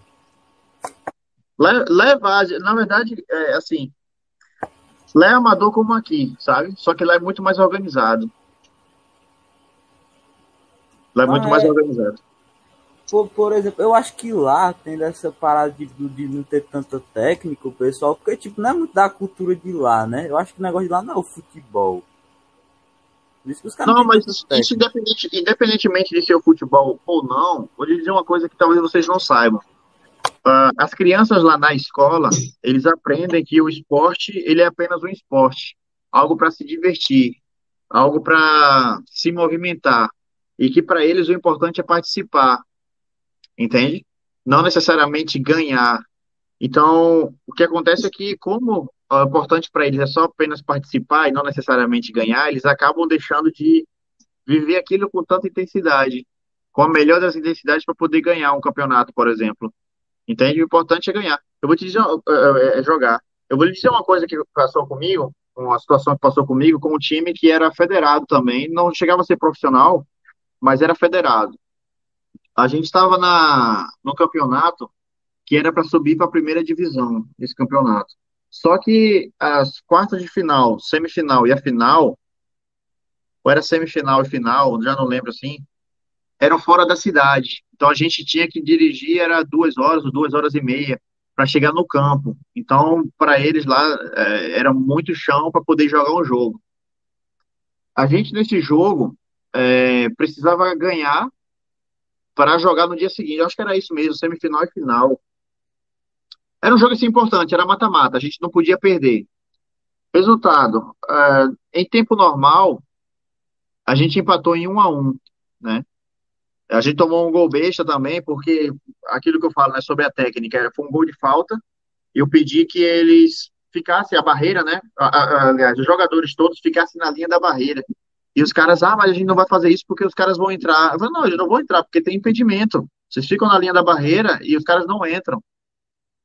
Lá, lá é várzea, na verdade, é assim, lá é amador como aqui, sabe? Só que lá é muito mais organizado. Lá é muito Ah, mais é. organizado. Por, por exemplo, eu acho que lá tem essa parada de, de não ter tanta técnica, o pessoal, porque tipo, não é muito da cultura de lá, né? Eu acho que o negócio de lá não é o futebol. Não, mas isso, isso independente, independentemente de ser o futebol ou não, vou lhe dizer uma coisa que talvez vocês não saibam. Ah, as crianças lá na escola, eles aprendem que o esporte, ele é apenas um esporte, algo para se divertir, algo para se movimentar, e que para eles o importante é participar, entende? Não necessariamente ganhar. Então, o que acontece é que, como o importante para eles é só apenas participar e não necessariamente ganhar, eles acabam deixando de viver aquilo com tanta intensidade, com a melhor das intensidades para poder ganhar um campeonato, por exemplo. Entende? O importante é ganhar. Eu vou te dizer, é, é jogar. Eu vou lhe dizer uma coisa que passou comigo, uma situação que passou comigo com um time que era federado também, não chegava a ser profissional, mas era federado. A gente estava na no campeonato que era para subir para a primeira divisão desse campeonato. Só que as quartas de final, semifinal e a final, ou era semifinal e final, já não lembro assim, eram fora da cidade. Então a gente tinha que dirigir, era duas horas ou duas horas e meia para chegar no campo. Então, para eles lá, é, era muito chão para poder jogar um jogo. A gente, nesse jogo, é, precisava ganhar para jogar no dia seguinte. Eu acho que era isso mesmo, semifinal e final. Era um jogo assim importante, era mata-mata, a gente não podia perder. Resultado, é, em tempo normal, a gente empatou em um a um, né? A gente tomou um gol besta também, porque aquilo que eu falo, né, sobre a técnica, foi um gol de falta. Eu pedi que eles ficassem a barreira, né? Aliás, os jogadores todos ficassem na linha da barreira. E os caras, ah, mas a gente não vai fazer isso porque os caras vão entrar. Eu falei, não, eles não vão entrar porque tem impedimento. Vocês ficam na linha da barreira e os caras não entram.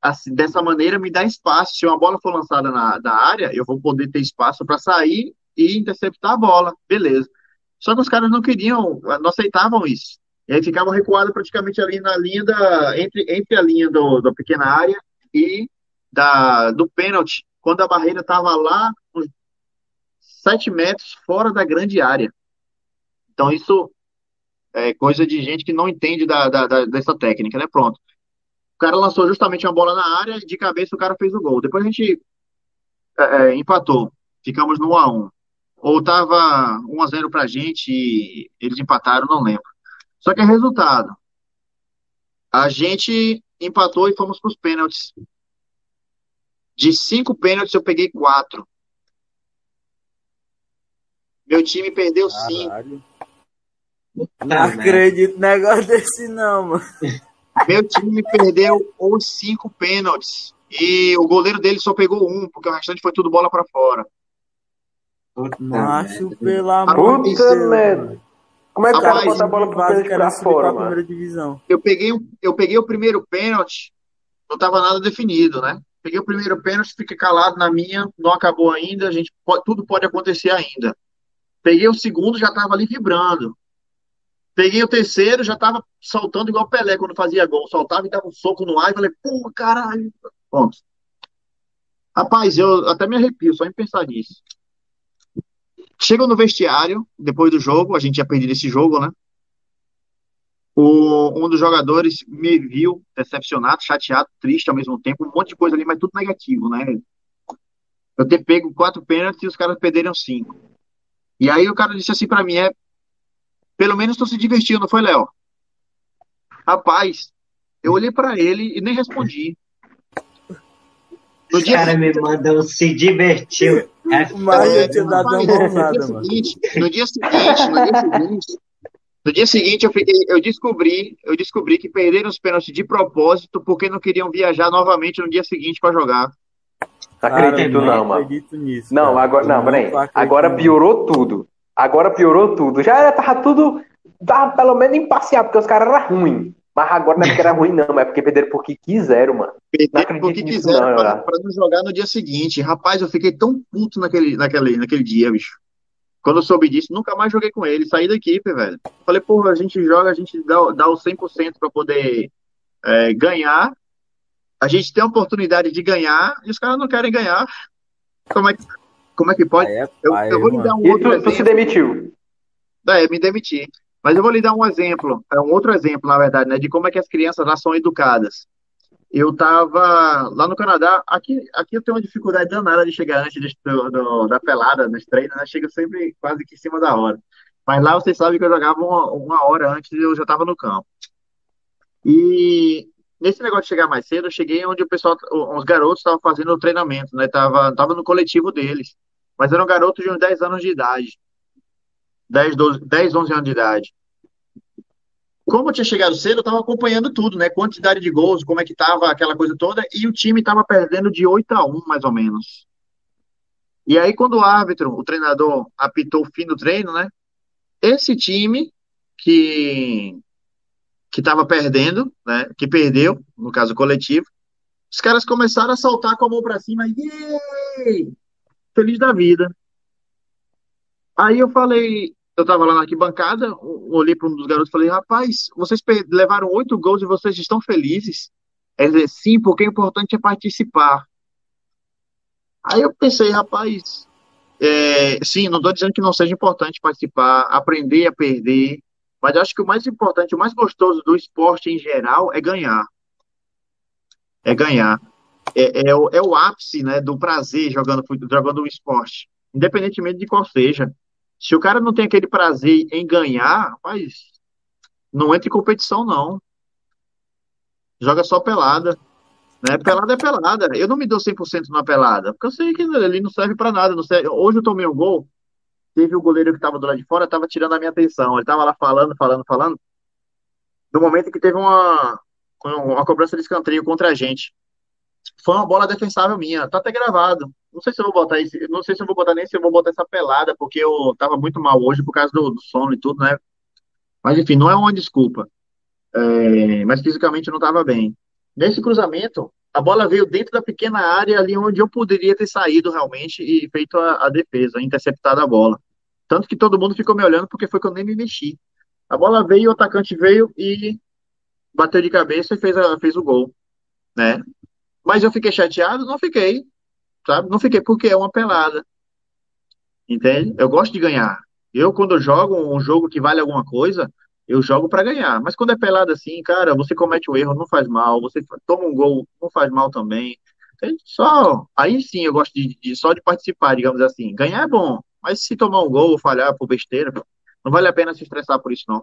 Assim, dessa maneira, me dá espaço. Se uma bola for lançada na, na área, eu vou poder ter espaço para sair e interceptar a bola. Beleza. Só que os caras não queriam, não aceitavam isso. E aí ficava recuado praticamente ali na linha da. entre, entre a linha do, da pequena área e da, do pênalti, quando a barreira estava lá uns 7 metros fora da grande área. Então isso é coisa de gente que não entende da, da, da, dessa técnica, né? Pronto. O cara lançou justamente uma bola na área, de cabeça o cara fez o gol. Depois a gente é, é empatou, ficamos no 1x1. Ou tava 1x0 pra gente e eles empataram, não lembro. Só que é resultado. A gente empatou e fomos para os pênaltis. De cinco pênaltis, eu peguei quatro. Meu time perdeu cinco. Não acredito negócio desse, não, mano. Meu time perdeu os cinco pênaltis. E o goleiro dele só pegou um, porque o restante foi tudo bola para fora. Macho, pelo amor de Deus. Merda. Como é que o cara bota a bola pro pênalti pra fora, mano? Divisão. Eu peguei, eu peguei o primeiro pênalti, não tava nada definido, né? Peguei o primeiro pênalti, fiquei calado na minha, não acabou ainda, a gente pode, tudo pode acontecer ainda. Peguei o segundo, já tava ali vibrando. Peguei o terceiro, já tava soltando igual o Pelé quando fazia gol. Soltava e dava um soco no ar e falei, pô, caralho. Pronto. Rapaz, eu até me arrepio só em pensar nisso. Chega no vestiário, depois do jogo, a gente tinha perdido esse jogo, né? O, um dos jogadores me viu decepcionado, chateado, triste ao mesmo tempo, um monte de coisa ali, mas tudo negativo, né? Eu ter pego quatro pênaltis e os caras perderam cinco. E aí o cara disse assim para mim, é, pelo menos tu se divertiu, não foi, Léo? Rapaz, eu olhei para ele e nem respondi. No Os caras me mandam se divertiu. É dado uma mãozada, mano. No dia seguinte, no dia seguinte, no dia seguinte eu, fiquei, eu descobri, eu descobri que perderam os pênaltis de propósito porque não queriam viajar novamente no dia seguinte para jogar. Não acredito não, mano. Acredito nisso, não, cara. agora não, peraí. Agora piorou tudo. Agora piorou tudo. Já era, tava tudo. Tava pelo menos imparcial, porque os caras eram ruins. Mas agora não é porque era ruim, não, é porque perderam porque quiseram, mano. Perderam porque quiseram não, pra, pra, não jogar no dia seguinte. Rapaz, eu fiquei tão puto naquele, naquele, naquele dia, bicho. Quando eu soube disso, nunca mais joguei com ele. Saí da equipe, velho. Falei, porra, a gente joga, a gente dá, dá o 100% pra poder é, ganhar. A gente tem a oportunidade de ganhar e os caras não querem ganhar. Como é que, como é que pode? É eu, eu, vou lhe dar um e outro tu, tu se demitiu? É, me demiti. Mas eu vou lhe dar um exemplo, é um outro exemplo, na verdade, né, de como é que as crianças lá são educadas. Eu estava lá no Canadá, aqui, aqui eu tenho uma dificuldade danada de chegar antes do, do, da pelada, nos treinos, né, chega sempre quase que em cima da hora. Mas lá vocês sabem que eu jogava uma, uma hora antes e eu já estava no campo. E nesse negócio de chegar mais cedo, eu cheguei onde o pessoal, os garotos estavam fazendo o treinamento, né? Tava, tava no coletivo deles. Mas eram garotos de uns 10 anos de idade. 10, 12, 10 11 anos de idade. Como eu tinha chegado cedo, eu estava acompanhando tudo, né? Quantidade de gols, como é que tava aquela coisa toda, e o time estava perdendo de 8 a 1, mais ou menos. E aí, quando o árbitro, o treinador, apitou o fim do treino, né? Esse time que que estava perdendo, né? Que perdeu, no caso coletivo, os caras começaram a saltar com a mão para cima, e feliz da vida. Aí eu falei, eu tava lá na arquibancada, olhei para um dos garotos e falei, rapaz, vocês levaram oito gols e vocês estão felizes? Ele disse, sim, porque o importante é participar. Aí eu pensei, rapaz, é, sim, não estou dizendo que não seja importante participar, aprender a perder, mas acho que o mais importante, o mais gostoso do esporte em geral é ganhar. É ganhar. É, é, o, é o ápice né, do prazer jogando, jogando um esporte, independentemente de qual seja. Se o cara não tem aquele prazer em ganhar, rapaz, não entra em competição, não. Joga só pelada. Né? Pelada é pelada. Eu não me dou 100% na pelada, porque eu sei que ele não serve para nada. Serve. Hoje eu tomei um gol, teve o goleiro que estava do lado de fora, estava tirando a minha atenção. Ele estava lá falando, falando, falando. No momento que teve uma, uma cobrança de escanteio contra a gente. Foi uma bola defensável minha, tá até gravado. Não sei se eu vou botar isso, não sei se eu vou botar nem se eu vou botar essa pelada, porque eu tava muito mal hoje por causa do, do sono e tudo, né? Mas enfim, não é uma desculpa. É, mas fisicamente não tava bem. Nesse cruzamento, a bola veio dentro da pequena área ali onde eu poderia ter saído realmente e feito a, a defesa, interceptado a bola. Tanto que todo mundo ficou me olhando porque foi que eu nem me mexi. A bola veio, o atacante veio e bateu de cabeça e fez, a, fez o gol, né? Mas eu fiquei chateado? Não fiquei, sabe? Não fiquei porque é uma pelada, entende? Eu gosto de ganhar. Eu, quando eu jogo um jogo que vale alguma coisa, eu jogo para ganhar. Mas quando é pelada assim, cara, você comete o um erro, não faz mal. Você toma um gol, não faz mal também. Só aí sim eu gosto de, de, só de participar, digamos assim. Ganhar é bom, mas se tomar um gol ou falhar por besteira, não vale a pena se estressar por isso não.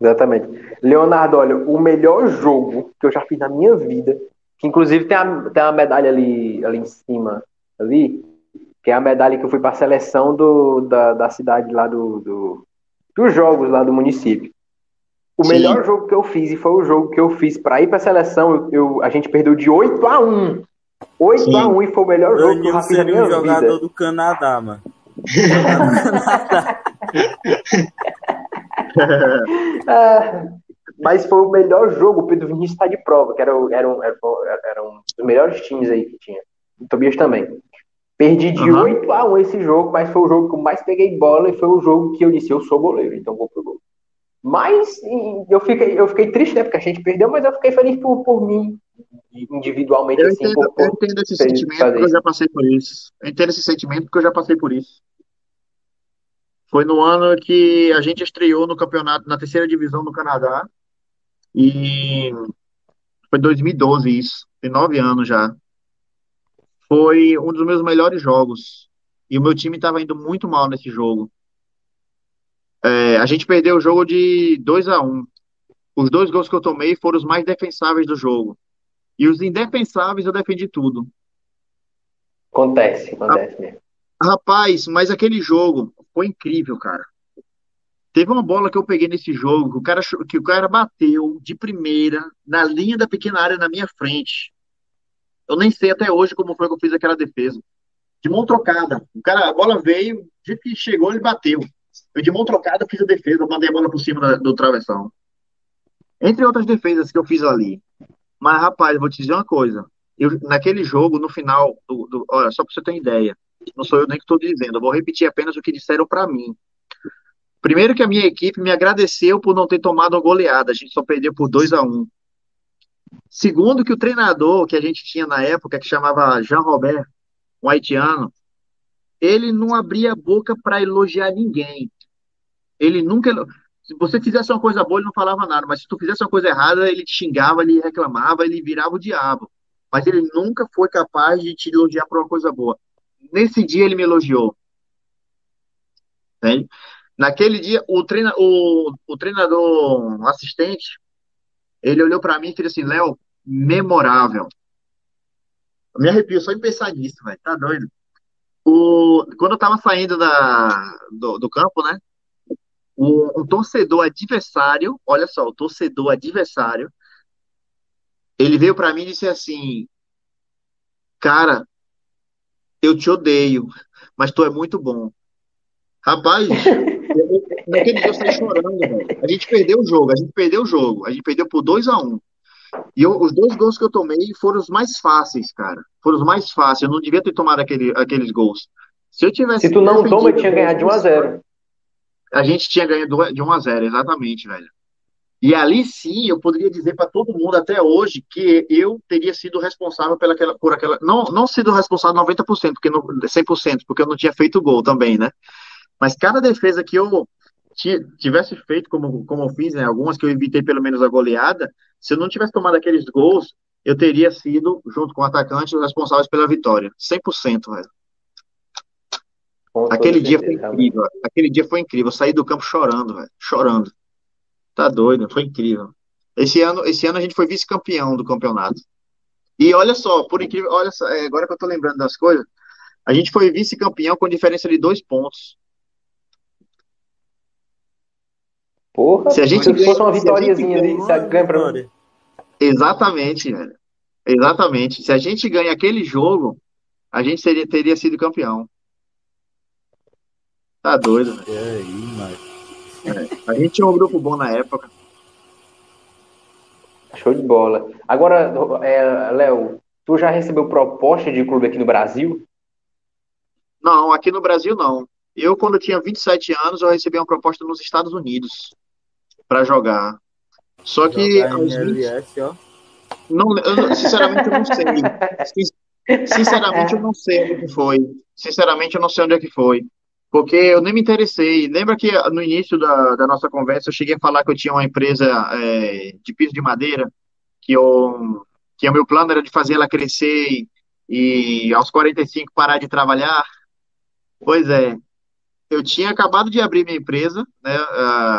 Exatamente. Leonardo, olha, o melhor jogo que eu já fiz na minha vida, que inclusive tem a, tem a medalha ali, ali em cima, ali, que é a medalha que eu fui para a seleção do, da, da cidade lá do, do, dos jogos lá do município. O Sim. melhor jogo que eu fiz, e foi o jogo que eu fiz para ir para a seleção, eu, eu, a gente perdeu de 8 a 1 8 Sim. a 1 e foi o melhor jogo que eu fiz na minha um jogador vida. do Canadá, mano. é, mas foi o melhor jogo, o Pedro Vinícius está de prova, que era, era, um, era um dos melhores times aí que tinha. O Tobias também. Perdi de uhum. 8 a 1 esse jogo, mas foi o jogo que eu mais peguei bola e foi o jogo que eu disse, eu sou goleiro, então vou pro gol. Mas eu fiquei, eu fiquei triste, né? Porque a gente perdeu, mas eu fiquei feliz por, por mim, individualmente. Eu, assim, entendo, por, eu entendo esse sentimento porque eu já passei por isso. Eu entendo esse sentimento porque eu já passei por isso. Foi no ano que a gente estreou no campeonato, na terceira divisão do Canadá. E foi 2012 isso. Tem nove anos já foi um dos meus melhores jogos. E o meu time estava indo muito mal nesse jogo. É, a gente perdeu o jogo de 2 a 1 Os dois gols que eu tomei foram os mais defensáveis do jogo. E os indefensáveis eu defendi tudo. Acontece, acontece mesmo. Rapaz, mas aquele jogo foi incrível, cara. Teve uma bola que eu peguei nesse jogo que o cara, que o cara bateu de primeira na linha da pequena área na minha frente. Eu nem sei até hoje como foi que eu fiz aquela defesa. De mão trocada. O cara, a bola veio, jeito que chegou, ele bateu. Eu de mão trocada fiz a defesa, eu mandei a bola por cima do, do travessão. Entre outras defesas que eu fiz ali. Mas, rapaz, vou te dizer uma coisa. Eu, naquele jogo, no final, do, do, olha, só para você ter ideia, não sou eu nem que estou dizendo, eu vou repetir apenas o que disseram para mim. Primeiro que a minha equipe me agradeceu por não ter tomado uma goleada, a gente só perdeu por 2 a 1 um. Segundo, que o treinador que a gente tinha na época, que chamava Jean Robert, um haitiano, ele não abria a boca para elogiar ninguém. Ele nunca. Se você fizesse uma coisa boa, ele não falava nada, mas se tu fizesse uma coisa errada, ele te xingava, ele reclamava, ele virava o diabo. Mas ele nunca foi capaz de te elogiar por uma coisa boa. Nesse dia ele me elogiou. Entende? Naquele dia, o, treina, o, o treinador assistente, ele olhou para mim e fez assim, Léo, memorável. Eu me arrepio só em pensar nisso, velho. Tá doido. O, quando eu tava saindo da, do, do campo, né? O, torcedor adversário, olha só, o torcedor adversário, ele veio para mim e disse assim: Cara, eu te odeio, mas tu é muito bom. Rapaz, naquele dia eu saí chorando, velho. A gente perdeu o jogo, a gente perdeu o jogo, a gente perdeu por 2 a 1 um. E eu, os dois gols que eu tomei foram os mais fáceis, cara. Foram os mais fáceis. Eu não devia ter tomado aquele, aqueles gols. Se eu tivesse. Se tu não toma, eu tinha ganhado de 1 a 0 A gente tinha ganho de 1 a 0 exatamente, velho. E ali sim, eu poderia dizer para todo mundo até hoje que eu teria sido responsável pela, por aquela. Não, não sido responsável 90%, porque não, 100%, porque eu não tinha feito gol também, né? Mas cada defesa que eu tivesse feito como, como eu fiz, né, algumas que eu evitei pelo menos a goleada, se eu não tivesse tomado aqueles gols, eu teria sido, junto com o atacante, os responsáveis pela vitória. 100%, velho. Aquele dia foi incrível. Aquele dia foi incrível. Eu saí do campo chorando, velho. Chorando. Tá doido, foi incrível. Esse ano, esse ano a gente foi vice-campeão do campeonato. E olha só, por incrível, olha só, é, agora que eu tô lembrando das coisas, a gente foi vice-campeão com diferença de dois pontos. Porra, se a gente se fosse uma vitóriazinha ali, você ganha pra mim. Exatamente, velho. Exatamente. Se a gente ganha aquele jogo, a gente seria, teria sido campeão. Tá doido, velho. É aí, mas... É. A gente tinha um grupo bom na época. Show de bola. Agora, é, Léo, tu já recebeu proposta de clube aqui no Brasil? Não, aqui no Brasil não. Eu, quando eu tinha 27 anos, eu recebi uma proposta nos Estados Unidos para jogar. Só que Jogar aos em 20, LS, ó. não, eu não- sinceramente eu não sei. Sin- Sinceramente eu não sei onde que foi. Sinceramente eu não sei onde é que foi. Porque eu nem me interessei. Lembra que no início da, da nossa conversa eu cheguei a falar que eu tinha uma empresa é, de piso de madeira, que, eu, que o meu plano era de fazer ela crescer e, e aos 45 parar de trabalhar? Pois é, eu tinha acabado de abrir minha empresa, né?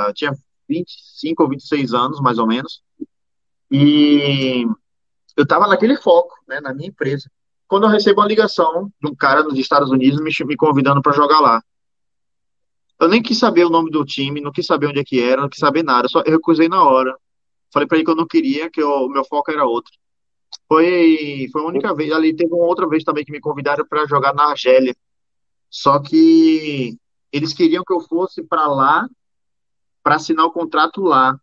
eu tinha 25 ou 26 anos, mais ou menos, e eu estava naquele foco, né, na minha empresa. Quando eu recebo uma ligação de um cara nos Estados Unidos me, me convidando para jogar lá. Eu nem quis saber o nome do time, não quis saber onde é que era, não quis saber nada, só eu recusei na hora. Falei para ele que eu não queria, que o meu foco era outro. Foi, foi a única vez. Ali teve uma outra vez também que me convidaram para jogar na Argélia. Só que eles queriam que eu fosse para lá para assinar o contrato lá.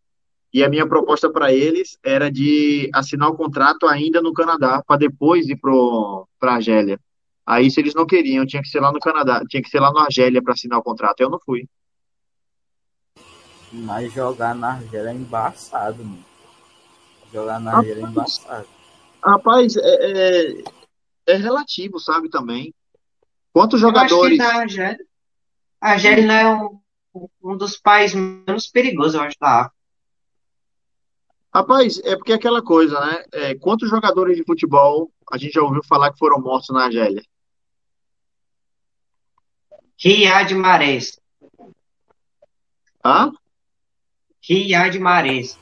E a minha proposta para eles era de assinar o contrato ainda no Canadá, para depois ir para a Argélia. Aí, se eles não queriam, tinha que ser lá no Canadá, tinha que ser lá na Argélia para assinar o contrato. Eu não fui. Mas jogar na Argélia é embaçado, mano. Jogar na Argélia é embaçado. Rapaz, é, é, é relativo, sabe, também. Quantos Eu acho que jogadores. na Argélia, a Argélia é um, um dos países menos perigosos, eu acho, da África. Rapaz, é porque é aquela coisa, né? É, quantos jogadores de futebol a gente já ouviu falar que foram mortos na Argélia? Riyad Mahrez. Hã? Riyad Mahrez.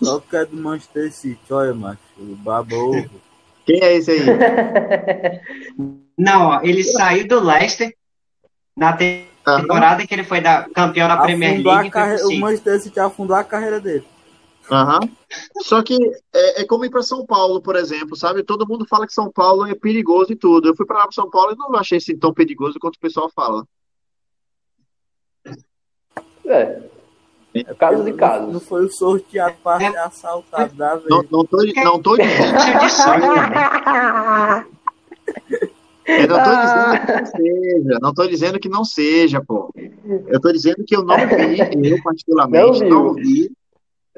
Só que é do Manchester City, olha, macho. Ovo. Quem é esse aí? Não, ó, ele saiu do Leicester na te- Aham. temporada que ele foi da, campeão da Premier League e carreira, o. Manchester City afundou a carreira dele. Aham. Só que é, é como ir para São Paulo, por exemplo, sabe? Todo mundo fala que São Paulo é perigoso e tudo. Eu fui para lá para São Paulo e não achei assim tão perigoso quanto o pessoal fala. É. Casos e Não casos. foi o sorteado para ser assaltado da vez. Não, não tô, não tô dizendo, de. eu não tô dizendo que não seja, não tô dizendo que não seja, pô. Eu tô dizendo que eu não vi, eu particularmente Não não, vi.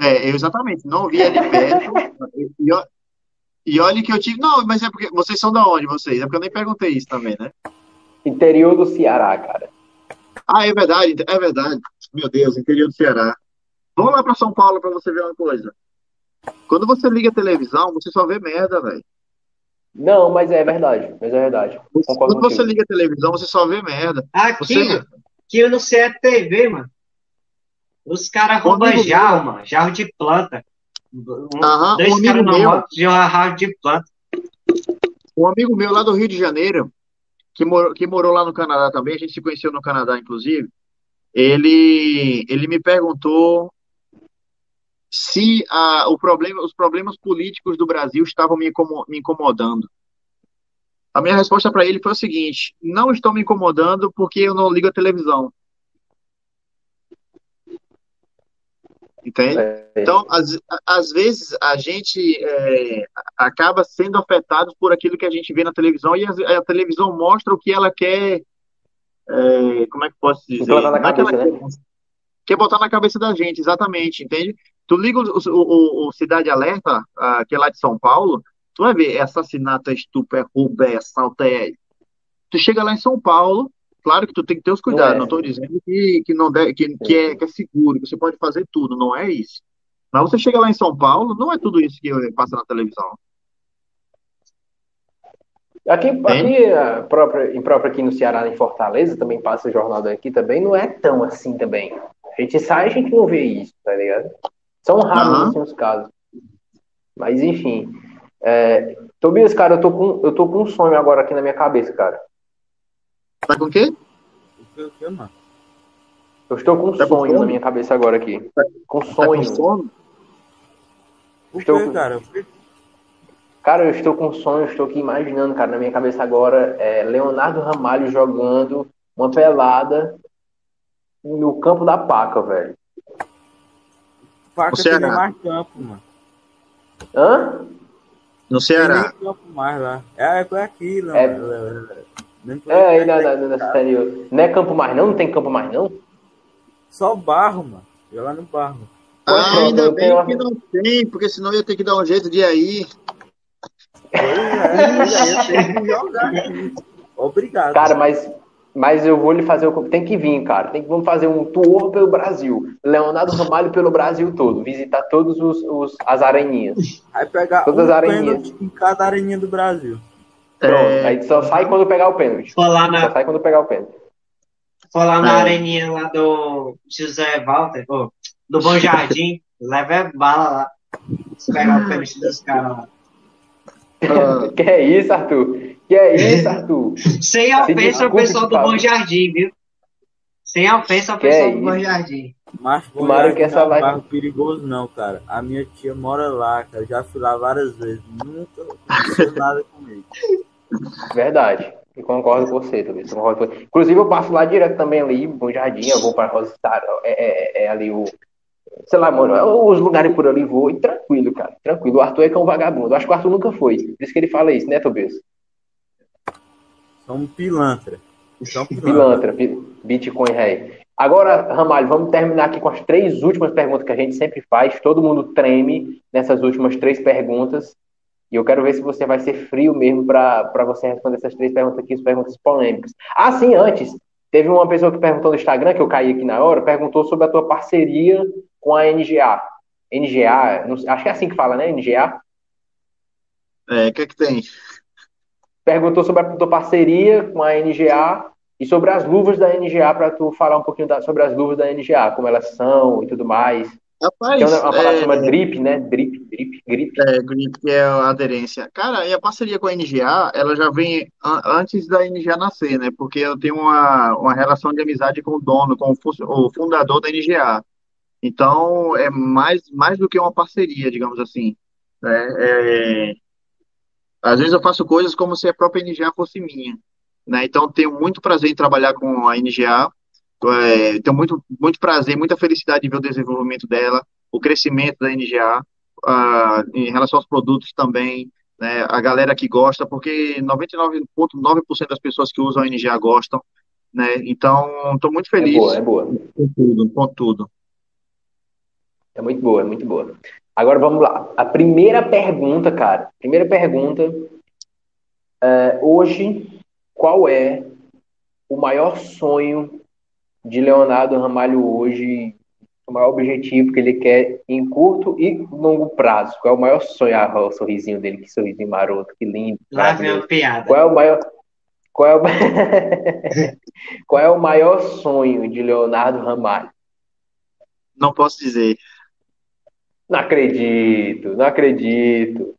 É, eu exatamente, não vi ele perto. E, e olha que eu tive. Não, mas é porque. Vocês são da onde, vocês? É porque eu nem perguntei isso também, né? Interior do Ceará, cara. Ah, é verdade, é verdade. Meu Deus, interior do Ceará. Vamos lá para São Paulo para você ver uma coisa. Quando você liga a televisão, você só vê merda, velho. Não, mas é verdade. Mas é verdade. Concordo Quando você liga a televisão, você só vê merda. Aqui, Você- mano, que eu não sei é TV, mano. Os caras roubam amigo jarro, mano. Jarro de planta. Um- Aham, dois amigo caras na meu. moto de uma jarro de planta. Um amigo meu lá do Rio de Janeiro, que morou, que morou lá no Canadá também, a gente se conheceu no Canadá, inclusive, ele, ele me perguntou se ah, o problema, os problemas políticos do Brasil estavam me, incomo- me incomodando. A minha resposta para ele foi o seguinte: não estão me incomodando porque eu não ligo a televisão. Entende? É. Então, às, vezes, a gente é, acaba sendo afetado por aquilo que a gente vê na televisão e a, a televisão mostra o que ela quer. é, como é que posso dizer? Na Não é que cabeça, quer, quer botar na cabeça da gente, exatamente, entende? Tu liga o, o- o Cidade Alerta, ah, que é lá de São Paulo, tu vai ver, é assassinato, é estupro, é roubo, é assalto, é... Tu chega lá em São Paulo, claro que tu tem que ter os cuidados, é. não estou dizendo que, que, não deve, que, que, é, que é seguro, que você pode fazer tudo, não é isso. Mas você chega lá em São Paulo, não é tudo isso que passa na televisão. Aqui, aqui a própria, em próprio aqui no Ceará, em Fortaleza, também passa o jornal daqui também, não é tão assim também. A gente sai, a gente não vê isso, tá ligado? São raros Aham. assim, os casos. Mas enfim. É, Tobias, cara, eu tô, com, eu tô com um sonho agora aqui na minha cabeça, cara. Tá com o quê? O que, mano? Eu estou com um Tá com sonho fome? na minha cabeça agora aqui. Com Tá com sonho. sono? O Estou que, com- cara? Cara, eu estou com um sonho, eu estou aqui imaginando, cara, na minha cabeça agora, é Leonardo Ramalho jogando uma pelada no campo da paca, velho. Faca O tem nem Ceará. mais campo, mano. Hã? No Tem Ceará. nem campo mais lá. É, é aquilo, É. mano. Nem É, aí na, na, na exterior. Não é campo mais não? Não tem campo mais não? Só barro, mano. Jogar no barro. Ah, ainda eu bem tenho- que não tem, porque senão eu ia ter que dar um jeito de ir aí. Pois é, eu tenho que jogar aqui. Obrigado. Cara, mas, mas eu vou lhe fazer o. Tem que vir, cara. Tem que, vamos fazer um tour pelo Brasil. Leonardo Ramalho pelo Brasil todo. Visitar todos os, os as areninhas. Aí pegar Todas um as areninhas. em cada areninha do Brasil. Pronto. É, Aí só sai quando pegar o pênalti. For lá Só na, sai quando pegar o pênalti. lá na É. areninha lá do José Walter, do Bom Jardim, leva bala lá. Se pegar o pênalti dos caras lá. Que é isso, Arthur? Que é isso, Arthur? Sem ofensa ao pessoal do. Bom Jardim, viu? Sem ofensa ao Que pessoal é do Bom? Jardim. Mas Tomara que essa não é um live- bairro perigoso, não, cara. A minha tia mora lá, cara. Já fui lá várias vezes. Nunca aconteceu nada comigo. Verdade. Eu concordo com você, Tobias. Inclusive, eu passo lá direto também ali, Bom Jardim, eu vou para Rostar, é, é, é ali o. Sei lá, mano, os lugares por ali vou, e tranquilo, cara, tranquilo. O Arthur é que é um vagabundo. Eu acho que o Arthur nunca foi. Por isso que ele fala isso, né, Tobias? Um pilantra. São pilantra. Pilantra, pi- Bitcoin rei. Agora, Ramalho, vamos terminar aqui com as três últimas perguntas que a gente sempre faz. Todo mundo treme nessas últimas três perguntas. E eu quero ver se você vai ser frio mesmo para você responder essas três perguntas aqui, as perguntas polêmicas. Ah, sim, antes. Teve uma pessoa que perguntou no Instagram, que eu caí aqui na hora, perguntou sobre a tua parceria com a NGA. NGA, não acho que é assim que fala, né? NGA. é, o que é que tem? Perguntou sobre a tua parceria com a NGA e sobre as luvas da NGA, para tu falar um pouquinho da- sobre as luvas da NGA, como elas são e tudo mais. Rapaz, Tem uma, palavra é, chama drip, né? Drip, drip, grip. é, grip, que é a aderência. Cara, e a parceria com a NGA, ela já vem an- antes da NGA nascer, né? Porque eu tenho uma, uma relação de amizade com o dono, com o, fu- o fundador da NGA. Então, é mais, mais do que uma parceria, digamos assim. né? É, às vezes eu faço coisas como se a própria NGA fosse minha, né? Então, tenho muito prazer em trabalhar com a NGA. É, tenho muito, muito prazer, muita felicidade de ver o desenvolvimento dela, o crescimento da NGA, em relação aos produtos também, né? A galera que gosta, porque 99,9% das pessoas que usam a NGA gostam, né? Então, estou muito É feliz boa, é boa. com tudo, com tudo. É muito boa, é muito boa. Agora vamos lá. A primeira pergunta, cara. Primeira pergunta. é, hoje, qual é o maior sonho de Leonardo Ramalho hoje? O maior objetivo que ele quer em curto e longo prazo? Qual é o maior sonho? Ah, o sorrisinho dele, que sorrisinho maroto, que lindo. Lá vem uma piada. Qual é o maior. Qual é o... qual é o maior sonho de Leonardo Ramalho? Não posso dizer. Não acredito, não acredito.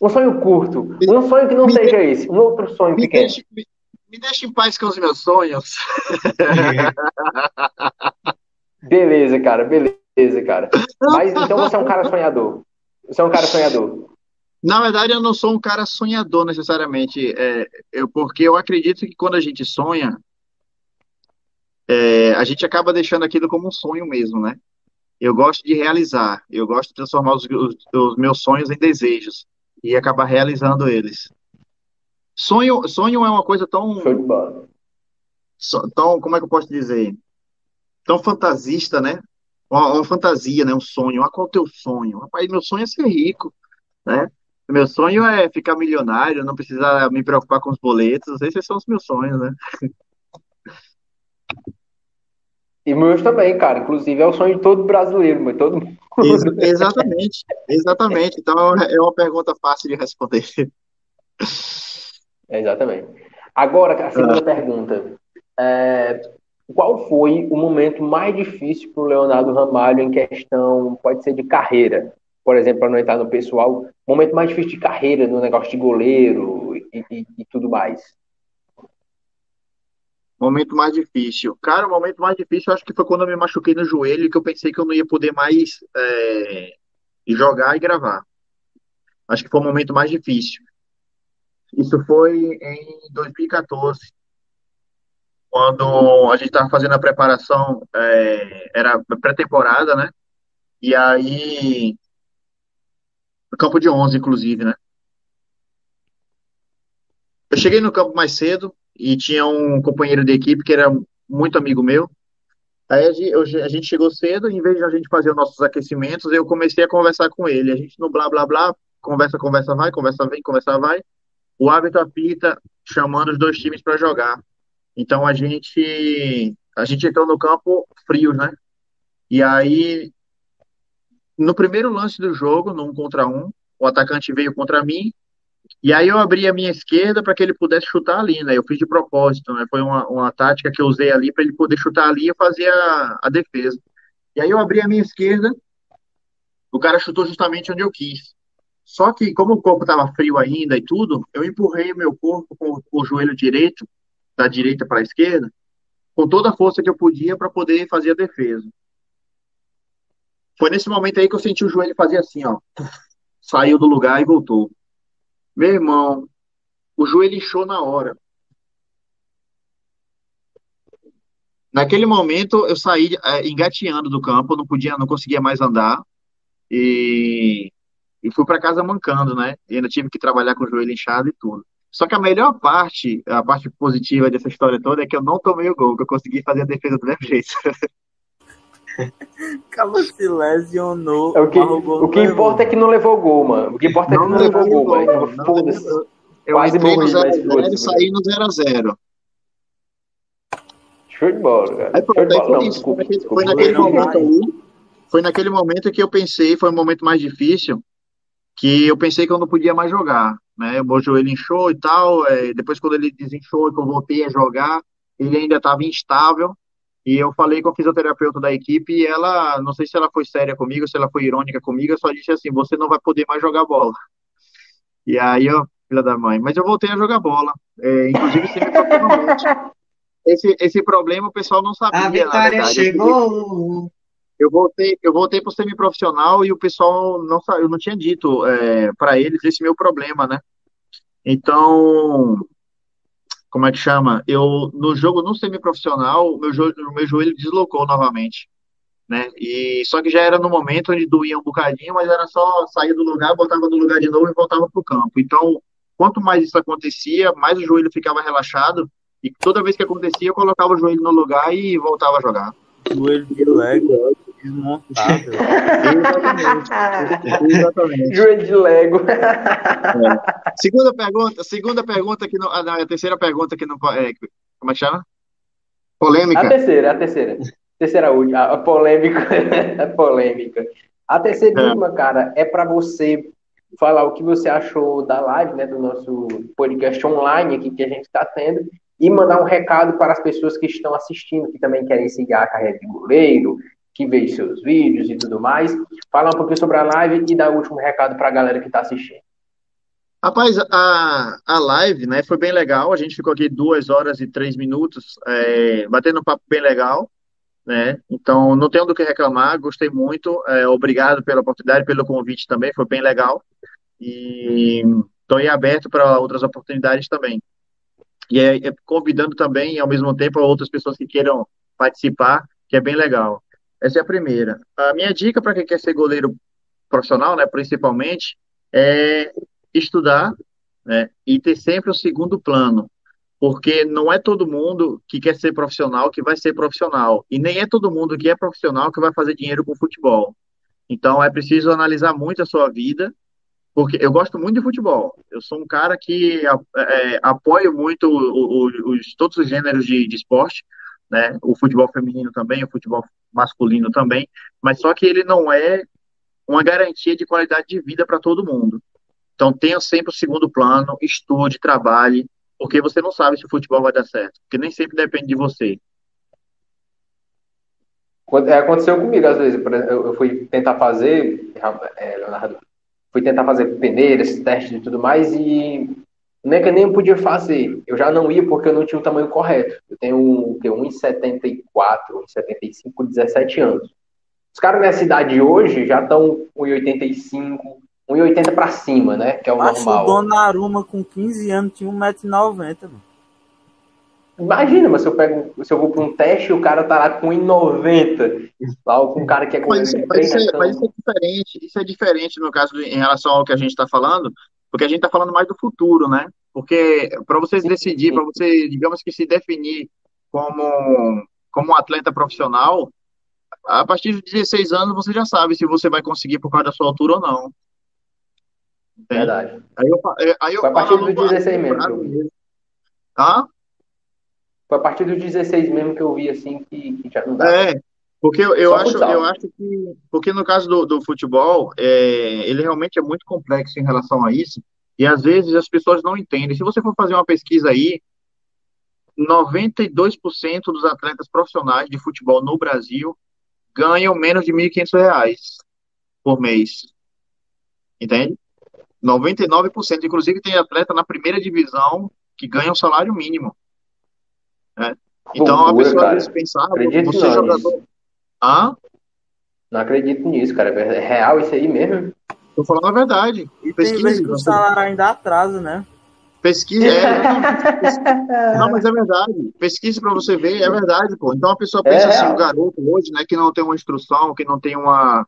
Um sonho curto, um sonho que não Me seja esse, um outro sonho Me pequeno. deixe, me, me deixe em paz com os meus sonhos. Beleza, cara, beleza, cara. Mas então você é um cara sonhador. Você é um cara sonhador. Na verdade, eu não sou um cara sonhador necessariamente, é, eu, porque eu acredito que quando a gente sonha, é, a gente acaba deixando aquilo como um sonho mesmo, né? Eu gosto de realizar, eu gosto de transformar os, os- os meus sonhos em desejos e acabar realizando eles. Sonho, sonho é uma coisa tão, Show de bola. so- tão, como é que eu posso dizer? Tão fantasista, né? Uma, uma fantasia, né? Um sonho. Ah, qual é o teu sonho? Rapaz, meu sonho é ser rico, né? Meu sonho é ficar milionário, não precisar me preocupar com os boletos. Esses são os meus sonhos, né? E meus também, cara. Inclusive é o sonho de todo brasileiro, mas todo mundo. Ex- exatamente, exatamente. Então é uma pergunta fácil de responder. Exatamente. Agora, a segunda pergunta. É, qual foi o momento mais difícil para o Leonardo Ramalho em questão, pode ser de carreira? Por exemplo, para não entrar no pessoal, momento mais difícil de carreira no negócio de goleiro e, e- e tudo mais. Momento mais difícil. Cara, o momento mais difícil acho que foi quando eu me machuquei no joelho, que eu pensei que eu não ia poder mais é, jogar e gravar. Acho que foi o momento mais difícil. Isso foi em 2014, quando a gente estava fazendo a preparação, é, era pré-temporada, né? E aí, no campo de 11, inclusive, né? eu cheguei no campo mais cedo e tinha um companheiro de equipe que era muito amigo meu. Aí a gente, chegou cedo, em vez de a gente fazer os nossos aquecimentos, eu comecei a conversar com ele. A gente no blá blá blá, conversa, conversa vai, conversa vem, conversa vai. O árbitro apita chamando os dois times para jogar. Então a gente a gente entrou no campo frios, né? E aí no primeiro lance do jogo, no um contra um, o atacante veio contra mim e aí eu abri a minha esquerda para que ele pudesse chutar ali, né? Eu fiz de propósito, né? Foi uma, uma tática que eu usei ali para ele poder chutar ali e fazer a, a defesa. E aí eu abri a minha esquerda, o cara chutou justamente onde eu quis. Só que como o corpo estava frio ainda e tudo, eu empurrei o meu corpo com o joelho direito, da direita para a esquerda, com toda a força que eu podia para poder fazer a defesa. Foi nesse momento aí que eu senti o joelho fazer assim, ó. Saiu do lugar e voltou. Meu irmão, o joelho inchou na hora. Naquele momento eu saí é, engateando do campo, não podia, não conseguia mais andar e, e fui para casa mancando, né? E ainda tive que trabalhar com o joelho inchado e tudo. Só que a melhor parte, a parte positiva dessa história toda é que eu não tomei o gol, que eu consegui fazer a defesa do mesmo jeito. Acaba se lesionou. É o que, gol o que não importa é que não levou gol, mano. O que importa é que não, levou gol, mas não foda-se. Quase morri, mas 0x0 foda-se, e saí no 0x0. Show de bola, cara. Aí Show pronto, de aí bola, foi não, isso. Foi naquele Não, momento ali, foi naquele momento que eu pensei, foi o momento mais difícil, que eu pensei que eu não podia mais jogar, né? O meu joelho inchou e tal, é, depois quando ele desinchou e que eu voltei a jogar, ele ainda estava instável, e eu falei com a fisioterapeuta da equipe e ela, não sei se ela foi séria comigo, se ela foi irônica comigo, eu só disse assim, você não vai poder mais jogar bola. E aí, eu, filha da mãe, mas eu voltei a jogar bola, é, inclusive semi-profissionalmente. Esse, esse problema o pessoal não sabia, A na vitória verdade. Eu chegou. eu voltei, eu voltei para o semiprofissional e o pessoal não eu não tinha dito é, para eles esse meu problema, né? Então, como é que chama? Eu no jogo no semiprofissional, meu joelho, o meu joelho deslocou novamente, né? E só que já era no momento onde doía um bocadinho, mas era só sair do lugar, botava no lugar de novo e voltava pro campo. Então, quanto mais isso acontecia, mais o joelho ficava relaxado e toda vez que acontecia, eu colocava o joelho no lugar e voltava a jogar. Joelho de Lego, desmontável. Exatamente. Exatamente. Joelho de Lego. Segunda pergunta, segunda pergunta que não, ah, é a terceira pergunta que não, é, como é que chama? A Polêmica. terceira, a terceira. Terceira última, a polêmica. a polêmica. A terceira É. última, cara, é para você falar o que você achou da live, né, do nosso podcast online aqui que a gente está tendo e mandar um recado para as pessoas que estão assistindo, que também querem seguir a carreira de goleiro, que vê seus vídeos e tudo mais. Fala um pouquinho sobre a live e dar o último recado para a galera que está assistindo. Rapaz, a, a live, né, foi bem legal. A gente ficou aqui duas horas e três minutos, é, batendo um papo bem legal, né? Então, não tenho do que reclamar, gostei muito. é, obrigado pela oportunidade, pelo convite também, foi bem legal. E estou aberto para outras oportunidades também. E é, é convidando também, ao mesmo tempo, outras pessoas que queiram participar, que é bem legal. Essa é a primeira. A minha dica para quem quer ser goleiro profissional, né, principalmente, é estudar, né, e ter sempre um segundo plano, porque não é todo mundo que quer ser profissional que vai ser profissional, e nem é todo mundo que é profissional que vai fazer dinheiro com futebol. Então é preciso analisar muito a sua vida, porque eu gosto muito de futebol. Eu sou um cara que é, apoio muito o- o- os, todos os gêneros de, de esporte, né? O futebol feminino também, o futebol masculino também, mas só que ele não é uma garantia de qualidade de vida para todo mundo. Então tenha sempre o segundo plano, estude, trabalhe, porque você não sabe se o futebol vai dar certo, porque nem sempre depende de você. É, Aconteceu comigo, às vezes, eu fui tentar fazer, é, Leonardo, fui tentar fazer peneiras, testes e tudo mais, e não é que eu nem podia fazer. Eu já não ia porque eu não tinha o tamanho correto. Eu tenho o quê? 1,74, 1,75 com 17 anos. Os caras na cidade hoje já estão 1,85, 1,80 pra cima, né? Que é o Acho o normal. Donnarumma com 15 anos tinha 1,90m, mano. Imagina, mas se eu, pego, se eu vou para um teste e o cara tá lá com 1,90, lá com um cara que é Mas goleiro isso, de mas isso é, treino, mas isso é diferente, isso é diferente no caso em relação ao que a gente está falando, porque a gente está falando mais do futuro, né? Porque para você Sim, decidir, para você, digamos que se definir como, como um atleta profissional, a partir de 16 anos você já sabe se você vai conseguir por causa da sua altura ou não. Entende? Verdade. Aí eu, é, aí eu Foi a partir dos longo- a 16 longo mesmo que prazo eu vi. mesmo. Tá? Foi a partir dos 16 mesmo que eu vi assim que, que já não dá. É, porque eu, eu acho, futsal. eu acho que, porque no caso do, do futebol, é, ele realmente é muito complexo em relação a isso, e às vezes as pessoas não entendem. Se você for fazer uma pesquisa aí, 92% dos atletas profissionais de futebol no Brasil ganham menos de 1.500 reais por mês. Entende? 99%. Inclusive, tem atleta na primeira divisão que ganha um salário mínimo. né? Então, a Loucura, pessoa às cara. vezes pensa, ah, você jogador. Ah, Não acredito nisso, cara. É real isso aí mesmo? tô falando a verdade. E tem Pesquise, vezes que o você- salário ainda atrasa, né? Pesquise, é, não, mas é verdade. Pesquise para você ver, é verdade, pô. Então a pessoa pensa É assim, real. o garoto hoje, né, que não tem uma instrução, que não tem uma,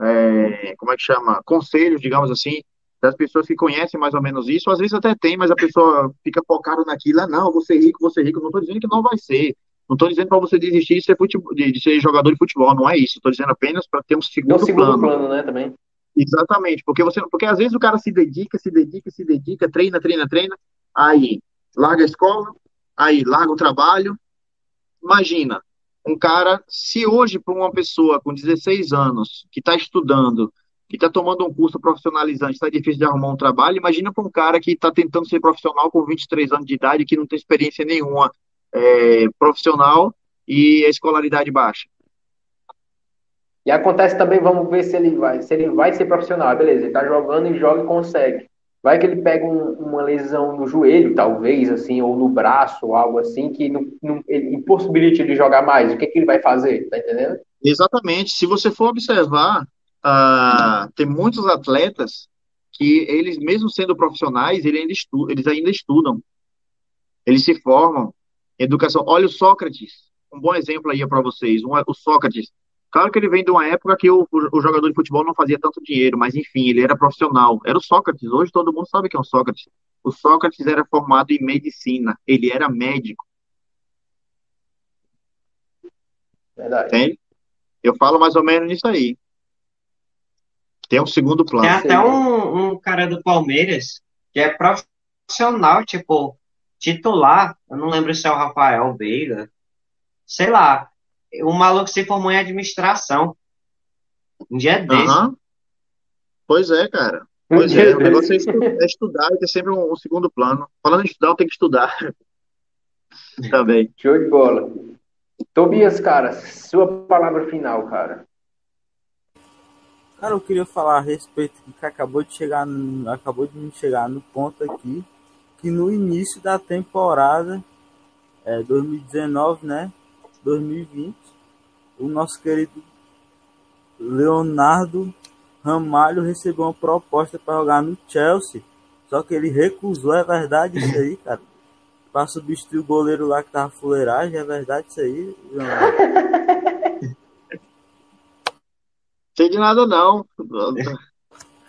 é, como é que chama, conselhos, digamos assim, das pessoas que conhecem mais ou menos isso, às vezes até tem, mas a pessoa fica focada naquilo, ah, não, vou ser rico, vou ser rico. Não estou dizendo que não vai ser. Não estou dizendo para você desistir de ser, futebol, de, de ser jogador de futebol, não é isso. Estou dizendo apenas para ter um segundo segundo plano. plano, né, também. Exatamente, porque você, porque às vezes o cara se dedica, se dedica, se dedica, treina, treina, treina, aí larga a escola, aí larga o trabalho. Imagina, um cara, se hoje para uma pessoa com 16 anos que está estudando, que está tomando um curso profissionalizante, está difícil de arrumar um trabalho, imagina para um cara que está tentando ser profissional com 23 anos de idade, que não tem experiência nenhuma é, profissional e a escolaridade baixa. E acontece também, vamos ver se ele vai, se ele vai ser profissional. Beleza, ele tá jogando e joga e consegue. Vai que ele pega um- uma lesão no joelho, talvez, assim, ou no braço, ou algo assim, que não, não, ele impossibilite ele jogar mais. O que, que ele vai fazer? Tá entendendo? Exatamente. Se você for observar, ah, tem muitos atletas que eles, mesmo sendo profissionais, eles ainda, eles ainda estudam. Eles se formam. Educação. Olha o Sócrates. Um bom exemplo aí para vocês. Um- o Sócrates. Claro que ele vem de uma época que o, o, o jogador de futebol não fazia tanto dinheiro, mas enfim, ele era profissional. Era o Sócrates. Hoje todo mundo sabe quem é o Sócrates. O Sócrates era formado em medicina. Ele era médico. Verdade. Entende? Eu falo mais ou menos nisso aí. Tem um segundo plano. Tem até um, um cara do Palmeiras que é profissional, tipo, titular. Eu não lembro se é o Rafael Veiga. Sei lá. O maluco se formou em administração. Um dia desse. Aham. Pois é, cara. Pois é, o negócio é é estudar e ter sempre um, um segundo plano. Falando em estudar, eu tenho que estudar. Também. Show de bola. Tobias, cara, sua palavra final, cara. Cara, eu queria falar a respeito que acabou de chegar, acabou de me chegar no ponto aqui que no início da temporada é, 2019, né, 2020, o nosso querido Leonardo Ramalho recebeu uma proposta para jogar no Chelsea, só que ele recusou, é verdade isso aí, cara? Para substituir o goleiro lá que tava fuleiragem, é verdade isso aí, Leonardo? Sei de nada, não.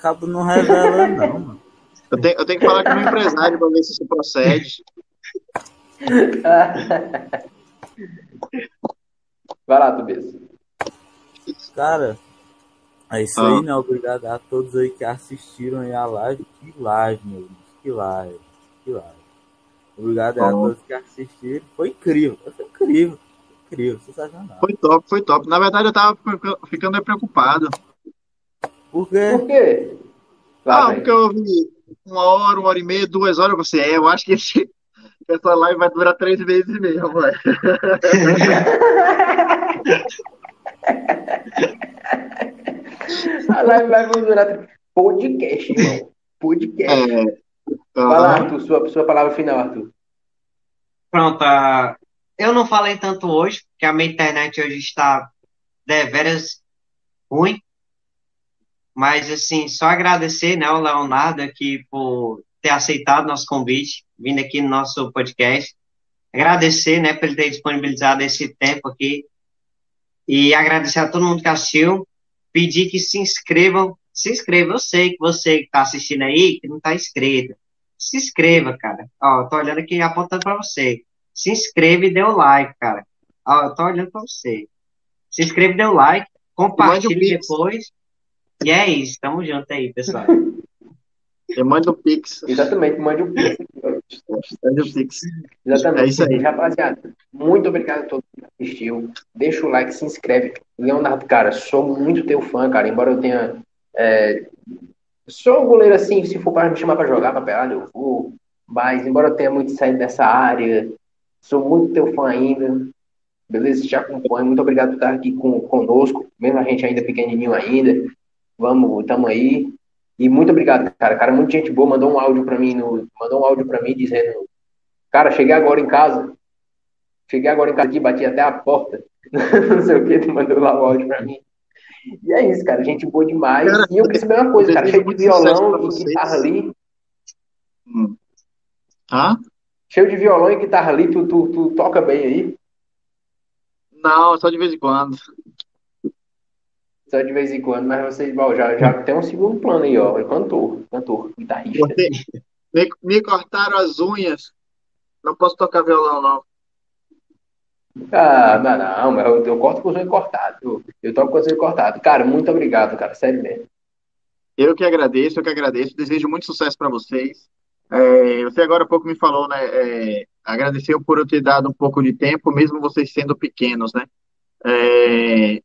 Cabo não revela não, mano. Eu tenho, eu tenho que falar com o meu empresário para ver se isso procede. Vai lá, Tobias. Cara, é isso Ah. aí, né? Obrigado a todos aí que assistiram aí a live. Que live, meu Deus. Que live. Que live. Obrigado a todos que assistiram. Foi incrível. Foi incrível. Incrível. Sensacional. Foi top, foi top. Na verdade, eu tava ficando preocupado. Por quê? Por quê? Lá Ah, vem. porque eu vi uma hora, uma hora e meia, duas horas. Você é, eu acho que esse, essa live vai durar três meses mesmo, velho. A live vai durar podcast, irmão. Podcast. É. Lá, ah, Arthur, sua, sua palavra final, Arthur. Pronto, eu não falei tanto hoje, porque a minha internet hoje está deveras ruim. Mas, assim, só agradecer, né, ao Leonardo aqui por ter aceitado nosso convite, vindo aqui no nosso podcast. Agradecer, né, por ele ter disponibilizado esse tempo aqui. E agradecer a todo mundo que assistiu. Pedir que se inscrevam se inscreva. Eu sei que você que tá assistindo aí, que não tá inscrito. Se inscreva, cara. Ó, tô olhando aqui apontando para você. Se inscreva e dê o like, cara. Ó, eu tô olhando para você. Se inscreva e dê o like, compartilhe depois. E é isso, tamo junto aí, pessoal. Eu mando o Pix. Exatamente, mande o Pix. Mande o Pix. Exatamente. É isso aí. Rapaziada, muito obrigado a todos que assistiu. Deixa o like, se inscreve. Leonardo, cara, sou muito teu fã, cara. Embora eu tenha. É... Sou um goleiro assim, se for para me chamar para jogar, para pelada, eu vou. Mas, embora eu tenha muito saído dessa área, sou muito teu fã ainda. Beleza? Te acompanho. Muito obrigado por estar aqui com, conosco, mesmo a gente ainda pequenininho ainda. Vamos, tamo aí. E muito obrigado, cara. Cara, muita gente boa mandou um áudio para mim, no, mandou um áudio para mim dizendo: "Cara, cheguei agora em casa. Cheguei agora em casa aqui, bati até a porta". Não sei o que, tu mandou lá o áudio para mim. E é isso, cara. Gente boa demais. Cara, e eu percebi uma coisa, cara. Cheio de violão e guitarra ali. Hum. Hã? Cheio de violão e guitarra ali, tu, tu, tu toca bem aí? Não, só de vez em quando só de vez em quando, mas você bom, já, já tem um segundo plano aí, ó. Cantor, cantor, guitarrista. Me, me cortaram as unhas. Não posso tocar violão, não. Ah, não, não, eu, eu corto com os unhas cortadas. Eu, eu toco com os unhas cortadas. Cara, muito obrigado, cara. Sério mesmo. Eu que agradeço, eu que agradeço. Desejo muito sucesso para vocês. É, você agora há pouco me falou, né? É, agradeceu por eu ter dado um pouco de tempo, mesmo vocês sendo pequenos, né? É,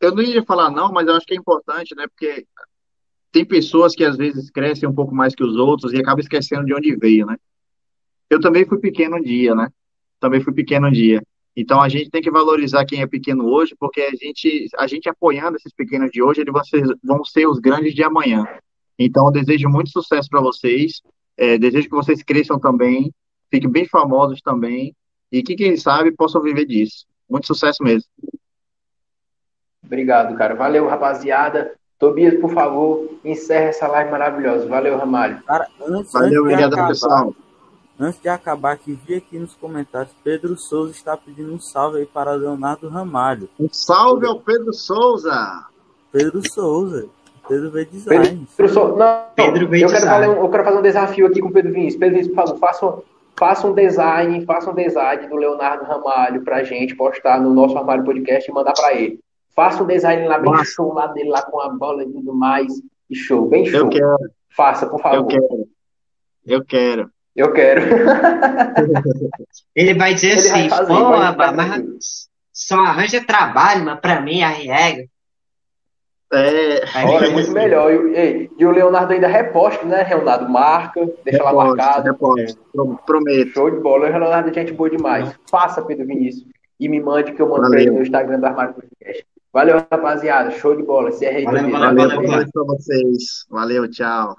eu não ia falar não, mas eu acho que é importante, né? Porque tem pessoas que às vezes crescem um pouco mais que os outros e acabam esquecendo de onde veio, né? Eu também fui pequeno um dia, né? Também fui pequeno um dia. Então a gente tem que valorizar quem é pequeno hoje, porque a gente, a gente apoiando esses pequenos de hoje, eles vão ser, vão ser os grandes de amanhã. Então eu desejo muito sucesso para vocês. É, desejo que vocês cresçam também, fiquem bem famosos também e que quem sabe possam viver disso. Muito sucesso mesmo. Obrigado, cara. Valeu, rapaziada. Tobias, por favor, encerra essa live maravilhosa. Valeu, Ramalho. Cara, antes, Valeu, antes obrigado, acabar, pessoal. Antes de acabar aqui, vi aqui nos comentários, Pedro Souza está pedindo um salve aí para Leonardo Ramalho. Um salve ao Pedro Souza. Pedro Souza. Pedro V Design. Pedro Souza. Não, Pedro V eu, quero Design. fazer um, eu quero fazer um desafio aqui com o Pedro Vinícius. Pedro Vinícius, por favor, faça um, faça um design, faça um design do Leonardo Ramalho pra gente postar no nosso Armário Podcast e mandar para ele. Faça um design lá bem Nossa. show lá dele, lá com a bola e tudo mais. E show, bem show. Eu quero, Faça, por favor. eu quero. Eu quero. Eu quero. Ele vai dizer Ele vai assim, fazer, pô, vai mas só arranja trabalho, mas pra mim a regra. É, Olha, é muito melhor. E, e o Leonardo ainda reposta, né, Leonardo? Marca, deixa lá marcado. reposto. Pro- Prometo. Show de bola. O Leonardo é gente boa demais. Faça, Pedro Vinícius. E me mande que eu mando pra ele Valeu. no Instagram do Armário Podcast. Valeu, rapaziada. Show de bola. Se é Valeu, valeu, Valeu, valeu, noite pra vocês. Valeu, tchau.